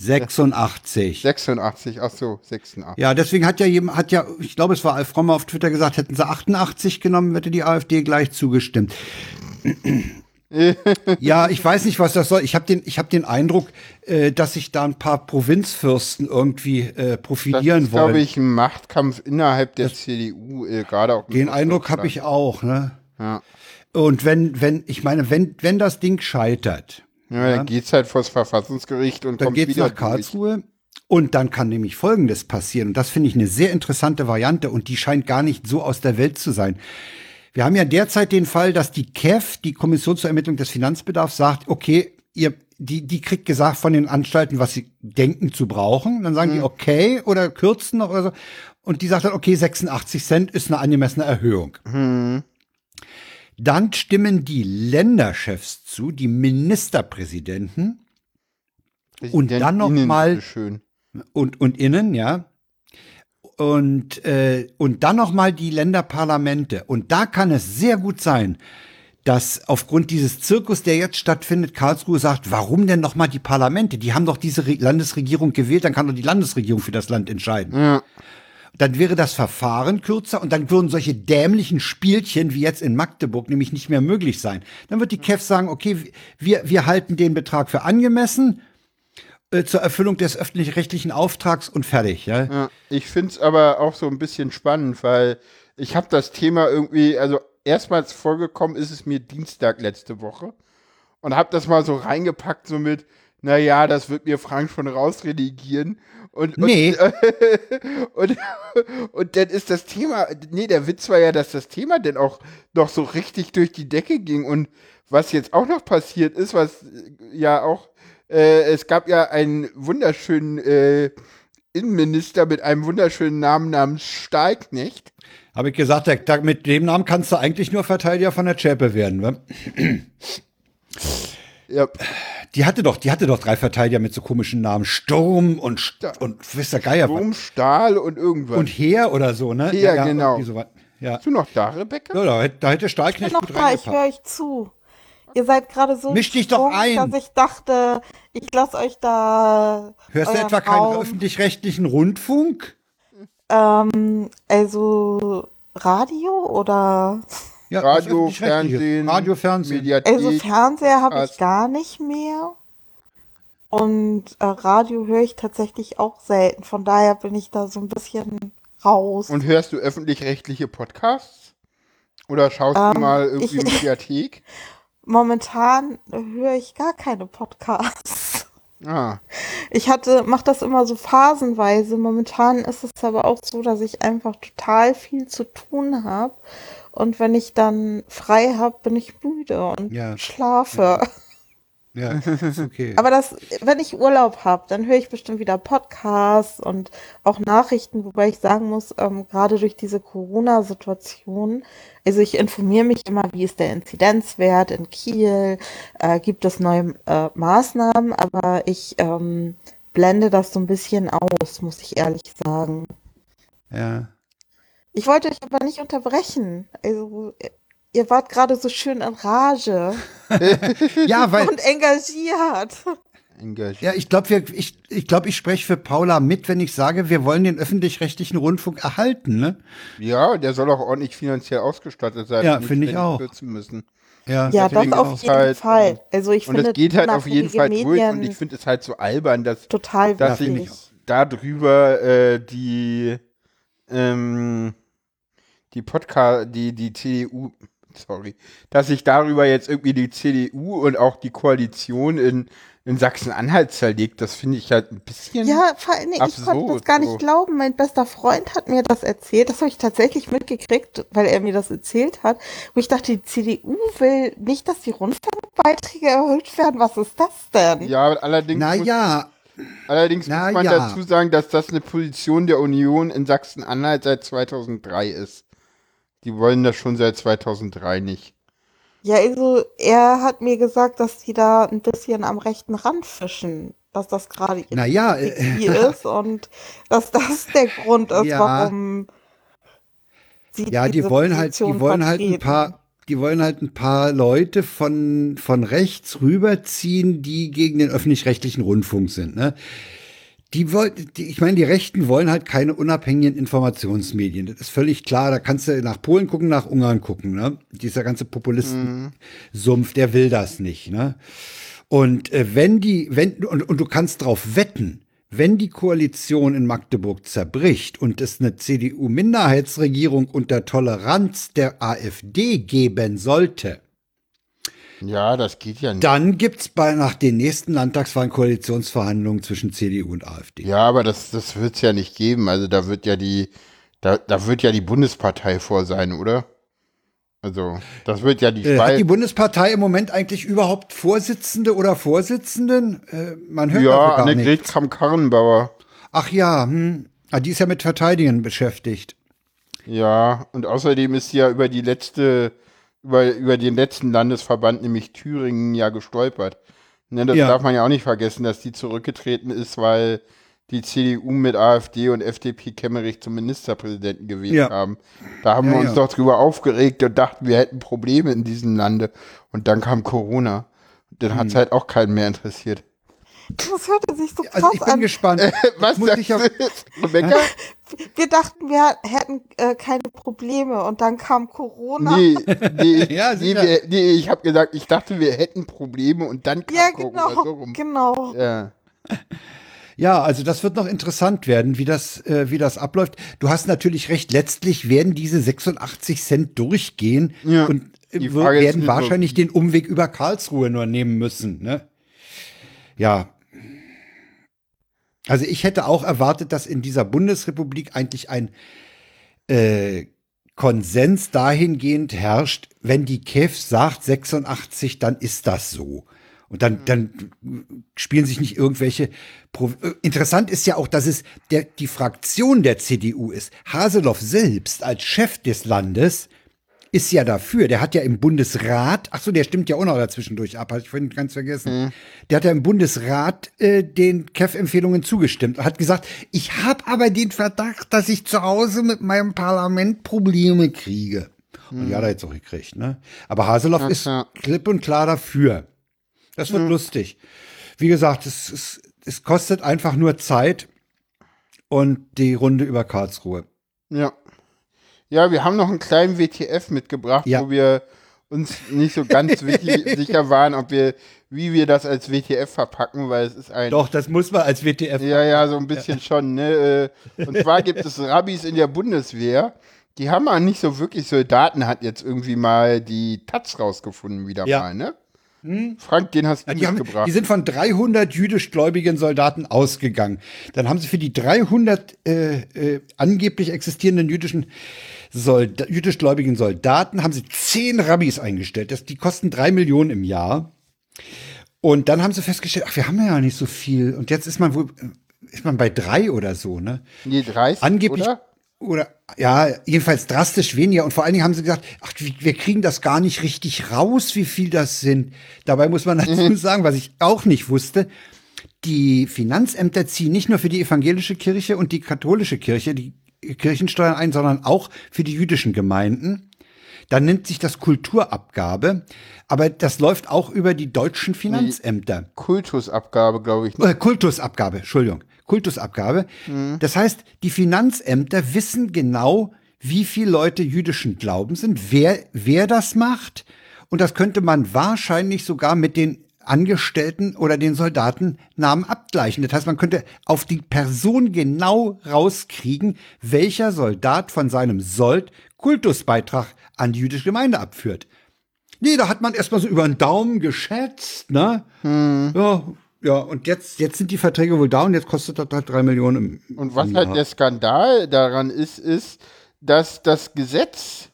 86. 86, ach so, 86. Ja, deswegen hat ja jemand, hat ja, ich glaube, es war Alf Frommer auf Twitter gesagt, hätten sie 88 genommen, hätte die AfD gleich zugestimmt ja, ich weiß nicht, was das soll. Ich habe den, ich hab den Eindruck, äh, dass sich da ein paar Provinzfürsten irgendwie äh, profilieren das ist, wollen. glaube ich, ein Machtkampf innerhalb der das, CDU, äh, gerade auch. Den Eindruck habe ich auch. Ne? Ja. Und wenn, wenn, ich meine, wenn, wenn das Ding scheitert, ja, dann geht's halt vors Verfassungsgericht und dann kommt geht's wieder nach Karlsruhe. Durch. Und dann kann nämlich Folgendes passieren. Und das finde ich eine sehr interessante Variante und die scheint gar nicht so aus der Welt zu sein. Wir haben ja derzeit den Fall, dass die KEF, die Kommission zur Ermittlung des Finanzbedarfs, sagt, okay, ihr, die, die kriegt gesagt von den Anstalten, was sie denken zu brauchen. Dann sagen mhm. die okay oder kürzen noch oder so. Und die sagt dann, okay, 86 Cent ist eine angemessene Erhöhung. Mhm. Dann stimmen die Länderchefs zu, die Ministerpräsidenten. Und dann noch mal und und innen, ja und, äh, und dann nochmal die Länderparlamente. Und da kann es sehr gut sein, dass aufgrund dieses Zirkus, der jetzt stattfindet, Karlsruhe sagt, warum denn nochmal die Parlamente? Die haben doch diese Re Landesregierung gewählt, dann kann doch die Landesregierung für das Land entscheiden. Ja. Dann wäre das Verfahren kürzer und dann würden solche dämlichen Spielchen wie jetzt in Magdeburg nämlich nicht mehr möglich sein. Dann wird die KEF sagen, okay, wir, wir halten den Betrag für angemessen, äh, zur Erfüllung des öffentlich-rechtlichen Auftrags und fertig. Ja? ja ich finde es aber auch so ein bisschen spannend, weil ich habe das Thema irgendwie, also erstmals vorgekommen ist es mir Dienstag letzte Woche und habe das mal so reingepackt, so mit, naja, das wird mir Frank schon rausredigieren. Und, nee. Und, und, und, dann ist das Thema, nee, der Witz war ja, dass das Thema dann auch noch so richtig durch die Decke ging. Und was jetzt auch noch passiert ist, was ja auch äh, es gab ja einen wunderschönen äh, Innenminister mit einem wunderschönen Namen namens Stahlknecht. Habe ich gesagt, der, der, mit dem Namen kannst du eigentlich nur Verteidiger von der Zschäpe werden, wa? Ja. Die hatte doch, die hatte doch drei Verteidiger mit so komischen Namen. Sturm und, St und wisst der Geier Sturm, Stahl und irgendwas. Und Heer oder so, ne? Heer, ja, genau. So ja. Bist du noch da, Rebecca? Ja, da, da hätte Stahlknecht ich bin noch da, ich höre euch zu. Ihr seid gerade so Misch dich doch ein. dass ich dachte, ich lasse euch da. Hörst du etwa Raum. keinen öffentlich-rechtlichen Rundfunk? Ähm, also Radio oder? Ja, Radio, Fernsehen, Radio, Fernsehen. Mediathek, also Fernseher habe ich gar nicht mehr. Und äh, Radio höre ich tatsächlich auch selten. Von daher bin ich da so ein bisschen raus. Und hörst du öffentlich-rechtliche Podcasts? Oder schaust ähm, du mal irgendwie ich, Mediathek? momentan höre ich gar keine Podcasts. Ah. Ich hatte, mach das immer so phasenweise. Momentan ist es aber auch so, dass ich einfach total viel zu tun habe. Und wenn ich dann frei habe, bin ich müde und ja. schlafe. Ja. Ja, ist okay. Aber das, wenn ich Urlaub habe, dann höre ich bestimmt wieder Podcasts und auch Nachrichten, wobei ich sagen muss, ähm, gerade durch diese Corona-Situation, also ich informiere mich immer, wie ist der Inzidenzwert in Kiel, äh, gibt es neue äh, Maßnahmen, aber ich ähm, blende das so ein bisschen aus, muss ich ehrlich sagen. Ja. Ich wollte euch aber nicht unterbrechen. Also, ihr wart gerade so schön in Rage ja, weil. und engagiert. Engagiert. Ja, ich glaube, ich, ich, glaub, ich spreche für Paula mit, wenn ich sage, wir wollen den öffentlich-rechtlichen Rundfunk erhalten, ne? Ja, der soll auch ordentlich finanziell ausgestattet sein. Ja, finde ich auch. Müssen. Ja, Ja, das auf jeden halt, Fall. Also ich Und finde, das geht halt auf jeden Fall unabhängige durch und Medien ich finde es halt so albern, dass, total dass sich darüber äh, die ähm, die Podcast, die, die CDU, sorry, dass sich darüber jetzt irgendwie die CDU und auch die Koalition in, in Sachsen-Anhalt zerlegt, das finde ich halt ein bisschen. Ja, vor allem, ich konnte absurd, das gar nicht so. glauben. Mein bester Freund hat mir das erzählt. Das habe ich tatsächlich mitgekriegt, weil er mir das erzählt hat. Wo ich dachte, die CDU will nicht, dass die Rundfunkbeiträge erhöht werden. Was ist das denn? Ja, allerdings, muss, naja, allerdings na muss man ja. dazu sagen, dass das eine Position der Union in Sachsen-Anhalt seit 2003 ist. Die wollen das schon seit 2003 nicht. Ja, also er hat mir gesagt, dass die da ein bisschen am rechten Rand fischen. Dass das gerade naja, äh, Strategie ist und dass das der Grund ist, Ja. warum sie ja, die diese wollen halt, die Position wollen halt ein vertreten. paar, die wollen halt ein paar Leute von, von rechts rüberziehen, die gegen den öffentlich-rechtlichen Rundfunk sind, ne? Die wollen, die, ich meine, die Rechten wollen halt keine unabhängigen Informationsmedien. Das ist völlig klar. Da kannst du nach Polen gucken, nach Ungarn gucken, ne? Dieser ganze Populisten-Sumpf, der will das nicht, ne? Und äh, wenn die, wenn, und, und du kannst drauf wetten, wenn die Koalition in Magdeburg zerbricht und es eine CDU-Minderheitsregierung unter Toleranz der AfD geben sollte, Ja, das geht ja nicht. dann gibt's bei nach den nächsten Landtagswahlen Koalitionsverhandlungen zwischen CDU und AfD. Ja, aber das, das wird es ja nicht geben. Also da wird ja die, da, da wird ja die Bundespartei vor sein, oder? Also, das wird ja die Äh, hat die. Bundespartei im Moment eigentlich überhaupt Vorsitzende oder Vorsitzenden? Äh, man hört Ja, also gar Annegret. Kramp-Karrenbauer. Ach ja, hm. ah, die ist ja mit Verteidigen beschäftigt. Ja, und außerdem ist sie ja über die letzte, über, über den letzten Landesverband, nämlich Thüringen, ja gestolpert. Ne, das Ja. darf man ja auch nicht vergessen, dass die zurückgetreten ist, weil die CDU mit AfD und FDP Kemmerich zum Ministerpräsidenten gewählt Ja. haben. Da haben Ja, wir uns ja. doch drüber aufgeregt und dachten, wir hätten Probleme in diesem Lande. Und dann kam Corona. Dann Hm. hat's halt auch keinen mehr interessiert. Das hörte sich so krass Also ich bin an. gespannt. Was muss ich du? Rebecca? Wir dachten, wir hätten äh, keine Probleme und dann kam Corona. Nee, nee, Ja, nee, wir, nee, ich habe gesagt, ich dachte, wir hätten Probleme und dann kam Ja, Corona genau, so rum. genau. Ja. Ja, also das wird noch interessant werden, wie das, äh, wie das abläuft. Du hast natürlich recht, letztlich werden diese 86 Cent durchgehen Ja, und äh, werden nur- wahrscheinlich den Umweg über Karlsruhe nur nehmen müssen. Ne? Ja. Also ich hätte auch erwartet, dass in dieser Bundesrepublik eigentlich ein äh, Konsens dahingehend herrscht, wenn die KEF sagt 86, dann ist das so. Und dann, dann spielen sich nicht irgendwelche. Pro äh, Interessant ist ja auch, dass es der, die Fraktion der CDU ist. Haseloff selbst als Chef des Landes ist ja dafür. Der hat ja im Bundesrat, ach so, der stimmt ja auch noch dazwischendurch ab, hatte ich vorhin ganz vergessen. Der hat ja im Bundesrat äh, den KEF-Empfehlungen zugestimmt und hat gesagt, ich habe aber den Verdacht, dass ich zu Hause mit meinem Parlament Probleme kriege. Und ja, da jetzt auch gekriegt, ne? Aber Haseloff Ja, ist ja. klipp und klar dafür. Das wird lustig. Wie gesagt, es, es, es kostet einfach nur Zeit und die Runde über Karlsruhe. Ja. Ja, wir haben noch einen kleinen WTF mitgebracht, Ja. wo wir uns nicht so ganz wichtig, sicher waren, ob wir, wie wir das als WTF verpacken, weil es ist ein. Doch, das muss man als WTF. Ja, ja, so ein bisschen schon, ne? äh, Und zwar gibt es Rabbis in der Bundeswehr, die haben auch nicht so wirklich Soldaten, hat jetzt irgendwie mal die Taz rausgefunden wieder Ja. mal, ne? Frank, den hast du Die, haben, mitgebracht. die sind von 300 jüdischgläubigen Soldaten ausgegangen. Dann haben sie für die 300 äh, äh, angeblich existierenden jüdischen Solda jüdischgläubigen Soldaten haben sie zehn Rabbis eingestellt. Das, die kosten drei Millionen im Jahr. Und dann haben sie festgestellt, ach, wir haben ja nicht so viel. Und jetzt ist man wohl, ist man bei drei oder so, ne? Nee, 30, Angeblich, oder? oder ja, jedenfalls drastisch weniger. Und vor allen Dingen haben sie gesagt, ach, wir wir kriegen das gar nicht richtig raus, wie viel das sind. Dabei muss man dazu sagen, was ich auch nicht wusste, die Finanzämter ziehen nicht nur für die evangelische Kirche und die katholische Kirche die Kirchensteuern ein, sondern auch für die jüdischen Gemeinden. Dann nennt sich das Kulturabgabe, aber das läuft auch über die deutschen Finanzämter. Kultusabgabe, glaube ich. Äh, Kultusabgabe, Entschuldigung. Kultusabgabe. Das heißt, die Finanzämter wissen genau, wie viele Leute jüdischen Glauben sind, wer, wer das macht. Und das könnte man wahrscheinlich sogar mit den Angestellten oder den Soldatennamen abgleichen. Das heißt, man könnte auf die Person genau rauskriegen, welcher Soldat von seinem Sold Kultusbeitrag an die jüdische Gemeinde abführt. Nee, da hat man erstmal so über den Daumen geschätzt, ne? Ja, ja, und jetzt, jetzt sind die Verträge wohl da und jetzt kostet das halt drei Millionen im, Und was im halt der Skandal daran ist, ist, dass das Gesetz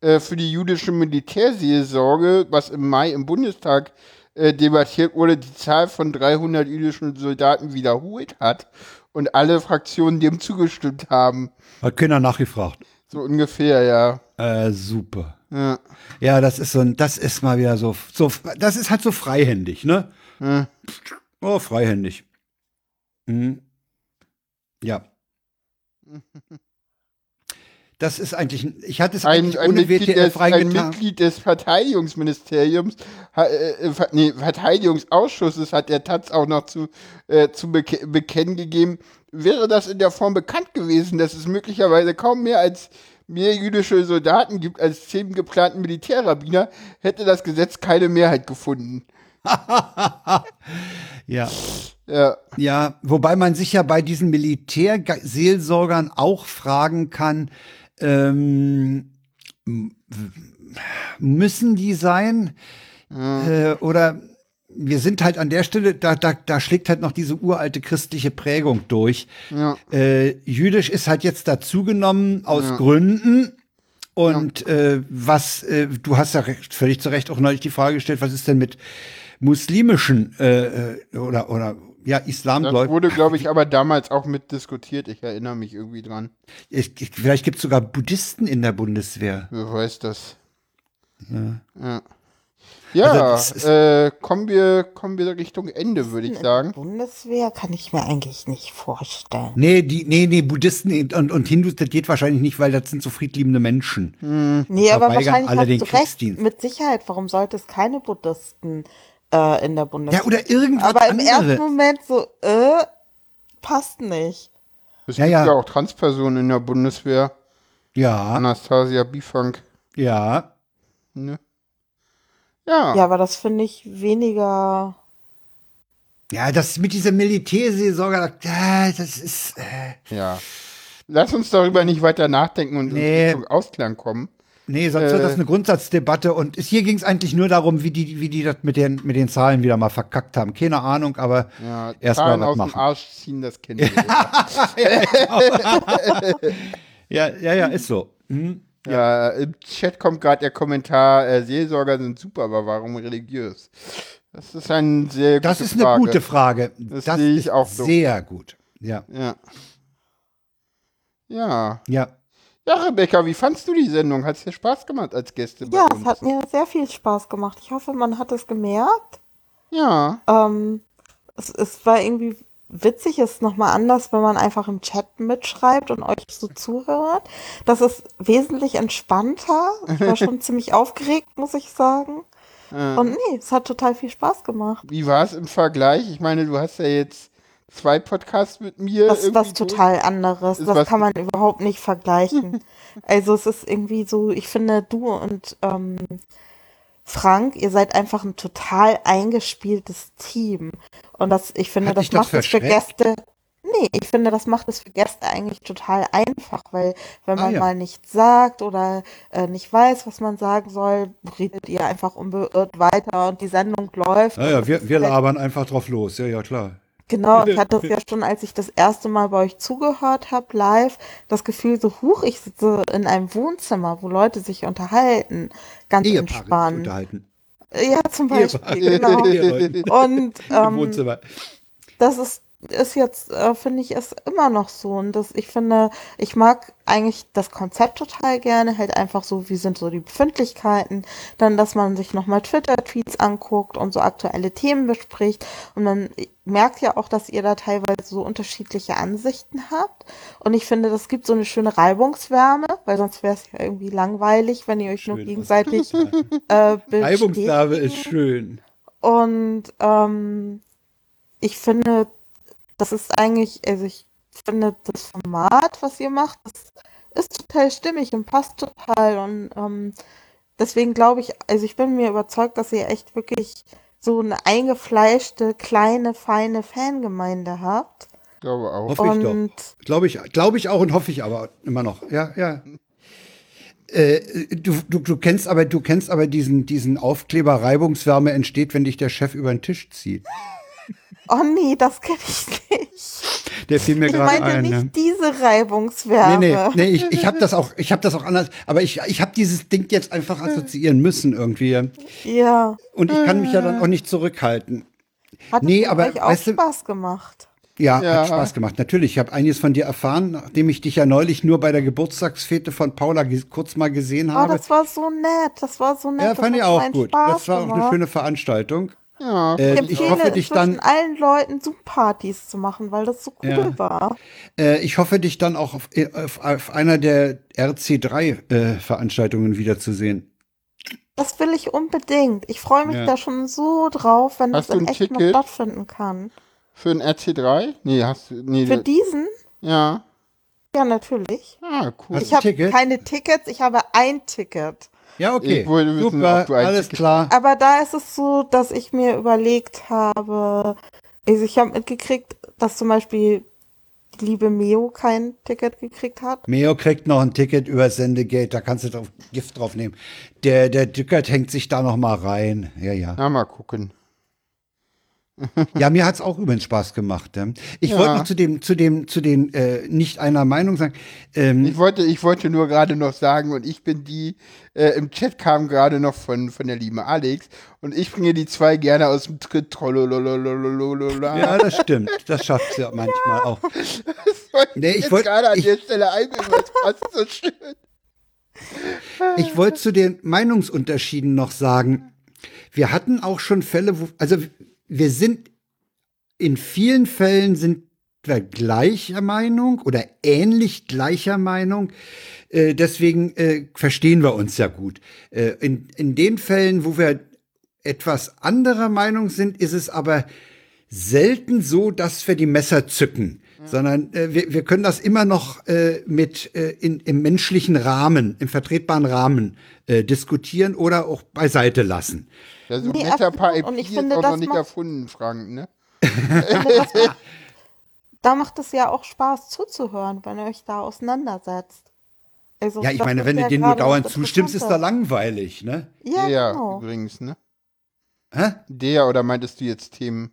äh, für die jüdische Militärseelsorge, was im Mai im Bundestag äh, debattiert wurde, die Zahl von 300 jüdischen Soldaten wiederholt hat und alle Fraktionen dem zugestimmt haben. Hat keiner nachgefragt. So ungefähr, ja. Äh, super. ja. Ja, das ist so ein, das ist mal wieder so, so, das ist halt so freihändig, ne? Hm. Oh, freihändig. Mhm. Ja. Das ist eigentlich, ein- ich hatte es Ein, eigentlich ein, ohne Mitglied WTF des, ein. Mitglied des Verteidigungsministeriums, äh, äh, nee, Verteidigungsausschusses hat der Taz auch noch zu, äh, zu beke bekennen gegeben. Wäre das in der Form bekannt gewesen, dass es möglicherweise kaum mehr als mehr jüdische Soldaten gibt als zehn geplanten Militärrabbiner, hätte das Gesetz keine Mehrheit gefunden. Ja. Ja, Ja, wobei man sich ja bei diesen Militärseelsorgern auch fragen kann, ähm, müssen die sein? Äh, oder wir sind halt an der Stelle, da, da, da schlägt halt noch diese uralte christliche Prägung durch. ja. Äh, Jüdisch ist halt jetzt dazugenommen aus Gründen. Und äh, was, äh, du hast ja recht, völlig zu Recht auch neulich die Frage gestellt, was ist denn mit muslimischen äh, äh, oder, oder ja, Das Islamgläubigen? wurde, glaube ich, aber damals auch mit diskutiert. Ich erinnere mich irgendwie dran. Ich, ich, vielleicht gibt es sogar Buddhisten in der Bundeswehr. Wer weiß das? Ja. Ja, Also es ist- äh, kommen, wir, kommen wir Richtung Ende, würde ich sagen. Bundeswehr kann ich mir eigentlich nicht vorstellen. Nee, die, nee, nee, Buddhisten und, und Hindus, das geht wahrscheinlich nicht, weil das sind so friedliebende Menschen. Nee, aber wahrscheinlich alle hast den du recht. Mit Sicherheit. Warum sollte es keine Buddhisten äh, in der Bundeswehr Ja, oder irgendwas Aber im ersten anderes. Moment so, äh, passt nicht. Es Ja, gibt ja. ja auch Transpersonen in der Bundeswehr. Ja, Anastasia Bifunk. ja. Ne? Ja. Ja, aber das finde ich weniger. Ja, das mit dieser Militärseelsorge, äh, das ist, äh, ja. Lass uns darüber nicht weiter nachdenken und Nee. zum Ausklang kommen. Nee, sonst wird Äh. das eine Grundsatzdebatte und hier ging es eigentlich nur darum, wie die, wie die das mit den, mit den Zahlen wieder mal verkackt haben. Keine Ahnung, aber Ja, erst mal Zahlen was aus dem machen. Arsch ziehen, das kennen wir. Ja, ja, ja, ist so. Hm? ja, im Chat kommt gerade der Kommentar, äh, Seelsorger sind super, aber warum religiös? Das ist ein sehr Das gute ist eine Frage. gute Frage. Das Das, sehe ich ist auch so. sehr gut. Ja, Ja. Ja. ja. Ja, Rebecca, wie fandst du die Sendung? Hat es dir Spaß gemacht als Gäste bei Ja, es hat mir sehr viel Spaß gemacht. Ich hoffe, man hat es gemerkt. ja. Ähm, es, es war irgendwie witzig, es ist nochmal anders, wenn man einfach im Chat mitschreibt und euch so zuhört. Das ist wesentlich entspannter. Ich war schon ziemlich aufgeregt, muss ich sagen. Und nee, es hat total viel Spaß gemacht. Wie war es im Vergleich? Ich meine, du hast ja jetzt zwei Podcasts mit mir. Das ist was irgendwie durch. total anderes. Ist Das kann man überhaupt nicht vergleichen. also es ist irgendwie so, ich finde, du und ähm, Frank, ihr seid einfach ein total eingespieltes Team. Und das, ich finde, Hat das macht es für? Gäste. Nee, ich finde, das macht es für Gäste eigentlich total einfach, weil wenn Ah, man ja. mal nichts sagt oder äh, nicht weiß, was man sagen soll, redet ihr einfach unbeirrt weiter und die Sendung läuft. Ja, ja, Und wir, wir halt- labern einfach drauf los. Ja, ja, klar. Genau, ich hatte das ja schon, als ich das erste Mal bei euch zugehört habe, live, das Gefühl so, huch, ich sitze in einem Wohnzimmer, wo Leute sich unterhalten. Ganz Ehepaare entspannt. unterhalten. Ja, zum Beispiel, genau. Und ähm, das ist ist jetzt, äh, finde ich, ist immer noch so. Und das, ich finde, ich mag eigentlich das Konzept total gerne, halt einfach so, wie sind so die Befindlichkeiten, dann, dass man sich nochmal Twitter-Tweets anguckt und so aktuelle Themen bespricht. Und man merkt ja auch, dass ihr da teilweise so unterschiedliche Ansichten habt. Und ich finde, das gibt so eine schöne Reibungswärme, weil sonst wäre es ja irgendwie langweilig, wenn ihr euch schön, nur gegenseitig äh, Reibungswärme ist schön. Und ähm, ich finde, das ist eigentlich, also ich finde das Format, was ihr macht, das ist total stimmig und passt total und ähm, deswegen glaube ich, also ich bin mir überzeugt, dass ihr echt wirklich so eine eingefleischte, kleine, feine Fangemeinde habt. Glaube auch. Hoffe ich und doch. Glaube ich, glaube ich auch und hoffe ich aber immer noch. Ja, ja. Äh, du, du, du kennst aber, du kennst aber diesen, diesen Aufkleber Reibungswärme entsteht, wenn dich der Chef über den Tisch zieht. Oh nee, das kenne ich nicht. Der fiel mir gerade ein. Ich meinte nicht ne? diese Reibungswärme. Nee, nee, nee, ich, ich habe das auch, ich habe das auch anders, aber ich, ich habe dieses Ding jetzt einfach assoziieren müssen irgendwie. Ja. Und ich kann mich ja dann auch nicht zurückhalten. Hat nee, aber euch auch weißt du, Spaß gemacht. Ja, ja, hat Spaß gemacht. Natürlich, ich habe einiges von dir erfahren, nachdem ich dich ja neulich nur bei der Geburtstagsfete von Paula kurz mal gesehen oh, habe. Oh, das war so nett, das war so nett. Ja, fand ich auch gut. Spaß das war gemacht. auch eine schöne Veranstaltung. Ja, äh, ich, ich hoffe, dich dann allen Leuten Zoom-Partys zu machen, weil das so cool ja. war. Äh, ich hoffe, dich dann auch auf, äh, auf, auf einer der RC3-Veranstaltungen äh, wiederzusehen. Das will ich unbedingt. Ich freue mich ja. da schon so drauf, wenn hast das in echt Ticket noch stattfinden kann. Für ein RC3? Nee, hast du. Nee, Für diesen? Ja. Ja, natürlich. Ah, cool. Ich habe keine Tickets, ich habe ein Ticket. Ja, okay. Ich wollte wissen, Super, alles klar. Aber da ist es so, dass ich mir überlegt habe, also ich habe mitgekriegt, dass zum Beispiel die liebe Meo kein Ticket gekriegt hat. Meo kriegt noch ein Ticket über Sendegate, da kannst du drauf, Gift drauf nehmen. Der, der Dickert hängt sich da noch mal rein. Ja, ja. Ja, mal gucken ja, mir hat's auch übrigens Spaß gemacht. Ja. Ich ja. wollte noch zu dem, zu dem, zu den äh, nicht einer Meinung sagen. Ähm, ich wollte, ich wollte nur gerade noch sagen, und ich bin die, äh, im Chat kam gerade noch von, von der lieben Alex, und ich bringe die zwei gerne aus dem Tritt. Ja, das stimmt. Das schafft sie ja manchmal auch. Das nee, ich wollte gerade an der Stelle einbilden, das passt so schön. Ich wollte zu den Meinungsunterschieden noch sagen. Wir hatten auch schon Fälle, wo, also wir sind in vielen Fällen sind wir gleicher Meinung oder ähnlich gleicher Meinung. Äh, deswegen äh, verstehen wir uns ja gut. Äh, in, in den Fällen, wo wir etwas anderer Meinung sind, ist es aber selten so, dass wir die Messer zücken, mhm. sondern äh, wir, wir können das immer noch äh, mit äh, in, im menschlichen Rahmen, im vertretbaren Rahmen äh, diskutieren oder auch beiseite lassen. Ja, so nee, Metapaipie und ich finde, ist auch noch nicht erfunden, Frank, ne? da macht es ja auch Spaß zuzuhören, wenn ihr euch da auseinandersetzt. Also, ja, ich meine, wenn du denen nur dauernd zustimmst, ist da langweilig, ne? Ja, Der genau. übrigens, ne? Hä? Der oder meintest du jetzt Themen?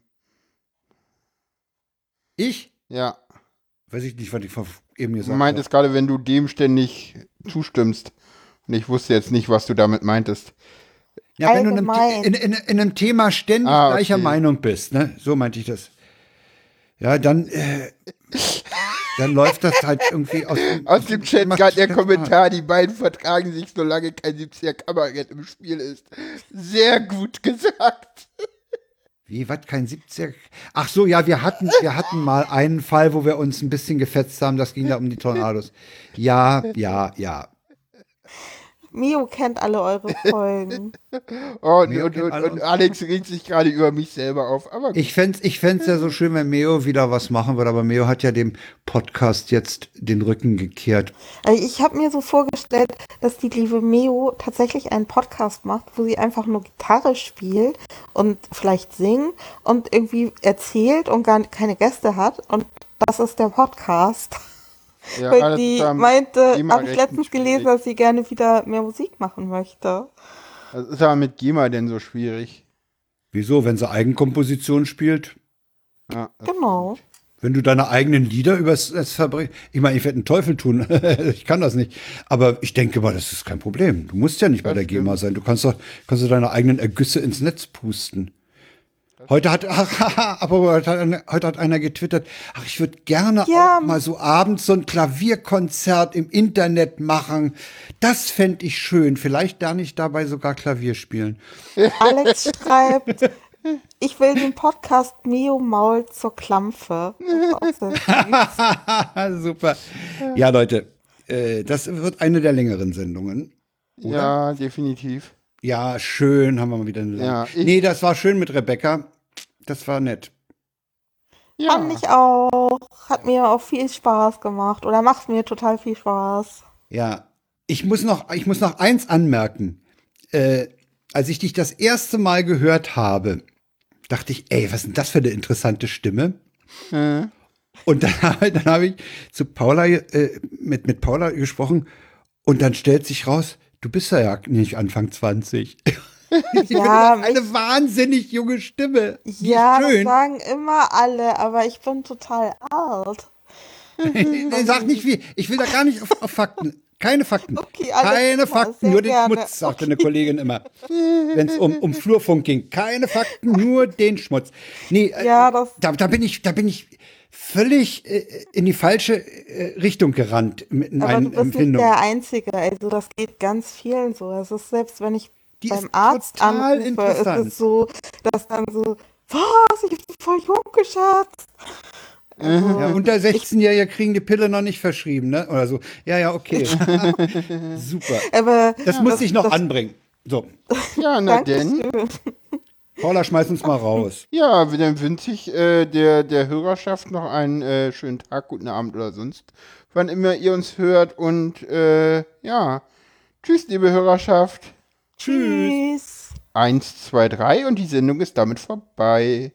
Ich? Ja. Weiß ich nicht, was ich eben gesagt habe. Du meintest gerade, wenn du dem ständig zustimmst. Und ich wusste jetzt nicht, was du damit meintest. Ja, wenn du in einem, in, in, in einem, Thema ständig ah, okay. gleicher Meinung bist, ne? So meinte ich das. Ja, dann, äh, dann läuft das halt irgendwie aus dem, aus dem Chat gerade der Kommentar, die beiden vertragen sich, solange kein 70er Kabarett im Spiel ist. Sehr gut gesagt. Wie, was, kein 70er? Ach so, ja, wir hatten, wir hatten mal einen Fall, wo wir uns ein bisschen gefetzt haben, das ging da um die Tornados. Ja, ja, ja. Mio kennt alle eure Folgen. oh, und, und, und, und, Alex regt sich gerade über mich selber auf. Aber ich fände es ich fänd's ja so schön, wenn Meo wieder was machen würde, aber Meo hat ja dem Podcast jetzt den Rücken gekehrt. Also ich habe mir so vorgestellt, dass die liebe Meo tatsächlich einen Podcast macht, wo sie einfach nur Gitarre spielt und vielleicht singt und irgendwie erzählt und gar keine Gäste hat. Und das ist der Podcast. Ja, Weil die meinte, habe ich letztens gelesen, dass sie gerne wieder mehr Musik machen möchte. Was ist aber mit GEMA denn so schwierig? Wieso, wenn sie Eigenkomposition spielt? Ja, genau. wenn du deine eigenen Lieder übers Netz verbringst. Ich meine, ich werde einen Teufel tun. ich kann das nicht. Aber ich denke mal, das ist kein Problem. Du musst ja nicht bei der GEMA sein. Du kannst doch, kannst du deine eigenen Ergüsse ins Netz pusten. Heute hat, aber heute hat, heute hat einer getwittert, ach, ich würde gerne ja. auch mal so abends so ein Klavierkonzert im Internet machen. Das fände ich schön. Vielleicht lerne ich dabei sogar Klavier spielen. Alex schreibt, ich will den Podcast Mio Maul zur Klampfe. Super. Ja, Leute, äh, das wird eine der längeren Sendungen. Oder? Ja, definitiv. Ja, schön, haben wir mal wieder eine. Ja, nee, das war schön mit Rebecca. Das war nett. Ja. Fand ich auch. Hat mir auch viel Spaß gemacht. Oder macht mir total viel Spaß. Ja. Ich muss noch, ich muss noch eins anmerken. Äh, als ich dich das erste Mal gehört habe, dachte ich, ey, was ist denn das für eine interessante Stimme? Mhm. Und dann, dann habe ich zu Paula, äh, mit, mit Paula gesprochen und dann stellt sich raus, du bist ja nicht Anfang 20. ja, eine wahnsinnig junge Stimme. Ja, das sagen immer alle, aber ich bin total alt. sag nicht wie. Ich will da gar nicht auf, auf Fakten. Keine Fakten. Okay, Keine Fakten, nur den gerne. Schmutz, sagte okay. eine Kollegin immer. Wenn es um, um Flurfunk ging. Keine Fakten, nur den Schmutz. Nee, äh, ja, das da, da bin ich, da bin ich völlig äh, in die falsche äh, Richtung gerannt mit Aber meinen du bist Nicht der Einzige, also das geht ganz vielen so. Es ist selbst, wenn ich die beim Arzt anrufe, ist es so, dass dann so, was, ich bin voll jung geschätzt. Also, ja, unter 16-Jährige kriegen die Pille noch nicht verschrieben, ne? Oder so. Ja, ja, okay. Super. Aber, das ja, muss das, ich noch das, anbringen. So. Ja, na denn. Paula, schmeiß uns mal raus. Ja, dann wünsche ich äh, der, der Hörerschaft noch einen äh, schönen Tag, guten Abend oder sonst, wann immer ihr uns hört. Und äh, ja, tschüss, liebe Hörerschaft. Tschüss. Eins, zwei, drei und die Sendung ist damit vorbei.